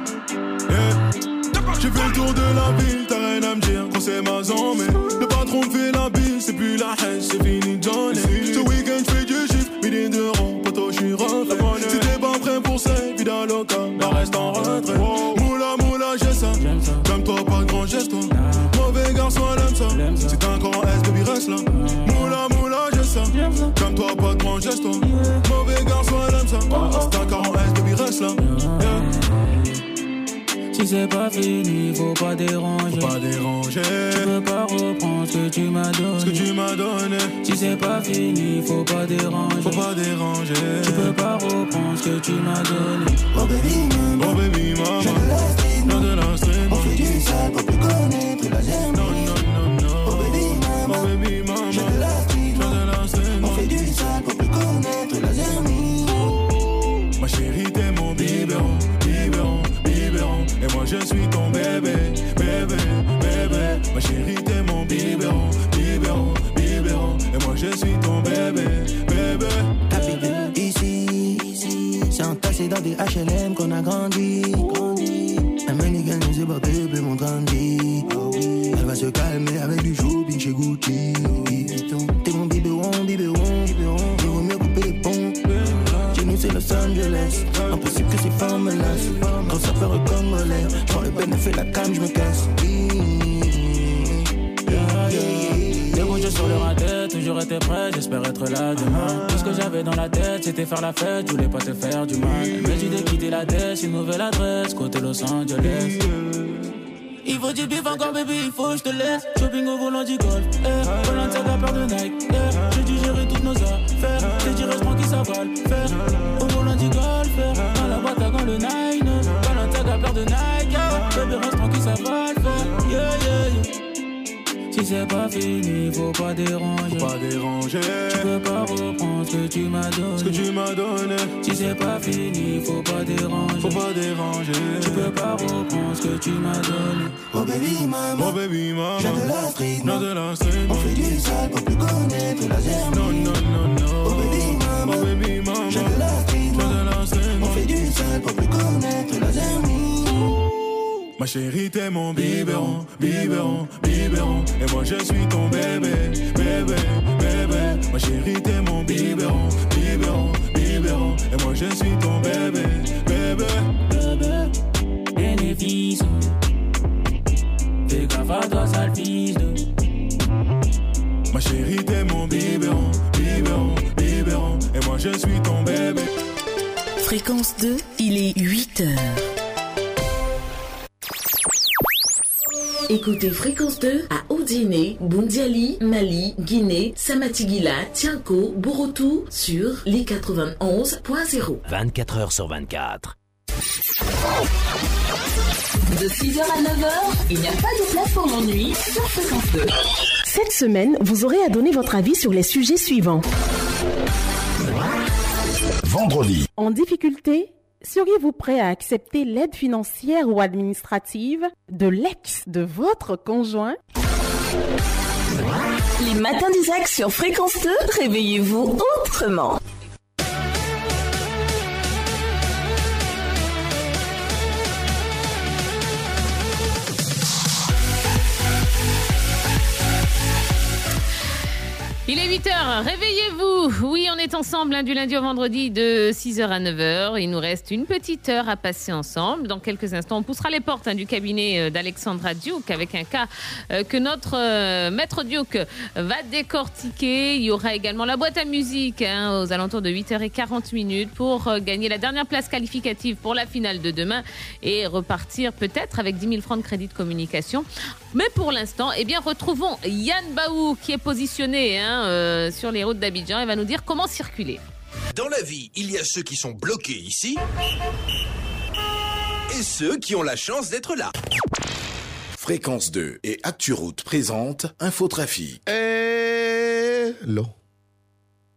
J'ai fait le tour de la ville, t'as rien à me dire quand c'est ma zone Mais le patron me fait la bille, c'est plus la haine, c'est fini Johnny. Ce week-end j'fais du chiffre, milliers d'euros, poto j'suis refait Si t'es pas prêt pour ça, dans le cas, bah reste en retrait. Moula moula j'ai ça, comme toi pas grand geste toi. Mauvais garçon elle aime ça, t'as un en S baby reste là toi pas de grand geste toi Mauvais garçon elle aime ça, si t'as un corps en S baby reste là Si c'est pas fini, faut pas déranger. Faut pas déranger. Tu peux pas reprendre ce que tu m'as donné. Ce que tu m'as donné. Si c'est pas fini, faut pas déranger. Faut pas déranger. Tu peux pas reprendre ce que tu m'as donné. Oh baby mama, oh baby mama, j'ai de la street, non de la street, on fait du sale pour plus connaître la des HLM qu'on a grandi. Les gars nous est pas bébé, mon grandi. Elle va se calmer avec du shopping chez Gucci. T'es mon biberon, biberon, biberon. Il vaut mieux couper ponts. Chez nous, c'est Los Angeles. Impossible que ces femmes me laissent. Quand ça fait un congolais, prends le bénéfice la cam, je me casse. Jeux sur le raté, toujours été prêt, j'espère être là demain. J'avais dans la tête, c'était faire la fête, je voulais pas te faire du mal. Elle m'a dit de quitter la tête, une nouvelle adresse, côté Los Angeles. Il faut du bif encore, baby, il faut que je te laisse. Shopping au volant du golf, eh. Volant de la de Nike, eh. J'ai dû gérer toutes nos affaires. J'ai dit reste tranquille, ça va faire. Au volant du golf, eh. Dans la boîte à gants, le nine. Volant de la de Nike, yeah. Baby, reste tranquille, ça va Si c'est pas fini, faut pas déranger. Faut pas déranger. Tu peux pas reprendre ce que tu m'as donné. Ce que tu m'as donné. Si c'est pas fini, faut pas déranger. Faut pas déranger. Tu peux pas reprendre ce que tu m'as donné. Oh baby maman, Oh baby mama, J'ai de la street, non de la street. On fait du sale pour plus connaître la germe. Non non non non. Oh baby maman, Oh baby mama, J'ai de la street, non de la street. On fait du sale pour plus connaître la germe. Ma chérie, t'es mon biberon, biberon, biberon. Et moi, je suis ton bébé, bébé, bébé. Ma chérie, t'es mon biberon, biberon, biberon. Et moi, je suis ton bébé, bébé, bébé. Bénéfice. Fais gaffe à toi, sale fils de. Ma chérie, t'es mon biberon, biberon, biberon. Et moi, je suis ton bébé. Fréquence 2, il est 8 heures. Écoutez Fréquence 2 à Odiné, Bundiali, Mali, Guinée, Samatigila, Tianko, Borotou sur les 91.0. 24 heures sur 24. De 6h à 9h, il n'y a pas de place pour l'ennui sur Fréquence 2. Cette semaine, vous aurez à donner votre avis sur les sujets suivants. Vendredi, En difficulté, seriez-vous prêt à accepter l'aide financière ou administrative de l'ex de votre conjoint? Les matins d'Isaac sur Fréquence 2, réveillez-vous autrement. Il est 8h, réveillez-vous Oui, on est ensemble hein, du lundi au vendredi de 6h à 9h. Il nous reste une petite heure à passer ensemble. Dans quelques instants, on poussera les portes hein, du cabinet euh, d'Alexandra Duke avec un cas euh, que notre euh, maître Duke va décortiquer. Il y aura également la boîte à musique hein, aux alentours de 8h40 minutes pour gagner la dernière place qualificative pour la finale de demain et repartir peut-être avec 10 000 francs de crédit de communication. Mais pour l'instant, eh bien, retrouvons Yann Baou qui est positionné euh, sur les routes d'Abidjan et va nous dire comment circuler. Dans la vie, il y a ceux qui sont bloqués ici et ceux qui ont la chance d'être là. Fréquence 2 et ActuRoute présente Infotrafic. Hello.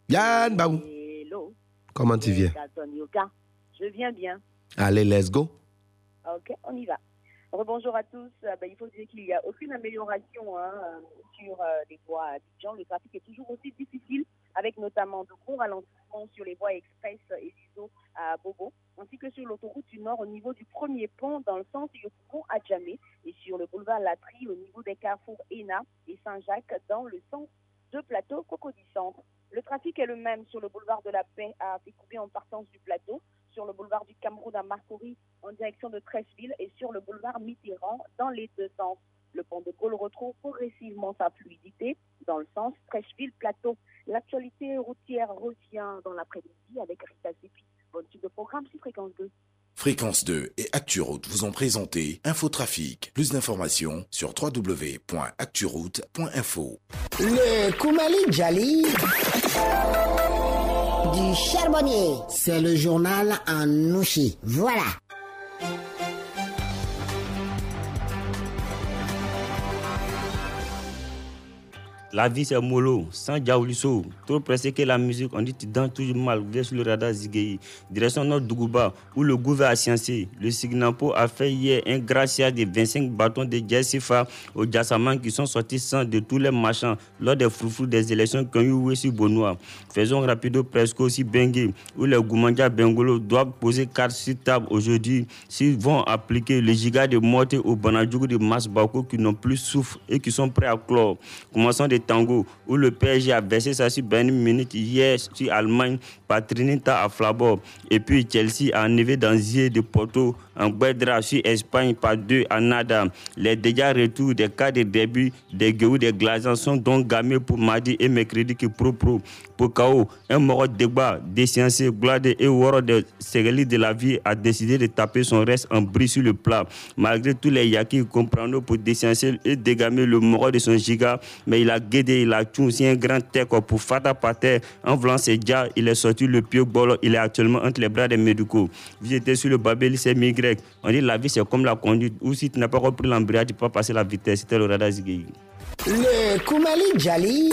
Yann Baou. Hello. Comment tu viens? Je viens bien. Allez, let's go. Ok, on y va. Rebonjour à tous. Euh, ben, il faut dire qu'il n'y a aucune amélioration hein, euh, sur euh, les voies Abidjan. Le trafic est toujours aussi difficile, avec notamment de gros ralentissements sur les voies express et l'ISO à Bobo, ainsi que sur l'autoroute du Nord au niveau du premier pont dans le sens pont à Djamé et sur le boulevard Latry au niveau des carrefours ENA et Saint-Jacques dans le sens de plateau Cocody Centre. Le trafic est le même sur le boulevard de la Paix à Pécoubé en partance du plateau, sur le boulevard du Cameroun à Marcory en direction de Trècheville et sur le boulevard Mitterrand dans les deux sens. Le pont de Gaulle retrouve progressivement sa fluidité dans le sens Trècheville-Plateau. L'actualité routière revient dans l'après-midi avec Rita Zepi. Bonne suite de programme sur Fréquence 2. Fréquence 2 et ActuRoute vous ont présenté Infotrafic. Plus d'informations sur www.acturoute.info. Le Koumali Djali du charbonnier. C'est le journal en nouchi. Voilà. La vie c'est mollo, sans Djaoulisso. Trop pressé que la musique, on dit tu danses toujours mal. Sur le radar Zigei. Direction Nord Dougouba, où le gouvernement a sciencé. Le Signapo a fait hier un gracias de 25 bâtons de Jessifa aux Jassaman qui sont sortis sans de tous les machins lors des froufrous des élections qui ont eu sur Bonois. Faisons rapido presque aussi Bengue, où les Goumandja Bengolo doivent poser carte sur table aujourd'hui s'ils vont appliquer le giga de morte au Banadjougou de Masbako qui n'ont plus souffle et qui sont prêts à clore. Commençons Tango, où le PSG a versé ça sur 20 minutes hier sur Allemagne par Trinita à Flabor. Et puis Chelsea a enlevé dans Zier de Porto en Guedra sur Espagne par 2 à Nada. Les dégâts retour des cas de début des Guéou des Glazans sont donc gamés pour mardi et mercredi qui pro pro. Pour KO, un mort débat déciencé, Glade et Woro de Segeli de la vie a décidé de taper son reste en bris sur le plat. Malgré tous les yakis comprendre pour déciencer et dégamer le mort de son giga, mais il a guédé, il a aussi un grand tech pour Fata Pater. En voulant ses dia, il est sorti le pied bolo, il est actuellement entre les bras des médicaux. Vous étiez sur le Babel, c'est Y. On dit la vie c'est comme la conduite, ou si tu n'as pas repris l'embrayage, tu peux pas passer la vitesse. C'était le radar Ziggy. Le Koumali Djali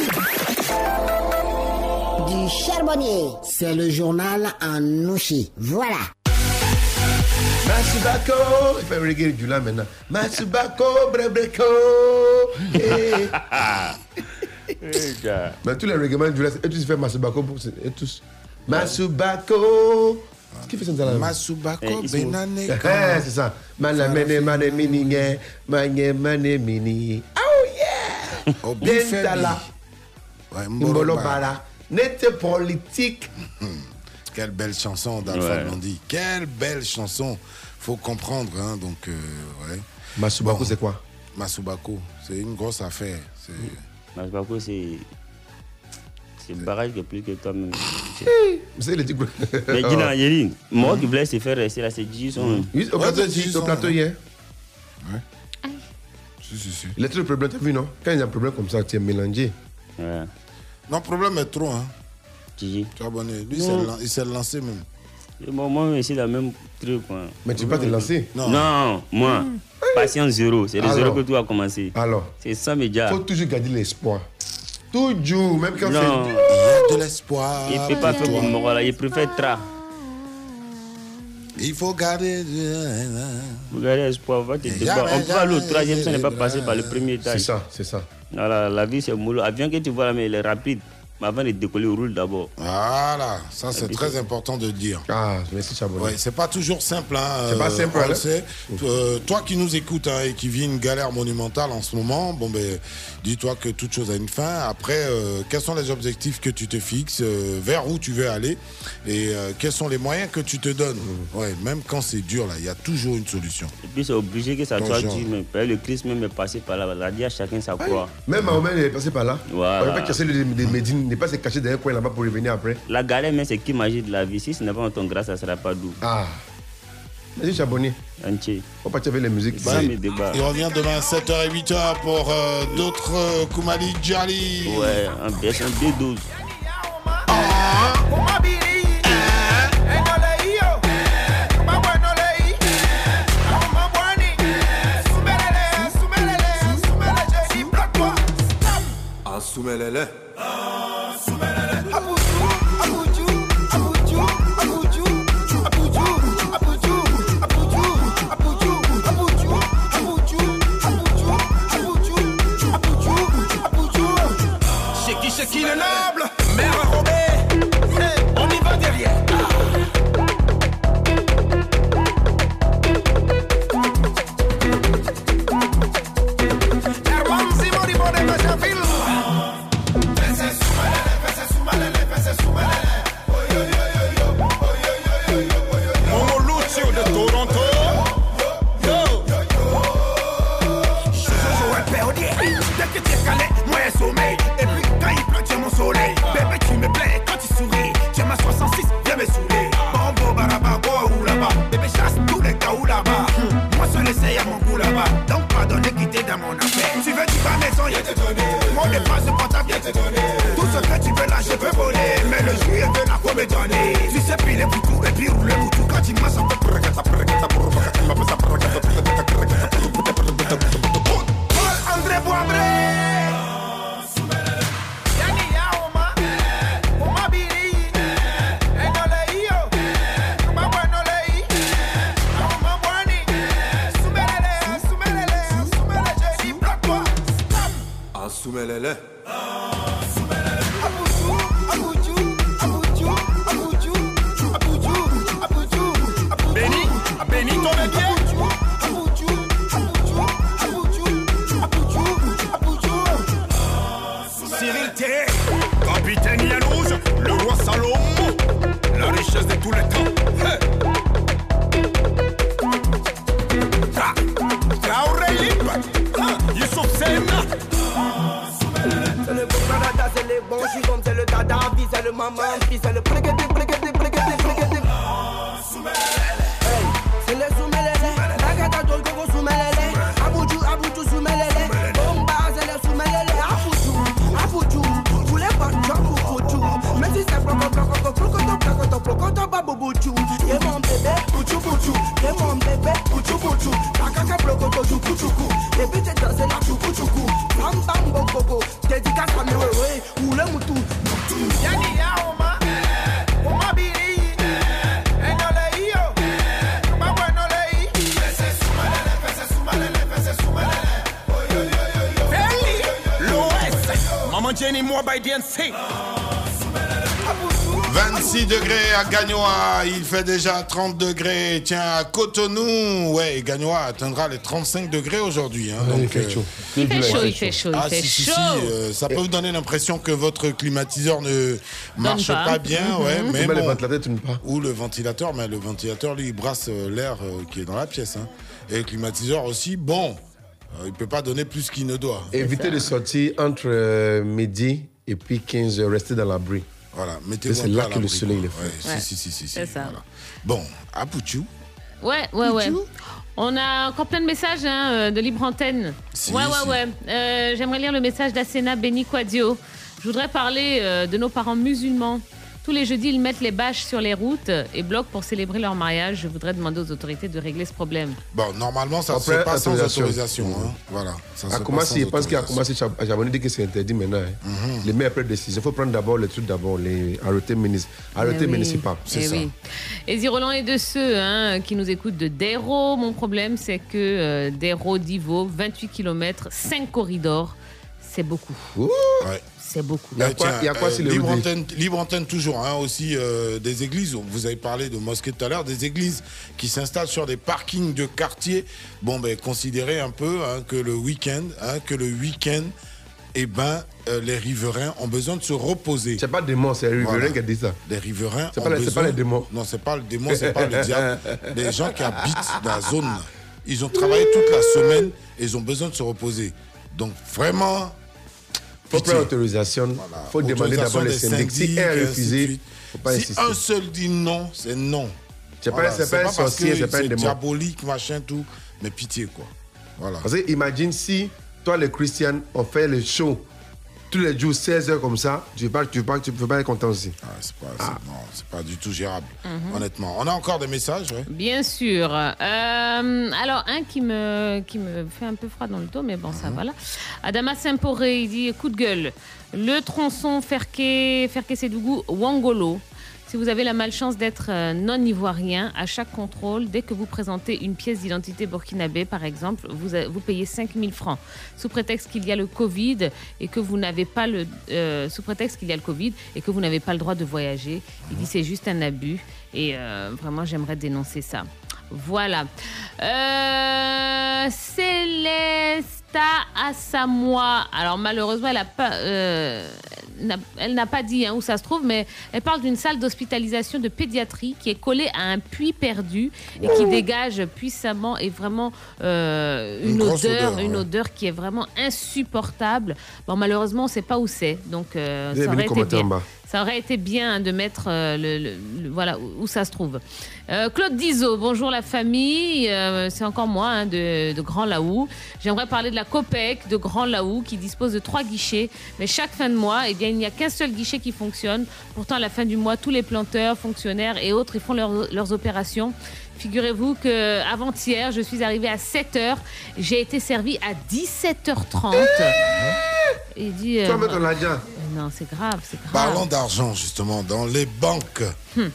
du charbonnier. C'est le journal en nouchi. Voilà. Masubako, il fait reggae du là maintenant. Masubako, brebreko. Eh. Mais tous les reggae du là, et tous ils font Masubako pour et tous. Masubako. Qu'est-ce qu'il fait ça dans la Masubako, Eh, Benane, Eh, C'est ça. Malamene, mane, mini, nge, mane, mane, mini. Oh yeah! Dentala. Mbolo Bala. Nette politique. Quelle belle chanson d'Alpha Ouais. Blondy. Quelle belle chanson. Faut comprendre, hein, donc, euh, ouais. Masubako, c'est quoi? Masubako, c'est une grosse affaire. C'est... Masbako, c'est. C'est le barrage est plus que toi-même. C'est le type. Mais Gina, Yeri, moi qui voulais se faire rester là, c'est Gigi son. Oui, au plateau, au plateau hier. Si, si, si. Il a tout le problème, t'as vu, non? Quand il y a un problème comme ça, tu es mélangé. Non, le problème est trop, hein. Tu as abonné. Lui, il Non. s'est lan- il s'est lancé même. Et Moi, moi, c'est le même truc. Quoi. Mais tu peux pas te lancer Non, moi. Patience zéro. C'est le zéro que tu as commencé. Alors C'est ça, média. faut toujours garder l'espoir. Toujours, même quand Non. c'est. Il y a de l'espoir. Il ne peut pas pour faire comme moi, là. Il préfère tra. Il faut garder. Vous gardez espoir. Va te débattre. On peut aller au troisième, ça n'est pas passé par le premier étage. C'est ça, c'est ça. Voilà, la vie, c'est mollo. Avion que tu vois là, mais il est rapide. Mais avant de décoller, roule d'abord. Voilà, ça c'est très important de le dire. Ah, merci. Ouais, c'est pas toujours simple. Hein, C'est pas euh, simple, on hein. sait. Euh, toi qui nous écoutes hein, et qui vis une galère monumentale en ce moment, bon ben, dis-toi que toute chose a une fin. Après, euh, quels sont les objectifs que tu te fixes, euh, vers où tu veux aller et euh, quels sont les moyens que tu te donnes? Mmh. Ouais, même quand c'est dur là, il y a toujours une solution. Et puis c'est obligé que ça soit que Le Christ même est passé par là. La dit à chacun sa croix. Même Mahomet il est passé par là. Voilà. On ne pas casser le de Médine, n'est pas se cacher dans un coin là-bas pour revenir après. La galère, même, c'est qui magie de la vie. Si ce n'est pas en ton grâce, ça ne sera pas doux. Ah. Merci Chabonnet. Entier. On va partir avec les musiques. Bah, mes débats. Il revient demain à 7h et 8h pour euh, d'autres euh, Koumali Djali. Ouais, en version B12. Asumelele. Qui le noble Mère enrobée On y va derrière du bas maison, y'a te donné Mon dépense portable, y'a te donné Tout ce que tu veux là, je peux voler Mais le juillet de la quoi me donner Tu sais piler pour tout et puis rouler lele. ebite dɔse na tukutuku bambam gbogbogbo dedika samewewe wule mutu mutu. yanni ya o ma o ma bi ni yi ɛnɔlɛ yi o gbagbo ɛnɔlɛ yi. fɛsɛ sumalɛlɛ fɛsɛ sumalɛlɛ fɛsɛ sumalɛlɛ oyoyoyoyo. fɛn mi lo ɛsɛ. mama jenny mobile dnc. 26 degrés à Gagnoa, il fait déjà 30 degrés. Tiens, à Cotonou, ouais, Gagnoa atteindra les 35 degrés aujourd'hui. hein, donc, il fait euh, chaud. Il fait chaud, il fait chaud, il Ah, fait si, si, chaud. si, euh, ça peut vous donner l'impression que votre climatiseur ne marche pas. pas, bien, Mhm. ouais, mais Ou bien le bon. ventilateur tourne pas. Ou le ventilateur, mais le ventilateur, lui, il brasse euh, l'air euh, qui est dans la pièce. hein. Et le climatiseur aussi, bon, euh, il peut pas donner plus qu'il ne doit. Évitez de sortir entre euh, midi et puis 15 heures. Restez dans l'abri. Voilà, mettez-vous C'est là que le soleil quoi. est fait. Ouais, Ouais. Si, si, si, si, si, C'est ça. voilà. Bon, à Pouchou. Ouais, ouais, ouais. On a encore plein de messages hein, euh, de libre antenne. Si, ouais, si. ouais, ouais. Euh, J'aimerais lire le message d'Asena Beni Quadio. Je voudrais parler euh, de nos parents musulmans. Tous les jeudis, ils mettent les bâches sur les routes et bloquent pour célébrer leur mariage. Je voudrais demander aux autorités de régler ce problème. Bon, normalement, ça se Après, fait pas sans autorisation. hein. Voilà. Ça se À sans je pense qu'à Chabonne dit que c'est interdit maintenant. hein. Mhm. Les prises de décision. Il faut prendre d'abord les trucs d'abord, les arrêtés, arrêtés Eh oui. municipaux. Eh oui. Et Ziroland est de ceux hein, qui nous écoutent de Déro. Mon problème, c'est que euh, Déro, Divo, 28 km, 5 corridors. c'est beaucoup. Ouais. C'est beaucoup. Euh, tiens, euh, libre, antenne, libre antenne toujours, hein, aussi euh, des églises. Vous avez parlé de mosquées tout à l'heure, des églises qui s'installent sur des parkings de quartier. Bon, ben, considérez un peu hein, que le week-end, hein, que le week-end, eh ben, euh, les riverains ont besoin de se reposer. C'est pas des démons, c'est les riverains qui a dit ça. Les riverains C'est ont pas, besoin- pas les démons. Non, c'est pas le démon, c'est pas le diable. Les gens qui habitent dans la zone, ils ont travaillé toute la semaine et ils ont besoin de se reposer. Donc vraiment, faut prendre autorisation. Il faut demander d'abord les syndics. Si un de refusé, faut pas si insister. un seul dit non, c'est non. C'est pas- c'est pas un sorcier, c'est pas un démon. diabolique, machin, tout. Mais pitié, quoi. Voilà. Parce que imagine si toi, les chrétiens, on fait le show tous les jours, 16 heures comme ça, tu ne peux pas, tu pas, tu peux pas être content aussi. Ah, c'est pas, c'est- non, c'est pas du tout gérable, honnêtement. On a encore des messages, ouais. Bien sûr. Euh, alors, un qui me, qui me fait un peu froid dans le dos, mais bon, ça va là. Adama Simporé, il dit coup de gueule. Le tronçon Ferke, Ferke Sédougou, Wangolo. Si vous avez la malchance d'être euh, non-ivoirien, à chaque contrôle, dès que vous présentez une pièce d'identité burkinabé, par exemple, vous, payez 5000 francs. Sous prétexte qu'il y a le Covid et que vous n'avez pas le, euh, sous prétexte qu'il y a le Covid et que vous n'avez pas le droit de voyager. Il dit c'est juste un abus et euh, vraiment j'aimerais dénoncer ça. Voilà. Euh, Célesta Assamoa. Alors malheureusement, elle pas, euh, n'a- elle n'a pas dit hein, où ça se trouve, mais elle parle d'une salle d'hospitalisation de pédiatrie qui est collée à un puits perdu et qui dégage puissamment et vraiment euh, une, odeur, odeur, une ouais. odeur qui est vraiment insupportable. Bon, malheureusement, on ne sait pas où c'est, donc euh, ça aurait été bien. Ça aurait été bien de mettre euh, le, le- le- voilà où, où ça se trouve. Euh, Claude Dizot, bonjour la famille. Euh, c'est encore moi hein, de, de Grand Laou. J'aimerais parler de la COPEC de Grand Laou qui dispose de trois guichets. Mais chaque fin de mois, eh bien, il n'y a qu'un seul guichet qui fonctionne. Pourtant, à la fin du mois, tous les planteurs, fonctionnaires et autres, ils font leurs- leurs opérations. Figurez-vous que avant-hier, je suis arrivée à 7h. J'ai été servie à 17h30. Il dit. Ton l'argent. Non, c'est grave, c'est grave. Parlons d'argent, justement, dans les banques. Hmm.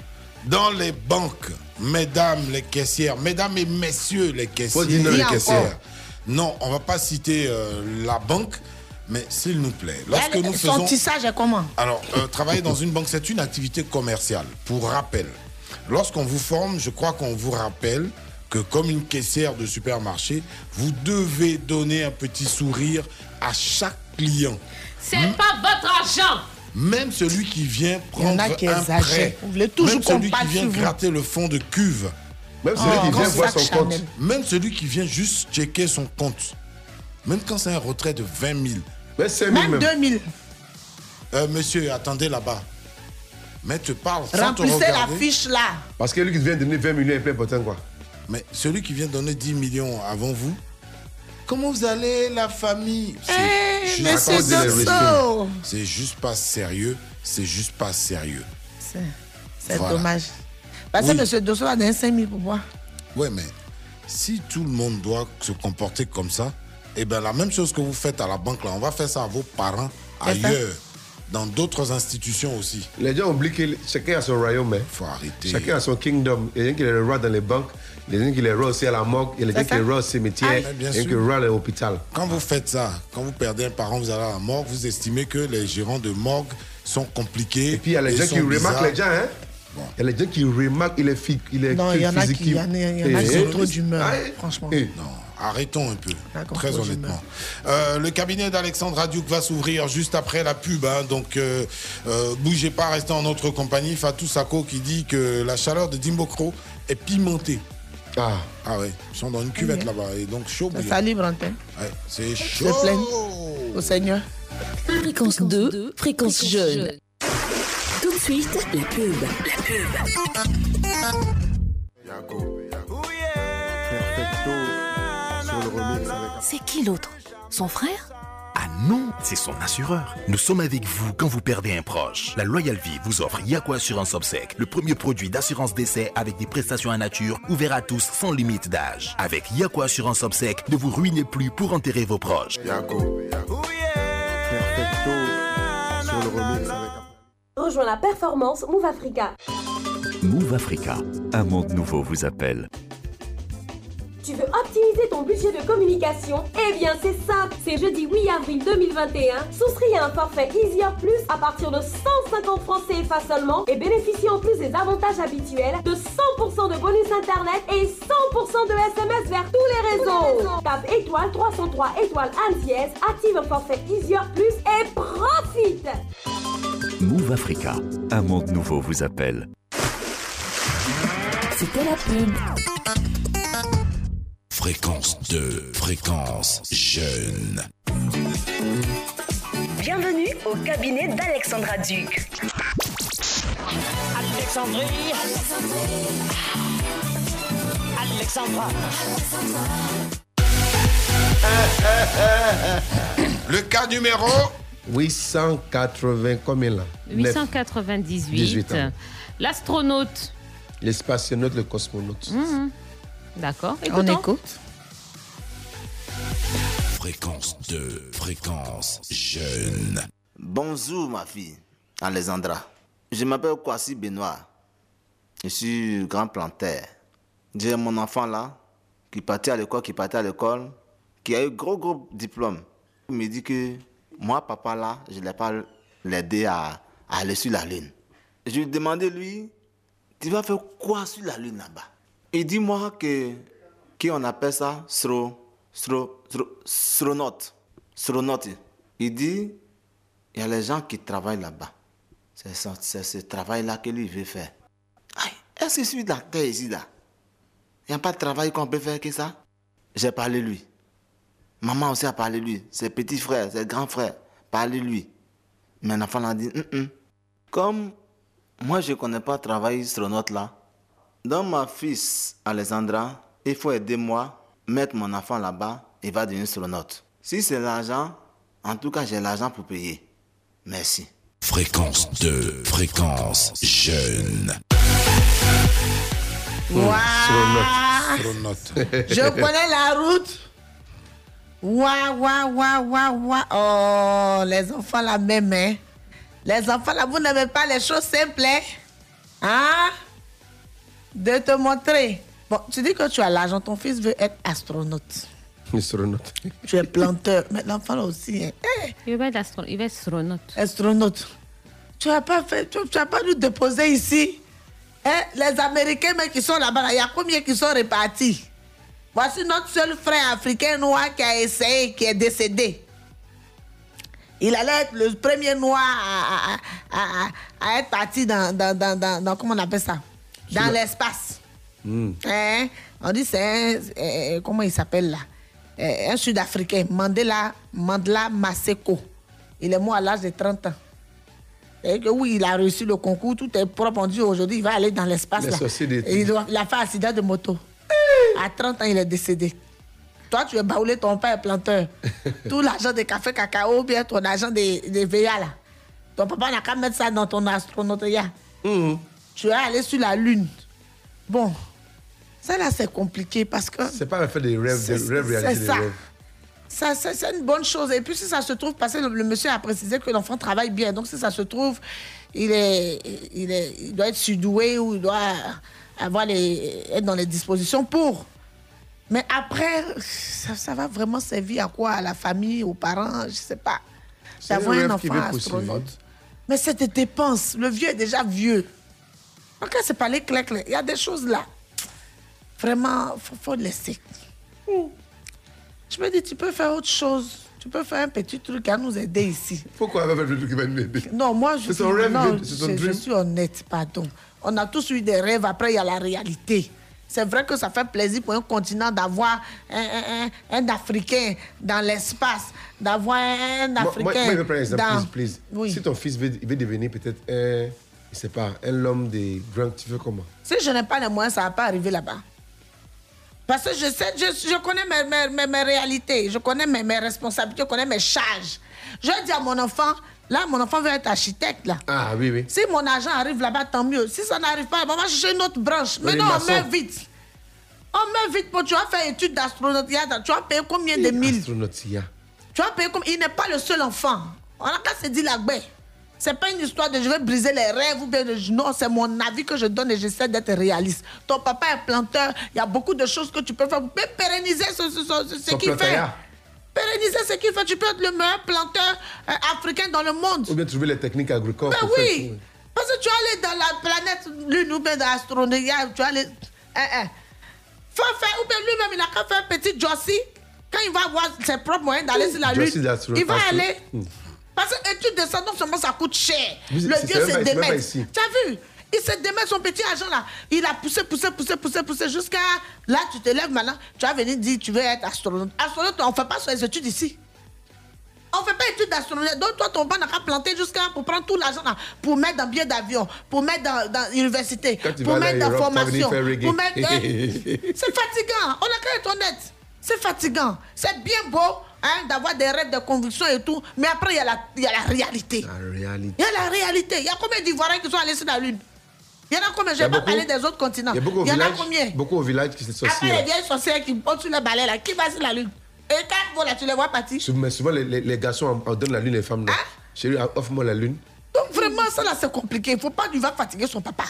Dans les banques, mesdames les caissières, mesdames et messieurs les les caissières. Non, on va pas citer euh, la banque, mais s'il nous plaît, lorsque Elle- nous Son faisons... tissage est comment Alors, euh, travailler dans une banque, c'est une activité commerciale. Pour rappel, lorsqu'on vous forme, je crois qu'on vous rappelle que comme une caissière de supermarché, vous devez donner un petit sourire à chaque client. C'est pas votre argent. Même celui qui vient Il y en prendre a qui un prêt, Vous voulez toujours même celui qui vient gratter le fond de cuve, même celui qui vient voir son compte, même celui qui vient juste checker son compte, même quand c'est un retrait de 20 000, Même 2000. Euh, monsieur, attendez là-bas. Mais tu parles sans te Remplissez la regarder. fiche là. Parce que lui qui vient donner 20 millions est plein potin, quoi. Mais celui qui vient donner 10 millions avant vous, comment vous allez, la famille? C'est Eh, juste-. C'est juste pas sérieux. C'est juste pas sérieux. C'est c'est Voilà. dommage. Parce que Oui. monsieur Dosso a donné 5 000 pour moi. Ouais, mais si tout le monde doit se comporter comme ça, eh bien, la même chose que vous faites à la banque, là, on va faire ça à vos parents ailleurs, dans d'autres institutions aussi. Les gens oublient que chacun a son royaume. Hein. Faut arrêter. Chacun a son kingdom. Il y a des gens qui est le roi dans les banques, il y a des gens qui est le roi aussi à la morgue, il y a des C'est gens qui est le roi au cimetière, Ah, il y a bien des gens qui le roi à l'hôpital. Quand vous faites ça, quand vous perdez un parent, vous allez à la morgue, vous estimez que les gérants de morgue sont compliqués. Et puis il y a les gens qui remarquent les gens, hein. Il y a les gens qui remarquent, il est, fi- il est Non, il y en a qui- physique. il y en a- il y en a qui Eh, ont trop d'humeur, eh, franchement. eh. Non, arrêtons un peu, très honnêtement. Euh, le cabinet d'Alexandre Radiouk va s'ouvrir juste après la pub, hein, donc euh, euh, bougez pas, restez en notre compagnie. Fatou Sako qui dit que la chaleur de Dimbokro est pimentée. Ah. Ah ouais, ils sont dans une cuvette là-bas et donc chaud Ça salive, Rantin. Ouais, c'est chaud. plaignent au Seigneur. Fréquence 2, fréquence jeune. Tout de suite, la pub. La pub. C'est qui l'autre? Son frère? Ah non, c'est son assureur. Nous sommes avec vous quand vous perdez un proche. La Loyal Vie vous offre Yako Assurance Obsèque, le premier produit d'assurance décès avec des prestations en nature ouvert à tous sans limite d'âge. Avec Yako Assurance Obsèque, ne vous ruinez plus pour enterrer vos proches. Rejoins la performance Move Africa. Move Africa, un monde nouveau vous appelle. Tu veux optimiser ton budget de communication? Eh bien, c'est simple. C'est jeudi 8 avril 2021. Souscris à un forfait Easier Plus à partir de 150 francs CFA seulement et bénéficie en plus des avantages habituels de 100% de bonus internet et 100% de SMS vers tous les réseaux. Tape étoile 303 étoile 1 dièse, active un forfait Easier Plus et profite Move Africa, un monde nouveau vous appelle. C'était la pub. Fréquence 2, fréquence jeune. Bienvenue au cabinet d'Alexandra Duc. Alexandrie. Alexandra. Le cas numéro 880, combien là? 898. 18 ans. L'astronaute. Les spationautes, les cosmonautes. Mhm. D'accord. On écoute. Fréquence 2, fréquence jeune. Bonjour ma fille, Alexandra. Je m'appelle Kwasi Benoît. Je suis grand planteur. J'ai mon enfant là, qui partait à l'école, qui partait à l'école, qui a eu gros gros diplôme. Il me dit que moi, papa là, je ne l'ai pas l'aider à, aller sur la lune. Je lui ai demandé, lui, tu vas faire quoi sur la lune là-bas? Il dit moi que, qu'on appelle ça? Stro, stro, stro. Il dit, il y a les gens qui travaillent là-bas. C'est ce travail-là que lui veut faire. Est-ce que sur la terre ici, là, il n'y a pas de travail qu'on peut faire que ça? J'ai parlé lui. Maman aussi a parlé lui. Ses petits frères, ses grands frères, parlé lui. Mais l'enfant a dit, Hum, hum. comme moi je ne connais pas travail astronaute là, dans ma fils Alexandra, il faut aider moi, mettre mon enfant là-bas, il va devenir astronaute. Si c'est l'argent, en tout cas j'ai l'argent pour payer. Merci. Fréquence 2, fréquence jeune. Astronaute. Je connais la route. Ouah, ouah, ouah, ouah, ouah. Oh, les enfants là même, hein. Les enfants là, vous n'aimez pas les choses simples, hein? Hein? De te montrer. Bon, tu dis que tu as l'argent, ton fils veut être astronaute. Astronaute. Tu es planteur, mais l'enfant là aussi, hein. Eh, Il va être astro- il être astronaute. astronaute. Tu n'as pas fait, tu, tu as pas nous déposer ici. Hein? Les Américains même qui sont là-bas, là, il y a combien qui sont répartis? Voici notre seul frère africain noir qui a essayé, qui est décédé. Il allait être le premier noir à, à- à- à- à être parti dans, dans, dans, dans- dans- comment on appelle ça? Dans l'espace. Hein? On dit c'est un, euh, comment il s'appelle là? Euh, un Sud-Africain, Mandela, Mandela Maseko. Il est mort à l'âge de 30 ans. Et que oui, il a réussi le concours, tout est propre. On dit aujourd'hui, il va aller dans l'espace. Il, doit- il a fait un accident de moto. À 30 ans, il est décédé. Toi, tu es baoulé, ton père est planteur. Tout l'argent des cafés cacao, bien ton argent des, des là. Ton papa n'a qu'à mettre ça dans ton astronautia. Tu es allé sur la Lune. Bon, ça là, c'est compliqué parce que. C'est pas le fait des rêves, des rêves réalisés. c'est ça. rêves. Ça, ça, c'est une bonne chose. Et puis, si ça se trouve, parce que le, le monsieur a précisé que l'enfant travaille bien. Donc, si ça se trouve, il, est, il, est, il doit être surdoué ou il doit avoir les, être dans les dispositions pour. Mais après, ça, ça va vraiment servir à quoi? À la famille, aux parents, je sais pas. Un D'avoir un enfant astronaute. Mais c'est des dépenses. Le vieux est déjà vieux. Donc, quand c'est pas les clés, clés, il y a des choses là. Vraiment, il faut, faut laisser. Je me dis, tu peux faire autre chose. Tu peux faire un petit truc à nous aider ici. Pourquoi elle va faire le truc qui va nous aider? Non, moi, je, suis, son rêve, non, je, suis honnête, pardon. On a tous eu des rêves, après, il y a la réalité. C'est vrai que ça fait plaisir pour un continent d'avoir un, un- un- un Africain dans l'espace, d'avoir un Moi, Africain moi, moi, je vais prendre un exemple, dans... please, please. Si ton fils veut, veut devenir peut-être un, je sais pas, un homme des grands, tu veux comment? Si je n'ai pas les moyens, ça ne va pas arriver là-bas. Parce que je sais, je, je connais mes, mes- mes- mes réalités, je connais mes, mes responsabilités, je connais mes charges. Je dis à mon enfant, là, mon enfant veut être architecte, là. Ah oui, oui. Si mon argent arrive là-bas, tant mieux. Si ça n'arrive pas, on va chercher une autre branche. Mais non, on met vite. On met vite, pour tu vas faire étude d'astronaute. Tu vas payer combien de mille? Tu vas payer combien? Il n'est pas le seul enfant. On a qu'à se dire la baie. C'est pas une histoire de je vais briser les rêves ou bien de, non, c'est mon avis que je donne et j'essaie d'être réaliste. Ton papa est planteur, il y a beaucoup de choses que tu peux faire. Pouvez pérenniser ce, ce- ce- qu'il fait. Pérenniser ce qu'il fait. Tu peux être le meilleur planteur euh, africain dans le monde. Ou bien trouver les techniques agricoles. Ben oui. Parce que tu vas aller dans la planète Lune ou bien dans l'astronomie, tu vas aller. Hein, hein. Faut faire, ou bien lui-même, il a qu'à faire un petit Jossi. Quand il va avoir ses propres moyens d'aller sur la Jossi Lune, il va aller. Parce que étude de ça, non seulement ça coûte cher. Vous- le c'est- vieux c'est c'est ici. Tu as vu? Il se démet son petit argent là. Il a poussé, poussé, poussé, poussé, poussé jusqu'à là. Tu te lèves maintenant. Tu vas venir dire tu veux être astronaute. Astronaute, on ne fait pas sur les études ici. On ne fait pas études d'astronomie. Donc, toi, ton banc n'a qu'à planter jusqu'à pour prendre tout l'argent là, pour mettre dans billet d'avion, pour mettre dans, dans l'université, pour mettre dans formation. Pour mettre. C'est fatigant. On a qu'à être honnête. C'est fatigant. C'est bien beau hein, d'avoir des rêves de conviction et tout, mais après, il y, a la- il y a la réalité. La réalité. Il y a la réalité. Il y a combien d'Ivoiriens qui sont allés sur la Lune? Il y en a combien? Je vais pas parler des autres continents. Il y y en a combien? Beaucoup au village qui s'associent. Après les vieilles sorcières qui montent sur le balai là, qui va sur la Lune Et quand voilà, tu les vois partir? Mais souvent, les, les- les garçons en, en donnent la lune, les femmes non. Hein? Chérie, offre-moi la lune. Donc vraiment, ça là, c'est compliqué. Il ne faut pas lui va fatiguer son papa.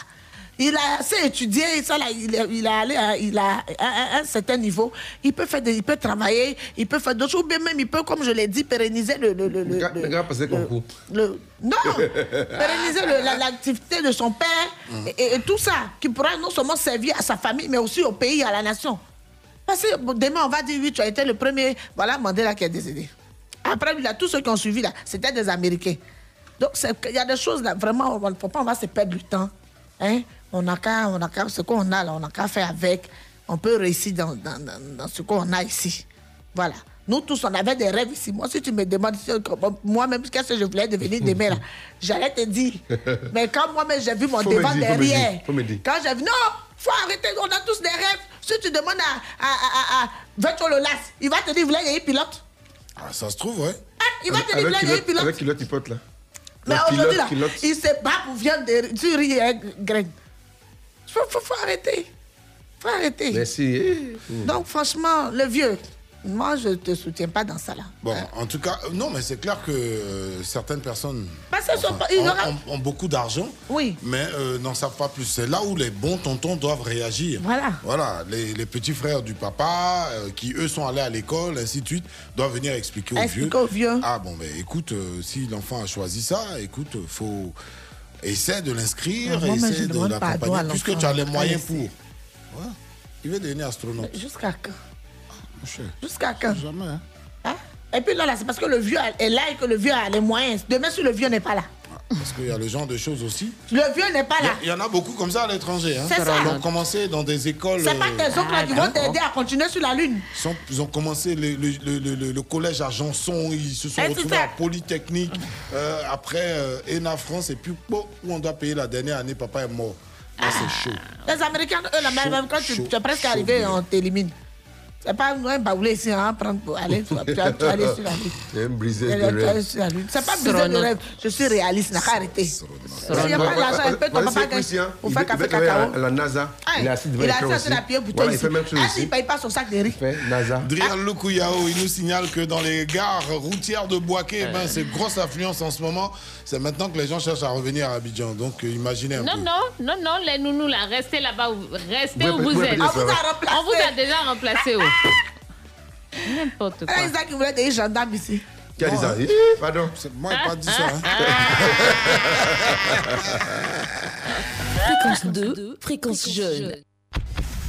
Il a assez étudié, ça là, il, a allé à, il a à un, un certain niveau. Il peut faire des, il peut travailler, il peut faire d'autres choses, ou bien même il peut, comme je l'ai dit, pérenniser le. le, le, le, Le gars a passé le concours. le- non, pérenniser l'activité de son père et, et- et tout ça, qui pourra non seulement servir à sa famille, mais aussi au pays, à la nation. Parce que demain, on va dire, oui, tu as été le premier, voilà Mandela qui est décédé. Après, là, tous ceux qui ont suivi, là, c'était des Américains. Donc, il y a des choses, là, vraiment, on ne faut pas, on va se perdre du temps. Hein? On n'a qu'à, on a qu'à, ce qu'on a, là, on n'a qu'à faire avec. On peut réussir dans, dans, dans- dans ce qu'on a ici. Voilà. Nous tous, on avait des rêves ici. Moi, si tu me demandes, moi-même, qu'est-ce que je voulais devenir demain, là, j'allais te dire. Mais quand moi-même, j'ai vu mon Faut me devant dire, faut me dire, derrière, faut me dire. quand j'ai vu, non, faut arrêter, on a tous des rêves. Si tu demandes à, à, à, à, Lolas, il va te dire, il voulait être pilote? Ah, ça se trouve, ouais. Ah, il va te dire, il voulait culotte, pilote. avec culotte, il pote là. Mais aujourd'hui, il se bat pour viande de du riz et graines. Faut, faut, faut arrêter. Faut arrêter. Merci. eh. Donc, franchement, le vieux, moi, je ne te soutiens pas dans ça, là. Bon, en tout cas, euh, non, mais c'est clair que euh, certaines personnes Parce que enfin, y ont, aura- ont- ont beaucoup d'argent, Oui. mais euh, n'en savent pas plus. C'est là où les bons tontons doivent réagir. Voilà. Voilà, les, les petits frères du papa, euh, qui eux sont allés à l'école, ainsi de suite, doivent venir expliquer aux Expliquer vieux. aux vieux. Ah bon, mais écoute, euh, si l'enfant a choisi ça, écoute, euh, faut essaie de l'inscrire, essaie de l'accompagner, puisque tu as les moyens pour. Il veut devenir astronaute. Jusqu'à quand? Jusqu'à quand? Jamais. hein. Hein? Et puis là, là c'est parce que le vieux est là et que le vieux a les moyens. Demain, si le vieux n'est pas là. Parce qu'il y a le genre de choses aussi. Le vieux n'est pas là. Il y, en a beaucoup comme ça à l'étranger. Hein. C'est ça. Ils ont commencé dans des écoles. C'est pas tes oncles là qui vont t'aider à continuer sur la Lune. ils sont- ils ont commencé le, le- le- le- le collège à Janson, ils se sont retrouvés à Polytechnique, euh, après euh, ENA France, et puis bon, où on doit payer la dernière année, papa est mort. Là, c'est chaud. Les Américains, eux, là, même quand tu, chaud, tu es presque chaud, arrivé, bien. on t'élimine. C'est pas un baoulé ici, hein, prendre pour aller, tu vas tu vas- tu vas aller sur la y a une briseuse de rêve. sur la. C'est pas besoin de rêve. Je suis réaliste, n'a qu'à arrêter. S'il n'y a pas l'argent, il peut ton papa c'est Christian. gagne pour faire café cacao. la NASA. Il est assis devant Il a assis aussi. à pied bouton Voilà, il ici. fait même chose Ah, il paye pas son sac de riz. Il fait NASA. Drian Lukuyao, il nous signale que dans les gares routières de Boaké, ben, c'est grosse affluence en ce moment. C'est maintenant que les gens cherchent à revenir à Abidjan. Donc, euh, imaginez un Non, peu. non, non, non, les nounous là, restez là-bas, restez où vous êtes. On vous a remplacé. On vous a déjà remplacé. N'importe quoi. Ah, Isaac, il voulait des gendarmes ici. Qui a dit ça? Pardon. Moi, il pas dit ça. hein. Fréquence 2, fréquence jeune.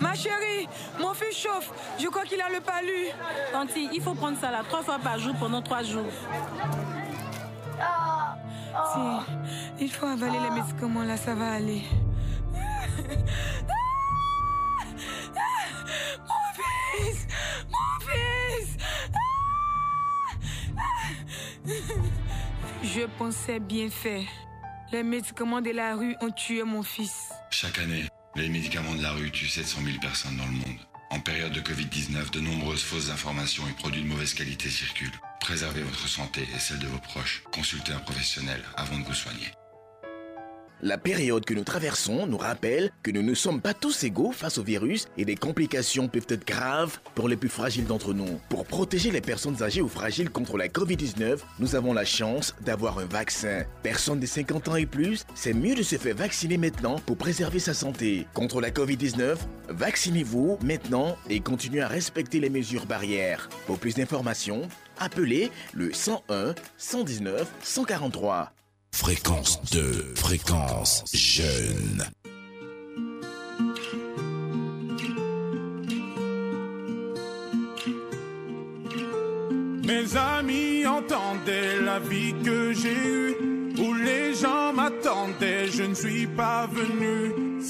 Ma chérie, mon fils chauffe. Je crois qu'il a le palu. Tanti, il faut prendre ça là trois fois par jour pendant trois jours. Si, il faut avaler les médicaments là, ça va aller. Mon fils Mon fils Je pensais bien faire. Les médicaments de la rue ont tué mon fils. Chaque année, les médicaments de la rue tuent 700 000 personnes dans le monde. En période de Covid-19, de nombreuses fausses informations et produits de mauvaise qualité circulent. Préservez votre santé et celle de vos proches. Consultez un professionnel avant de vous soigner. La période que nous traversons nous rappelle que nous ne sommes pas tous égaux face au virus et des complications peuvent être graves pour les plus fragiles d'entre nous. Pour protéger les personnes âgées ou fragiles contre la Covid-19, nous avons la chance d'avoir un vaccin. Personne de 50 ans et plus, c'est mieux de se faire vacciner maintenant pour préserver sa santé. Contre la Covid-19, vaccinez-vous maintenant et continuez à respecter les mesures barrières. Pour plus d'informations, appelez le 101 119 143. Fréquence 2, fréquence jeune. Mes amis entendaient la vie que j'ai eue, où les gens m'attendaient, je ne suis pas venu.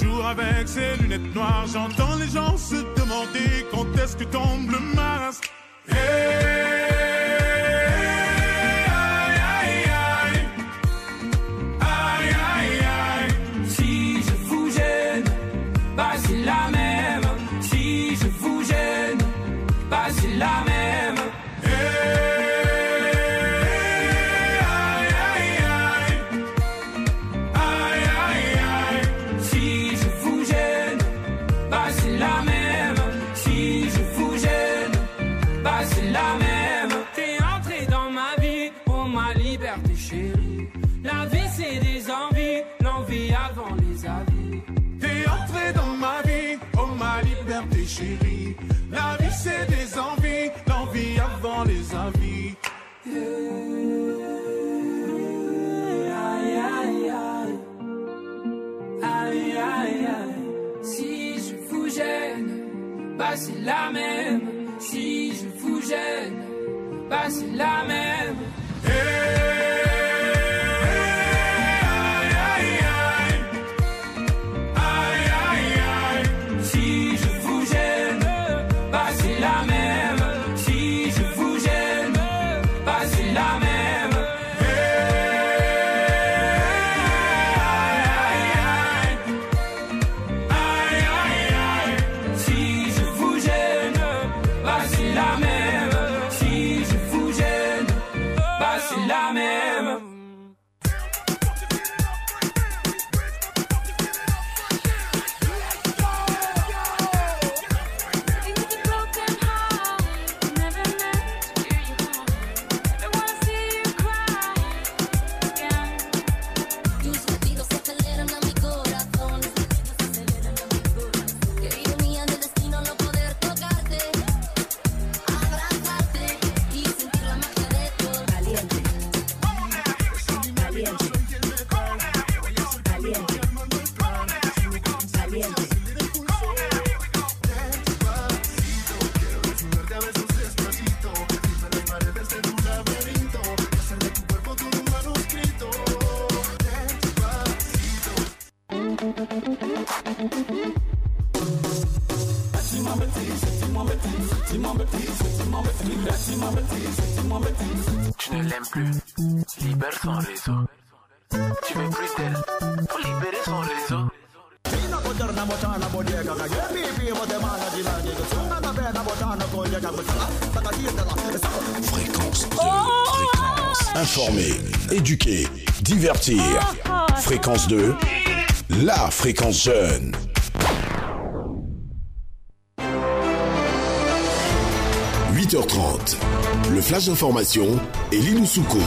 Toujours avec ces lunettes noires, j'entends les gens se demander quand est-ce que tombe le masque. Les avis. Aïe aïe aïe. Si je vous gêne, bah c'est la même. Si je vous gêne, bah c'est la même. Fréquence 2. La fréquence jeune. « 8h30, le flash d'information et Lilou Souko.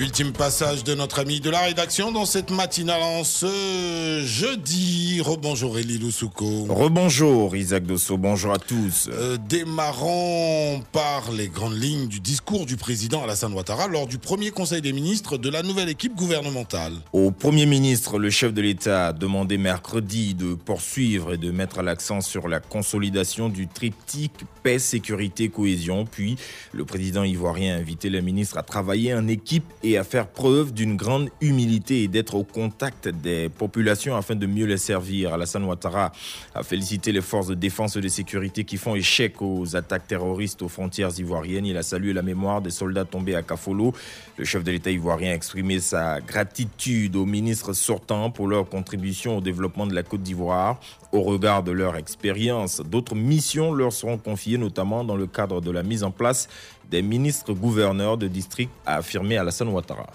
Ultime passage de notre ami de la rédaction dans cette matinale en ce jeudi. Rebonjour Elie Loussouko. Rebonjour Isaac Dosso, bonjour à tous. Euh, démarrons par les grandes lignes du discours du président Alassane Ouattara lors du premier conseil des ministres de la nouvelle équipe gouvernementale. Au Premier ministre, le chef de l'État a demandé mercredi de poursuivre et de mettre l'accent sur la consolidation du triptyque paix, sécurité, cohésion. Puis le président ivoirien a invité les ministres à travailler en équipe et à faire preuve d'une grande humilité et d'être au contact des populations afin de mieux les servir. Alassane Ouattara a félicité les forces de défense et de sécurité qui font échec aux attaques terroristes aux frontières ivoiriennes. Il a salué la mémoire des soldats tombés à Kafolo. Le chef de l'État ivoirien a exprimé sa gratitude aux ministres sortants pour leur contribution au développement de la Côte d'Ivoire. Au regard de leur expérience, d'autres missions leur seront confiées, notamment dans le cadre de la mise en place des ministres gouverneurs de district, a affirmé Alassane Ouattara.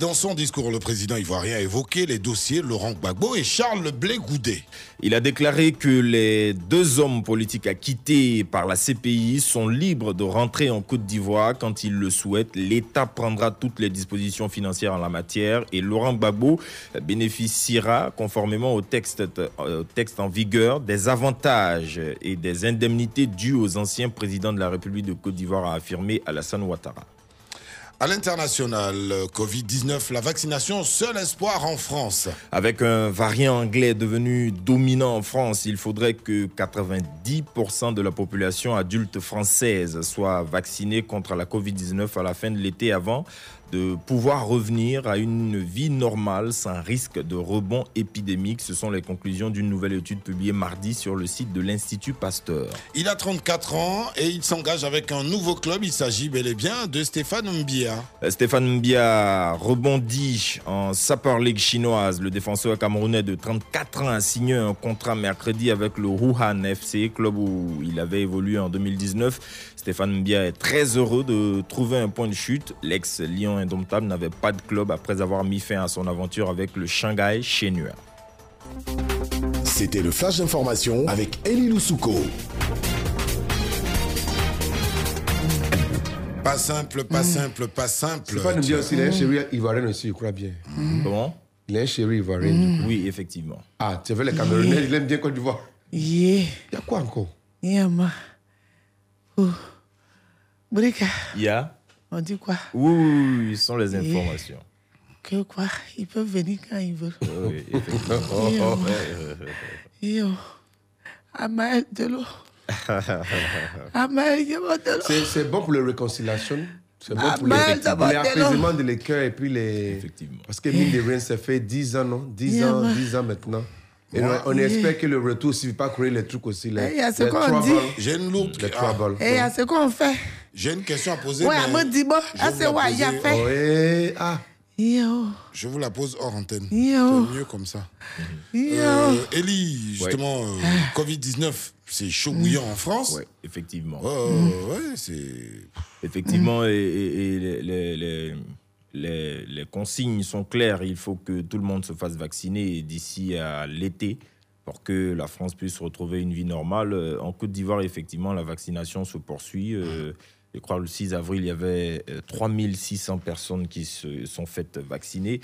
Dans son discours, le président ivoirien a évoqué les dossiers Laurent Gbagbo et Charles Blé Goudet. Il a déclaré que les deux hommes politiques acquittés par la CPI sont libres de rentrer en Côte d'Ivoire quand ils le souhaitent. L'État prendra toutes les dispositions financières en la matière et Laurent Gbagbo bénéficiera, conformément au texte, euh, en vigueur, des avantages et des indemnités dues aux anciens présidents de la République de Côte d'Ivoire, a affirmé Alassane Ouattara. À l'international, Covid-19, la vaccination, seul espoir en France. Avec un variant anglais devenu dominant en France, il faudrait que 90% de la population adulte française soit vaccinée contre la Covid-19 à la fin de l'été avant de pouvoir revenir à une vie normale sans risque de rebond épidémique. Ce sont les conclusions d'une nouvelle étude publiée mardi sur le site de l'Institut Pasteur. Il a 34 ans et il s'engage avec un nouveau club. Il s'agit bel et bien de Stéphane Mbia. Stéphane Mbia rebondit en Super League chinoise. Le défenseur camerounais de 34 ans a signé un contrat mercredi avec le Wuhan FC, club où il avait évolué en 2019. Stéphane Mbia est très heureux de trouver un point de chute. L'ex-Lion indomptable n'avait pas de club après avoir mis fin à son aventure avec le Shanghai Shenhua. C'était le flash d'information avec Elie Loussouko. Pas simple, pas simple, pas simple. Stéphane Mbia aussi, il a un chéri ivoirien aussi, je crois bien. Comment? Il a un chéri ivoirien. du coup. Oui, effectivement. Ah, tu veux les Camerounais, il aime bien Côte d'Ivoire. Yeah. Il y a quoi encore? Yeah, ma. Oh. Brika, Il y a on dit quoi? Oui, oui, oui, ce sont les informations. Que quoi? Ils peuvent venir quand ils veulent. Oui, effectivement. Yo. Amael de l'eau. Amael, de l'eau. C'est c'est bon pour la réconciliation. C'est bon Ah, pour, l'apaisement de les cœurs et puis les. Parce que mine de rien, ça fait 10 ans, non? 10 Yeah, ans, man. 10 ans maintenant. Et on, on Yeah. espère que le retour ne suffit pas à courir les trucs aussi. Les, Eh, y a ce qu'on dit. J'ai une lourde Les troubles. Et à ce qu'on fait J'ai une question à poser. Ouais, mais me dis bon, je ah, vous c'est la ouais, il y a fait. Oui, ah. Yo. Je vous la pose hors antenne. Yo. C'est mieux comme ça. Yo. Euh, Elie, justement, euh, Covid-19, c'est chaud bouillant en France. Ouais, effectivement. Ouais, ouais, ouais, c'est. Effectivement, et, et- et les, les- les- les- consignes sont claires. Il faut que tout le monde se fasse vacciner d'ici à l'été pour que la France puisse retrouver une vie normale. Euh, En Côte d'Ivoire, effectivement, la vaccination se poursuit. Euh, je crois le 6 avril, il y avait euh, 3600 personnes qui se sont faites vacciner.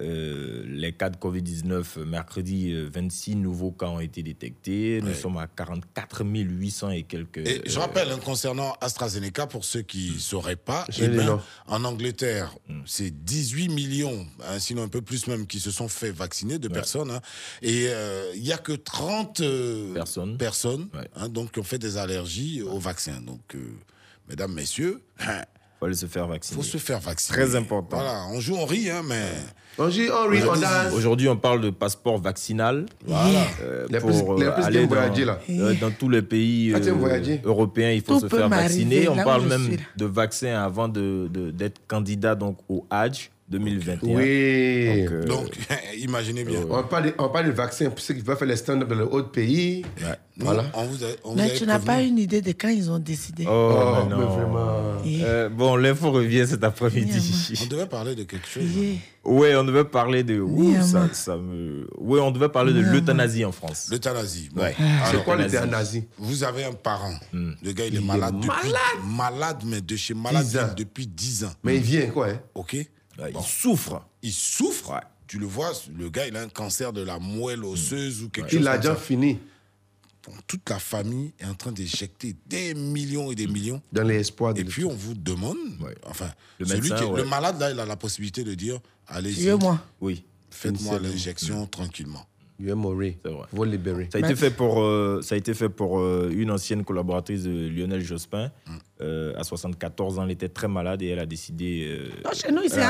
Euh, les cas de Covid-19, euh, mercredi, euh, 26 nouveaux cas ont été détectés. Nous Ouais. sommes à 44 800 et quelques. Et je euh, rappelle, hein, concernant AstraZeneca, pour ceux qui ne sauraient pas, eh ben, en Angleterre, c'est 18 millions, hein, sinon un peu plus même, qui se sont fait vacciner de personnes. hein. et euh, il n'y a que 30 euh, Personnes. personnes hein, donc, qui ont fait des allergies au vaccin. Donc, euh, mesdames, messieurs, hein, faut aller se faire vacciner. faut se faire vacciner. Très important. Voilà, on joue, on rit, hein, mais. On joue, on rit, on danse. Aujourd'hui, on parle de passeport vaccinal. Voilà. Euh, Les pour plus- euh, aller dans, voyager, là. euh, dans tous les pays Ah, euh, européens, il faut Tout se faire vacciner. On parle même suis, de vaccin avant de- de- d'être candidat donc au Hajj 2021. Oui. Donc, euh, Donc, imaginez bien. On parle, on parle de vaccins pour ceux qui veulent faire les stand-up dans les autres pays. Nous, Voilà. on vous a, on vous Mais tu n'as pas une idée de quand ils ont décidé. Oh, Oh, mais mais non. vraiment. Euh, bon, l'info revient cet après-midi. On devait parler de quelque chose. Yeah. Ouais, on devait parler de. Ouh, ça, ça me. Ouais, on devait parler de l'euthanasie en France. L'euthanasie. Bon. Ouais. C'est quoi L'euthanasie. Vous avez un parent. Hmm. Le gars, il est Il est malade depuis. malade. Malade, mais de chez malade 10 ans. depuis 10 ans. Mais il vient, quoi. Hein? OK Ouais, Il souffre. Il souffre. Ouais. Tu le vois, le gars, il a un cancer de la moelle osseuse ou quelque chose Il a comme déjà ça. fini Bon, toute la famille est en train d'éjecter des millions et des millions. dans les espoirs de Et puis, on vous demande, Ouais. enfin, Le celui médecin, qui est- ouais. le malade, là, il a la possibilité de dire, allez-y, Vieux-moi. Oui, faites-moi l'injection tranquillement. C'est vrai. Faut le libérer. Ça a été fait pour, euh, ça a été fait pour euh, une ancienne collaboratrice de Lionel Jospin. Euh, à 74 ans, elle était très malade et elle a décidé. euh,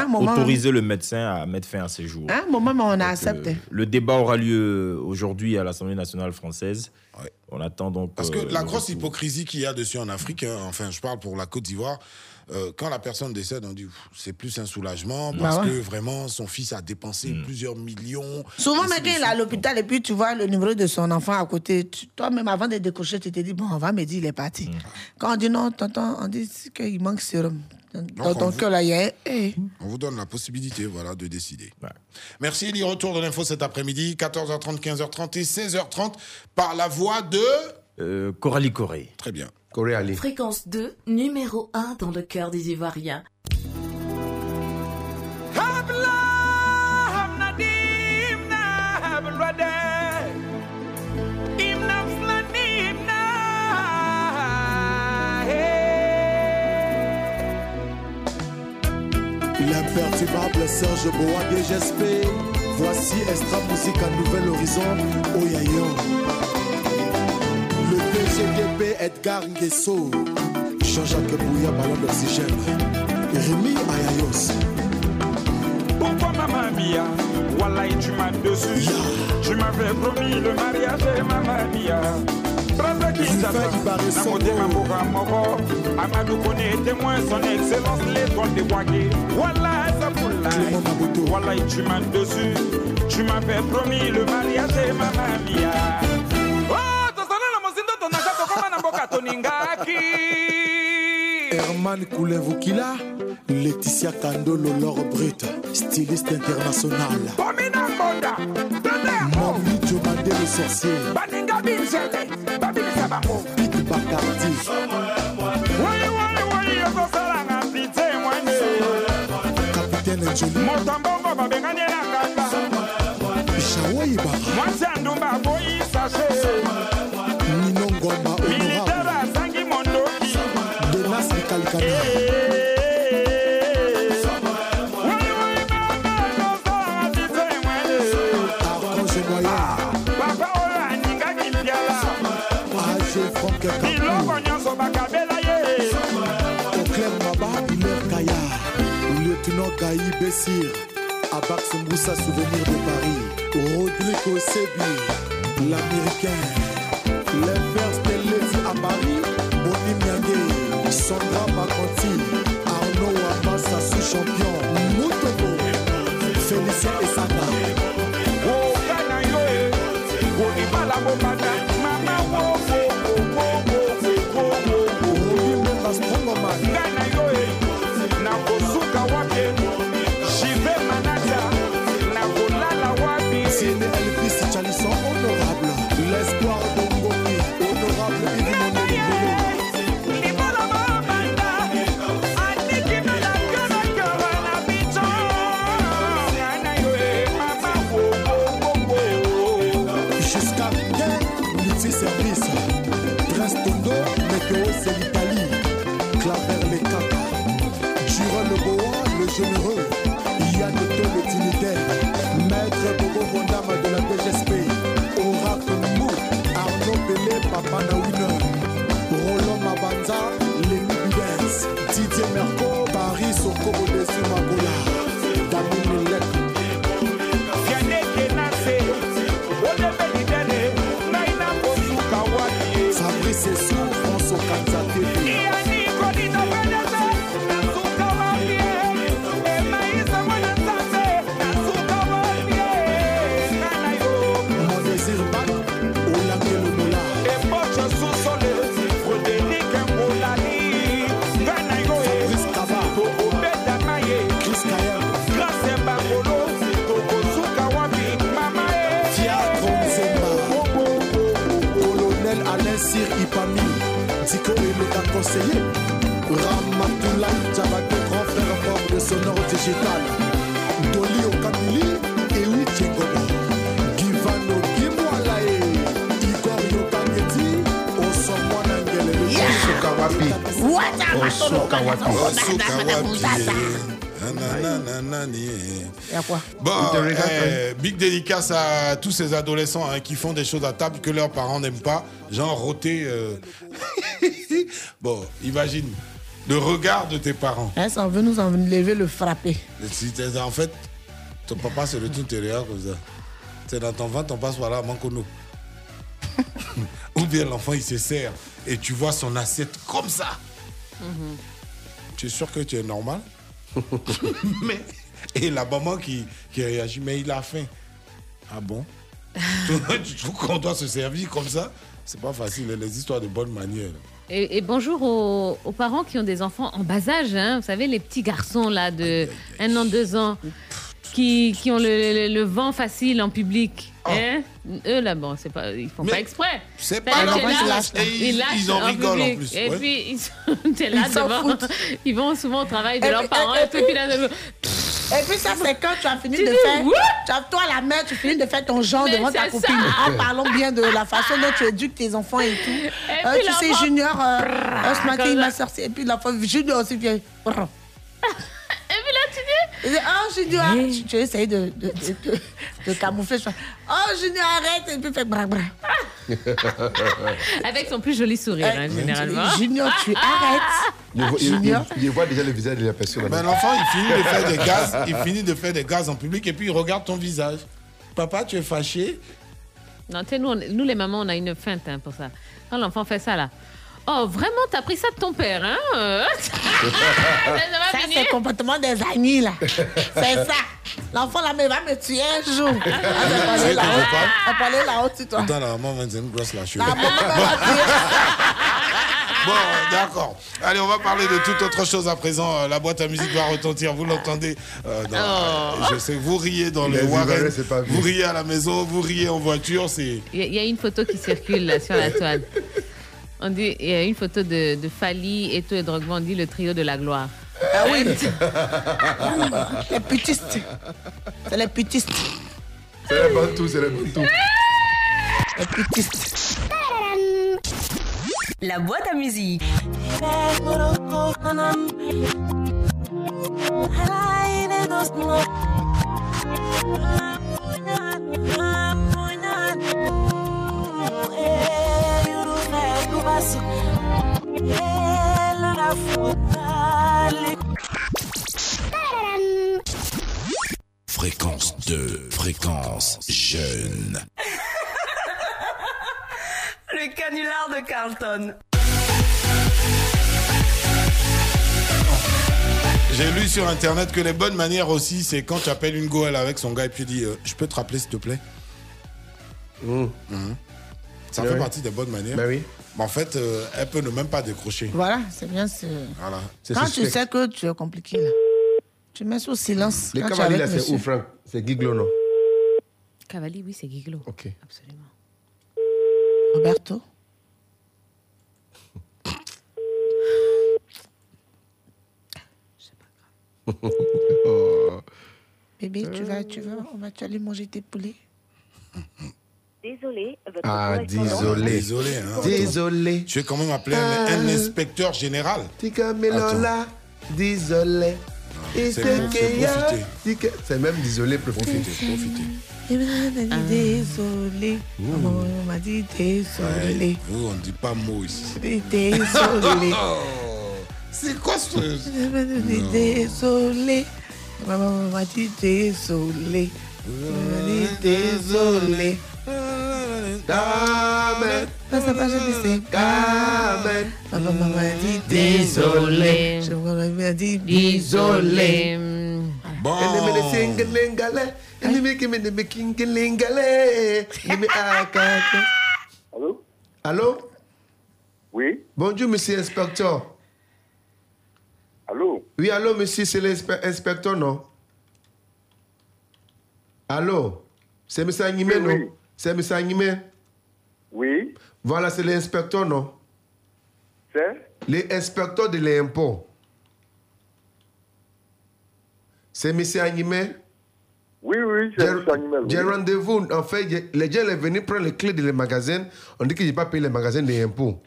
moment. autorisé le médecin à mettre fin à ses jours. À un moment, mais on a Donc, accepté. euh, le débat aura lieu aujourd'hui à l'Assemblée nationale française. Ouais. On attend donc. Parce que euh, la grosse retour. hypocrisie qu'il y a dessus en Afrique, hein, enfin, je parle pour la Côte d'Ivoire, euh, quand la personne décède, on dit c'est plus un soulagement parce Bah ouais. que vraiment son fils a dépensé Hmm. plusieurs millions. Souvent, mais quand il est à l'hôpital et puis tu vois le numéro de son enfant à côté, toi-même avant de décocher, tu te dis, bon, on va me dire, il est parti. Quand on dit non, on dit qu'il manque sérum. Dans on ton vous- cœur, là, il y a. eh. On vous donne la possibilité voilà, de décider. Ouais. Merci, Eli. Retour de l'info cet après-midi, 14h30, 15h30 et 16h30 par la voix de. Euh, Coralie Corée. Très bien. Corée Ali. Fréquence 2, numéro 1 dans le cœur des Ivoiriens. L'imperturbable Serge Boa DGSP. Voici Extra Musique à Nouvel Horizon, Oyayo. Le DGDP Edgar Nguesso. Jean-Jacques Bouya, ballon d'oxygène. Rémi Ayayos. Pourquoi maman Mia? Wallahi tu m'as dessus Tu m'avais promis le mariage et maman Mia Kinshasa Namote Maboka Moko Amadou connaît témoin son excellence l'étoile des Wagé Wallahi Sapoula Wallahi tu m'as dessus Tu m'avais promis le mariage et maman Mia Oh Tosana na mozindo tonaka tokoma na mboka toningaki Herman Koulevukila. Laetitia Kandolo, Laure Brut. Styliste international. Bomina Mbonda bandé le sorcier. Baninga binzele babimisa bango. Bit bakardi wayiwayiwayi okosalanga pite mwene. Kapitaine njoli moto mbongo babengani na kaka. Shawoyiba mwasi ya ndumba aboyi sache nino ngomba militare azangi mondoki. Donasi kalikana eh, eh, eh. Bessir. Abax Moussa, Souvenir de Paris. Rodrigo Sebi. L'américain. L'Inverse Telesi à Paris. Boni Miangue. Sandra Baconti. Conseiller. Ramatoulaye Diabaté, grand frère fort de Sonore Digital. Doli Okamili et Uche Ngobo. Givano Gimwalae. Igor Yokangeti. Osomwana Ngelele. Osuka wapi? Osuka wapi? Osuka wapi? Y a quoi? Bon, regarde, euh, big dédicace à tous ces adolescents hein, qui font des choses à table que leurs parents n'aiment pas, genre roter. euh. Bon, imagine le regard de tes parents. Hein, ça veut nous enlever le frapper. En fait, ton papa se retourne te regarde comme ça. C'est dans ton ventre, on passe par là, mancono. Ou bien l'enfant il se sert et tu vois son assiette comme ça. Tu es sûr que tu es normal? Mais et la maman qui, qui réagit, mais il a faim. Ah bon? Tu trouves qu'on doit se servir comme ça? C'est pas facile, les histoires de bonne manière. Et, et bonjour aux, aux parents qui ont des enfants en bas âge. hein. Vous savez, les petits garçons là de un an, deux ans, qui, qui ont le, le- le vent facile en public. hein. Eux là, bon, c'est pas, ils font pas exprès. c'est pas t'es ils. Et ils- ils en rigolent en plus, Et ouais. puis, ils sont- là Ils devant. Ils vont souvent au travail de Et leurs puis- parents. et- Et, et puis, là, Et puis ça, c'est quand tu as fini Tu de faire. what Tu as, toi, la mère, tu finis de faire ton genre Mais devant ta copine. En parlant bien de la façon dont tu éduques tes enfants et tout. Euh, tu sais, Junior, euh, ce matin, il m'a sorti. Et puis l'enfant, Junior aussi vient. brrr. Et puis là, dis. Il dit, oh Junior, tu, tu essayes de, de, de, de- de camoufler. Oh Junior, arrête. Et puis il fait bra bra. Avec son plus joli sourire, hein, généralement. Junior, tu arrêtes. Il voit, il- Junior. il- il voit déjà le visage de la personne. Mais l'enfant, il finit de faire des gaz, il finit de faire des gaz en public et puis il regarde ton visage. Papa, tu es fâché Non, tu sais, nous, on- nous, les mamans, on a une feinte hein, pour ça. Quand l'enfant fait ça, là. Oh, vraiment, t'as pris ça de ton père, hein? Euh Ça, c'est le comportement des amis, là. C'est ça. L'enfant, là, mais il va me tuer un jour. Elle va parler C'est là-haut. ton papa Elle va parler là-haut, tu toi. Attends, la maman, c'est une grosse lâche. La maman. Bon, d'accord. Allez, on va parler de toute autre chose à présent. Euh, La boîte à musique va retentir, vous l'entendez? euh, euh, Je sais, vous riez dans Les le Warren, vous riez à la maison, vous riez en voiture, c'est... Il y, y a une photo qui circule là, sur la toile. On dit, il y a une photo de, de Fali, Eto et Drogba, on dit le trio de la gloire. Ah oui. les putistes. C'est les putistes. C'est les bantous, c'est les bantous. Les putistes. La boîte à musique. Fréquence 2, fréquence jeune. Le canular de Carlton. J'ai lu sur internet que les bonnes manières aussi, c'est quand tu appelles une goëlle avec son gars et puis tu dis euh, Je peux te rappeler s'il te plaît? Mhm. Ça Ouais, fait partie des bonnes manières. Ben oui. Mais en fait, euh, elle peut ne même pas décrocher. Voilà, c'est bien. c'est- Voilà. Quand tu sais que tu es compliqué, là, tu mets sous silence. Les cavaliers, là, c'est où. Franck? C'est Giglo, non? Cavalli, oui, c'est Giglo. Ok. Absolument. Roberto. Oh. Bébé, tu vas, tu vas, on va tu aller manger tes poulets. Désolé, votre Ah, désolé. Désolé. Hein, Désolé. Tu es quand même appelé un, un inspecteur général. Tika Melola, désolé. Et c'est profiter. Même désolé, profiter. Profitez. Et maintenant, elle a dit désolé. Maman m'a dit désolé. Ouais, vous, on ne dit pas mot ici. Désolé. C'est quoi ce. Elle m'a dit Non. désolé. Maman m'a dit désolé. Désolé. Carmen. Papa m'a dit désolé. Je m'a dit désolé. Bon. Allô? Allô? Oui Bonjour, monsieur inspecteur. Allô? Oui, allô, monsieur, c'est l'inspecteur, non? Allô? C'est monsieur Animé, non? C'est monsieur Animé Oui Voilà, c'est l'inspecteur, non? C'est? L'inspecteur de l'impôt. C'est monsieur Animé Oui, oui, c'est monsieur Animé. J'ai rendez-vous. En fait, les gens sont venus prendre les clés de les magasins. On dit que je n'ai pas payé les magasins des impôts.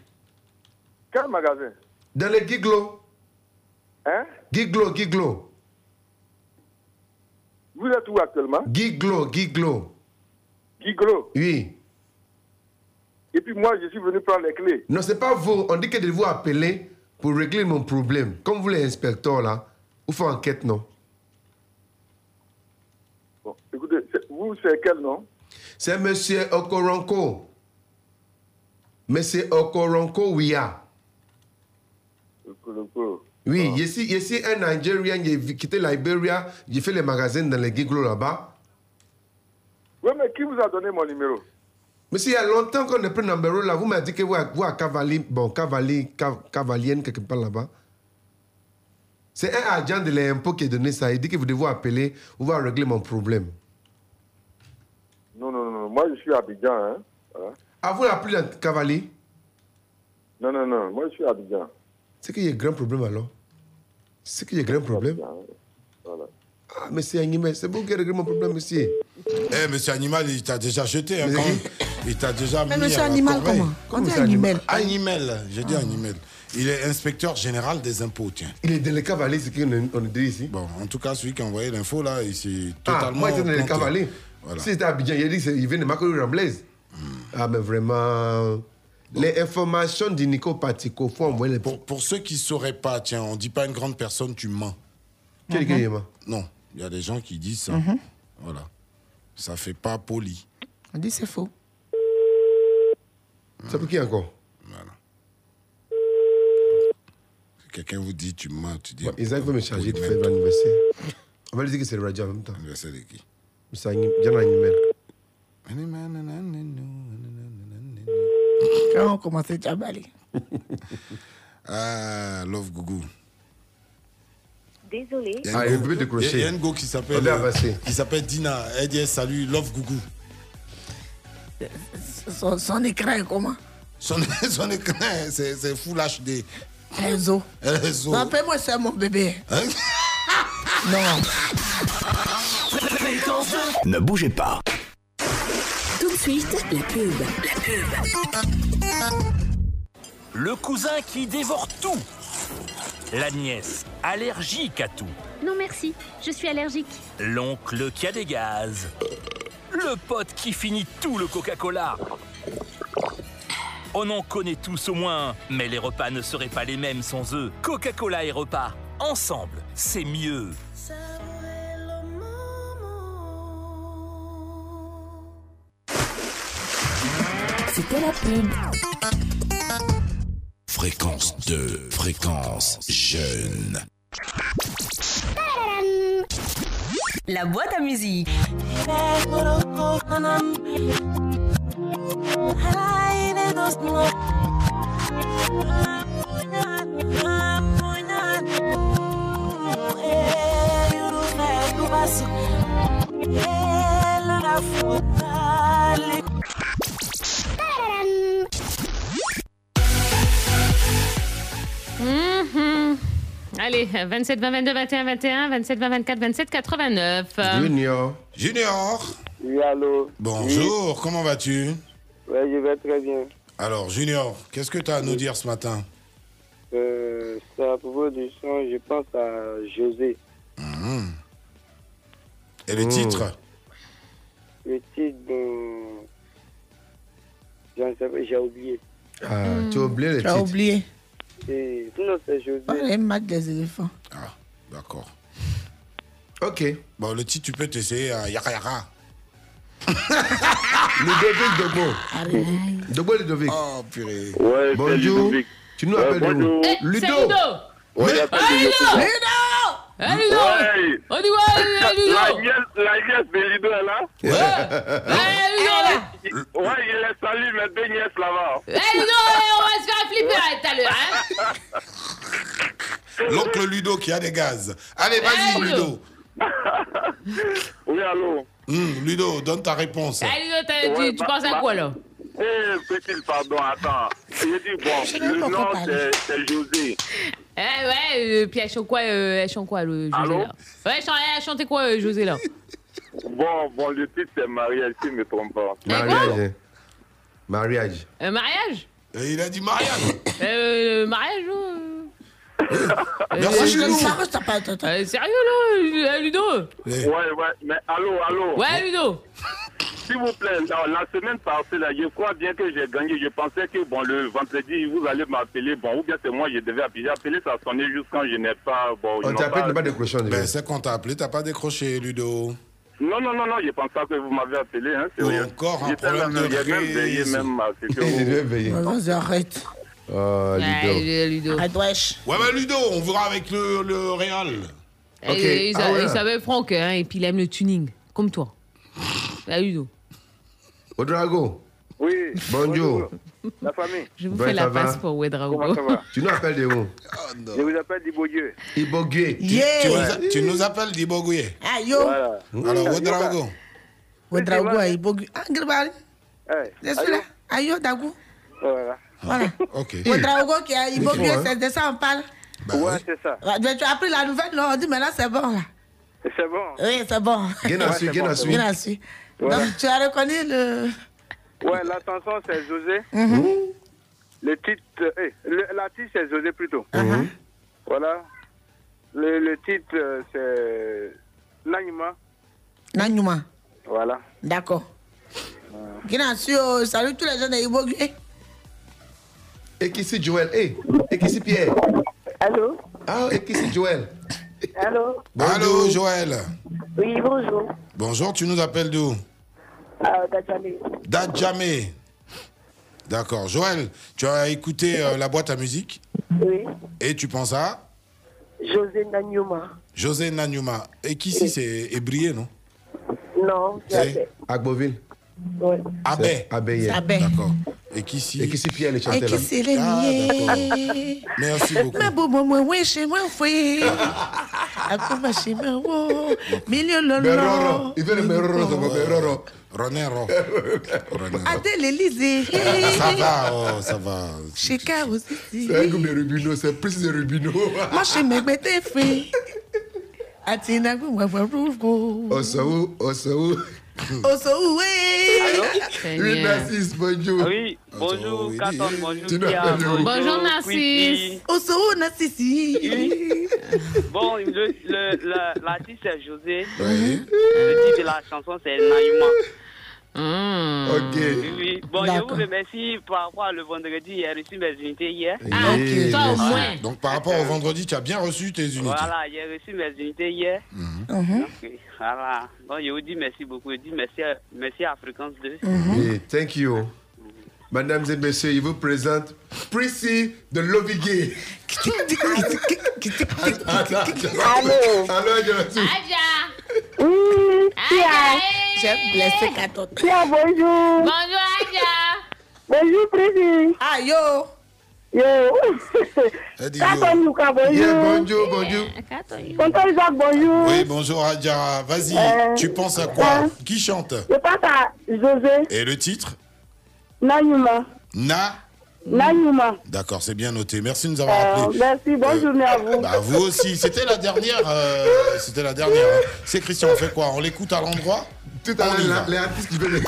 Quel magasin? Dans les Giglo. Hein? Giglo, Giglo. Vous êtes où actuellement? Giglo, Giglo. Giglo. Oui. Et puis moi, je suis venu prendre les clés. Non, c'est pas vous. On dit que de vous appeler pour régler mon problème. Comme vous, l'inspecteur, là, vous faites enquête, non? Bon, écoutez, vous, c'est quel nom? C'est monsieur Okoronko. Monsieur Okoronko Ouya. Oui, je suis, je suis un Nigérien, j'ai quitté Liberia, j'ai fait les magasins dans les Giglo là-bas. Oui, mais qui vous a donné mon numéro? Monsieur, il y a longtemps qu'on a pris le numéro là, vous m'avez dit que vous êtes à Cavalier, bon, Cavalier, Cav- Cavalienne, quelque part là-bas. C'est un agent de l'impôt qui a donné ça. Il dit que vous devez appeler, on va régler mon problème. Non, non, non, moi, je suis à Abidjan. Hein. Voilà. Ah, vous appelez le Cavalier? Non, non, non, moi, je suis à Abidjan. C'est qu'il y a un grand problème alors. C'est qu'il y a un grand problème. Voilà. Ah, monsieur Animé, c'est vous qui réglez mon problème, monsieur. Eh, monsieur Animal, il t'a déjà jeté, hein, quand qui. Il t'a déjà Mais mis monsieur à Animal, comment Quand Comment tu c'est animal. Animal, j'ai dit animal. Il est inspecteur général des impôts, tiens. Il est dans les cavaliers, c'est qu'on on dit ici. Bon, en tout cas, celui qui a envoyé l'info, là, il s'est Ah, totalement. moi, j'étais dans les cavaliers. Voilà. Si c'était à Abidjan, il a dit qu'il vient de Macron Ramblaise. Ah, mais vraiment. Les informations du Nico Patico, faut envoyer les. Pour, pour ceux qui ne sauraient pas, tiens, on ne dit pas une grande personne, tu mens. Quel il ment Non, il y a des gens qui disent ça. Mhm. Voilà. Ça fait pas poli. On dit c'est faux. C'est pour qui encore? Si quelqu'un vous dit tu mens, tu dis. Bon, Isaac va me charger de faire l'anniversaire. On va lui dire que c'est le radio en même temps. Anniversaire de qui? Un animal. Quand on commence à Djabali. Ah, Love Gougou. Désolé. Il y a Ah, une il go- peut décrocher. il y a une go qui s'appelle euh, qui s'appelle Dina. Elle dit salut Love Gougou. Son, son écran est comment? Son, son écran, c'est c'est full HD. Réseau. Réseau. Non, Appelle-moi ça, mon bébé. Hein? Non. Ne bougez pas. Suite, la pub. La pub. Le cousin qui dévore tout. La nièce, allergique à tout. Non merci, je suis allergique. L'oncle qui a des gaz. Le pote qui finit tout le Coca-Cola. On en connaît tous au moins, mais les repas ne seraient pas les mêmes sans eux. Coca-Cola et repas, ensemble, c'est mieux. C'était la pub. Fréquence 2, fréquence jeune. La boîte à musique. Mhm. Allez, 27, 20, 22, 21, 21, 27, 20, 24, 27, 89. Junior. Junior. Oui, allô. Bonjour, comment vas-tu? Oui, je vais très bien. Alors, Junior, qu'est-ce que tu as à nous dire ce matin? Euh, c'est à propos du son, je pense à José. Mhm. Et le Oh. titre? Le titre, pas, j'ai oublié. Ah, tu as oublié les Tu as oublié. Et, sinon, c'est José. Oh, les matchs des éléphants. D'accord. Ok. Bon, le titre, tu peux t'essayer à Yara Yara. Ludovic Dogbo. Dogbo Ludovic. Oh, purée. Ouais, Bonjour. Tu nous appelles. Eh, Ludo. Ludo Ah, Ludo Ludo. Eh, Ludo Ouais. On dit quoi, La Ludo nièce, la nièce de Ludo est là Eh, Ludo Ouais, il les salue, mes deux nièces là-bas. Eh, Ludo, on va se faire flipper tout à l'heure, hein L'oncle Ludo qui a des gaz. Allez, vas-y, Eh, Ludo. Oui, allô Hum, Ludo, donne ta réponse. Eh, Ludo, Ouais, tu, tu penses à bah- quoi, là? Eh, petit, pardon, attends. J'ai dit, bon, le nom, c'est José. Eh, ouais, euh, puis elle chante quoi, euh, elle chante quoi, le José, Allô? là? Ouais, elle chante- elle a chanté quoi, euh, José, là? Bon, bon, le titre, c'est Marielle, si je ne me trompe pas. Mariage. hein. Mariage. Euh, Mariage? Et il a dit mariage. Euh, mariage, euh... Merci, euh, Ludo. Euh, sérieux, là, Ludo Ouais, ouais, mais allô, allô Ouais, Ludo S'il vous plaît, la, la semaine passée, là, je crois bien que j'ai gagné. Je pensais que, bon, le vendredi, vous allez m'appeler, bon, ou bien c'est moi, je devais appeler. J'ai appelé, ça sonnait juste quand je n'ai pas, bon, On t'a appelé, tu n'as pas décroché. Ben, c'est quand t'as appelé, t'as pas décroché, Ludo. Non, non, non, non, je pense pas que vous m'avez appelé, hein, encore un J'étais problème même- de J'ai même veillé, même, vous- devait veiller. Vas-y, arrête. Oh, Ludo. Ludo. Arrête, wesh. Ouais, mais Ludo, on verra avec le, le Real. Et, il Ah ouais. il s'appelle Franck, hein, et puis il aime le tuning, comme toi. Là, Ludo. Odrago. Oui. Bonjour. La famille. Je vous Ouais, fais la ça va passe pour. Comment ça va Tu nous appelles de où Je vous appelle Dibogueux. Ibogué. Tu, tu nous, tu nous appelles Dibogouye. Ah, yo. Voilà. Alors. Ouedraogo, ah, Ibogu. Ah, Gribari. Eh, suis là. Ayo, Dagou. Voilà. Voilà. Ok. Ouedraogo qui a Micro, hein. c'est de ça on parle. ouais, c'est ça. Ouais, Tu as appris la nouvelle, non On dit maintenant c'est bon, là. C'est bon. Oui, c'est bon. Guénassu. Guénassu. Voilà. Donc, tu as reconnu le. Ouais, la chanson, c'est José. Mhm. Le titre, eh, le, la titre, c'est José plutôt. Mhm. Voilà. Le, le titre, c'est Nanyuma. Nanyuma. Voilà. D'accord. Guénassu, oh, salut tous les gens de Ibogu. Et qui c'est Joël? Eh, et qui c'est Pierre? Allô? Ah, et qui c'est Joël? Allô? Allô, Joël. Oui, bonjour. Bonjour, tu nous appelles d'où? Ah, Dajani. Dadjamé. D'accord. Joël, tu as écouté euh, la boîte à musique? Oui. et tu penses à? José Nanyuma. José Nanyuma. Et qui ici, c'est Ébrié, non? Non, C'est c'est Agboville. Ouais. Abbé. Abbé. D'accord. Et qui ici Et qui c'est Pierre, les Et chanteur qui là c'est les Ah, niais Merci beaucoup. Mais bon, bon, moi, oui, chez moi, oui. À quoi chez moi, oh. Milieu lolo. Il veut le Meroro, va, Meroro. Ronero. Adèle Élysée. Ça va, oh, ça va. Cheka aussi. C'est un groupe de Rubino, c'est plus de Rubino. Moi, je me mettais fait. Atina, moi, moi, rougo. Osaou, Osaou. Oso, oui. Oui, Narcisse, bonjour. Oui, bonjour, Katon, bonjour, Tu Bonjour, Narcisse. Quincy. Oso, Nassisi. Bon, le, le, la- l'artiste c'est José. Oui. Le titre de la chanson c'est Naïma. Mmh. Ok. Oui, oui. Bon, je vous remercie par rapport à le vendredi. J'ai reçu mes unités hier. Ah, au moins. Donc, par rapport au vendredi, tu as bien reçu tes unités. Voilà, j'ai reçu mes unités hier. Mhm. Donc, voilà. Donc, je vous dis merci beaucoup. Je dis merci à, merci à Fréquence 2. Yeah, thank you. Mesdames et messieurs, il vous présente Prissy de Lovigué. Allô Allô, Adjaratou. Aja Oui. Aja J'aime blesser Katot. Bonjour. Bonjour, Aja Bonjour, Président. Ah, yo. Yo. Katon Luka, Yeah, bonjour. bonjour, bonjour. Tonton Jacques, bonjour. Oui, bonjour Adjara. Vas-y, Euh, tu penses à quoi? euh. Qui chante? Je passe à José Et le titre? Nanyuma. Na. Nanyuma. D'accord, c'est bien noté. Merci de nous avoir Euh, appelés. merci, bonne journée à vous. Bah, vous aussi. C'était la dernière. euh, C'était la dernière. hein. C'est Christian, on fait quoi On l'écoute à l'endroit Tout à l'heure, les artistes qui veulent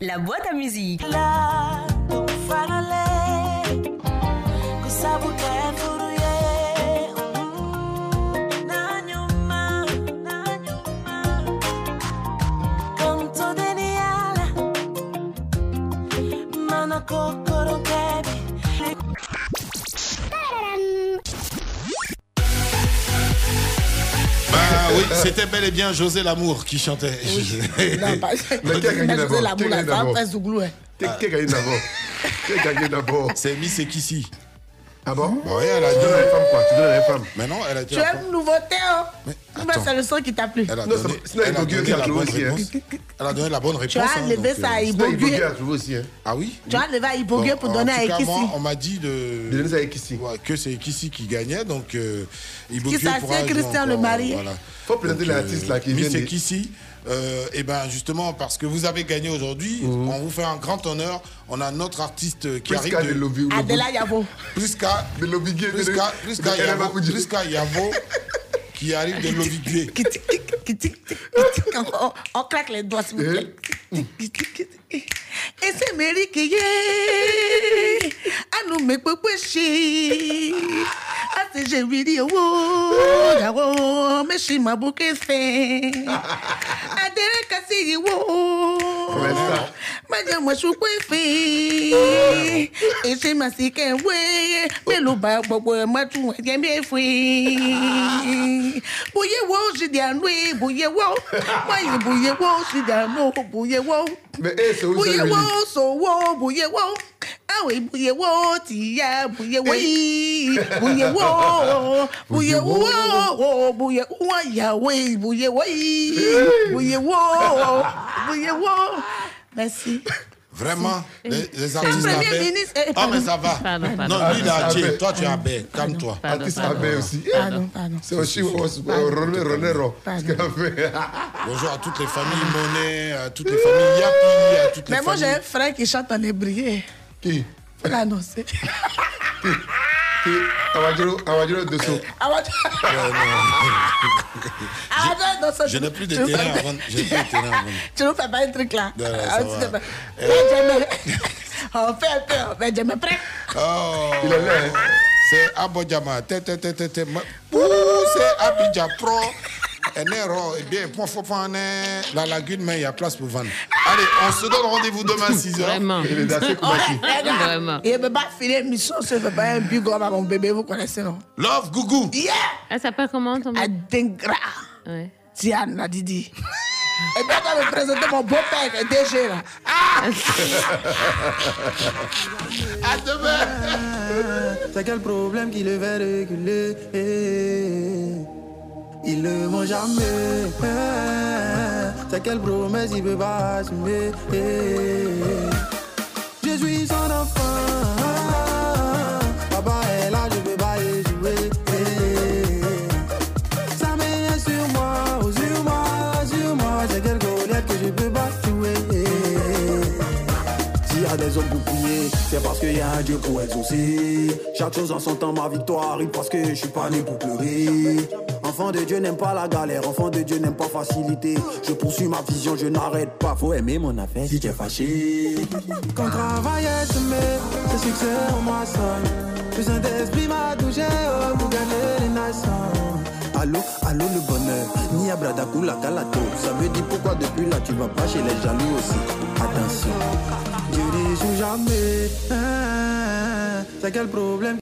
La boîte à musique. Oui, C'était bel et bien José Lamour qui chantait. Non, pas- Mais qui a gagné Mais d'abord? José Lamour, Zouglou, a gagné d'abord? Qui a gagné d'abord? C'est Miss Ekissi. Ah bon Bah oui, elle a Tu donnes à les dit. femmes quoi Tu donnes à les femmes Mais non, elle a dit. Tu as une nouveauté, hein Mais c'est le son qui t'a plu. Elle a Non, donné, sinon, elle a donné qui la bonne aussi, hein. réponse. Elle a donné la bonne réponse. Tu as hein, levé ça à euh, Ibogué. Aussi. Hein. Ah oui Tu as levé à Ibogué pour donner à Ekissi. on m'a dit de... De donner ça à Ekissi. Que c'est Ekissi qui gagnait, donc euh, Ibogué Qui pourra c'est jouer Christian le marié. Voilà. Faut présenter l'artiste là qui Miss vient de- Ekissi, euh, et ben justement parce que vous avez gagné aujourd'hui, Mhm. on vous fait un grand honneur. On a notre artiste qui Plus arrive qu'à de Lobi- Adela Yavo. plus qu'à De Lobigué. plus qu'à plus qu'à Yavo, plus qu'à Yavo, qui arrive de Lovigué. on claque les doigts, s'il vous plaît. Et c'est Mary qui est. À nous, mais quoi, quoi, chi. À c'est j'ai vu dire, oh, oh, mais je m'a bouquet fait. À des cassis, oh. Madia, moi, je suis quoi, fait. Et c'est ma sique, ouais. Mais le bas, bobo, ma tout, bien, bien, fait. Bouillé, wo, j'ai dit à bùyẹ̀wò sòwò bùyẹ̀wò àwẹ̀ bùyẹ̀wò tìyà bùyẹ̀wò yìí bùyẹ̀wò bùyẹ̀wò bùyẹ̀wò àyàwó bùyẹ̀wò yìí bùyẹ̀wò bùyẹ̀wò merci. Vraiment, les, les Le artistes ministre, eh, Ah, mais ça va. Pardon, pardon. Non, lui, il a abbé. Toi, tu es abbé. Calme-toi. Artiste. Abbé aussi. Pardon, pardon. C'est aussi René fait? Bonjour à toutes les familles Monet, à toutes les familles Yapi, à toutes les Mais moi, j'ai familles. un frère qui chante en hébreu. Qui? Faut l'annoncer. Awadjiro Dosso. Non, ça, Je n'ai plus de terrain vendre. Tu nous fais pas un truc là? Ah. Euh. On fait un peu, on fait j'aime prêt. Oh, Il est là, c'est Abodjama. C'est Abidja Pro. Enero, eh bien, point point, la lagune, mais il y a place pour vendre. Allez, on se donne rendez-vous demain à 6h. Vraiment. Il est dansé comme Ouais, ça. les gars, Vraiment. Il ne peut pas un big up à mon bébé, vous connaissez, non? Love Gougou. Yeah! Elle s'appelle comment ton Adengra. Ouais. Diane l'a Didi. Et toi, tu vas me présenter mon beau-père, DG, là. À demain. C'est quel problème qui le fait reculer Il ne ment jamais. C'est quelle promesse il peut pas assumer. Je suis son enfant parce qu'il y a un Dieu pour exaucer. Chaque chose en son temps, ma victoire arrive parce que je suis pas né pour pleurer. Enfant de Dieu n'aime pas la galère, enfant de Dieu n'aime pas facilité. Je poursuis ma vision, je n'arrête pas. Faut aimer mon affaire si tu es fâché. Quand travail est semé, ce succès moi seul. Le Saint-Esprit m'a touché oh, pour gagner les nations. Allô, allô le bonheur, ni à Bradakou la calato. Ça veut dire pourquoi depuis là tu vas pas chez les jaloux aussi? Attention, Dieu ne joue jamais. hein, C'est quel problème?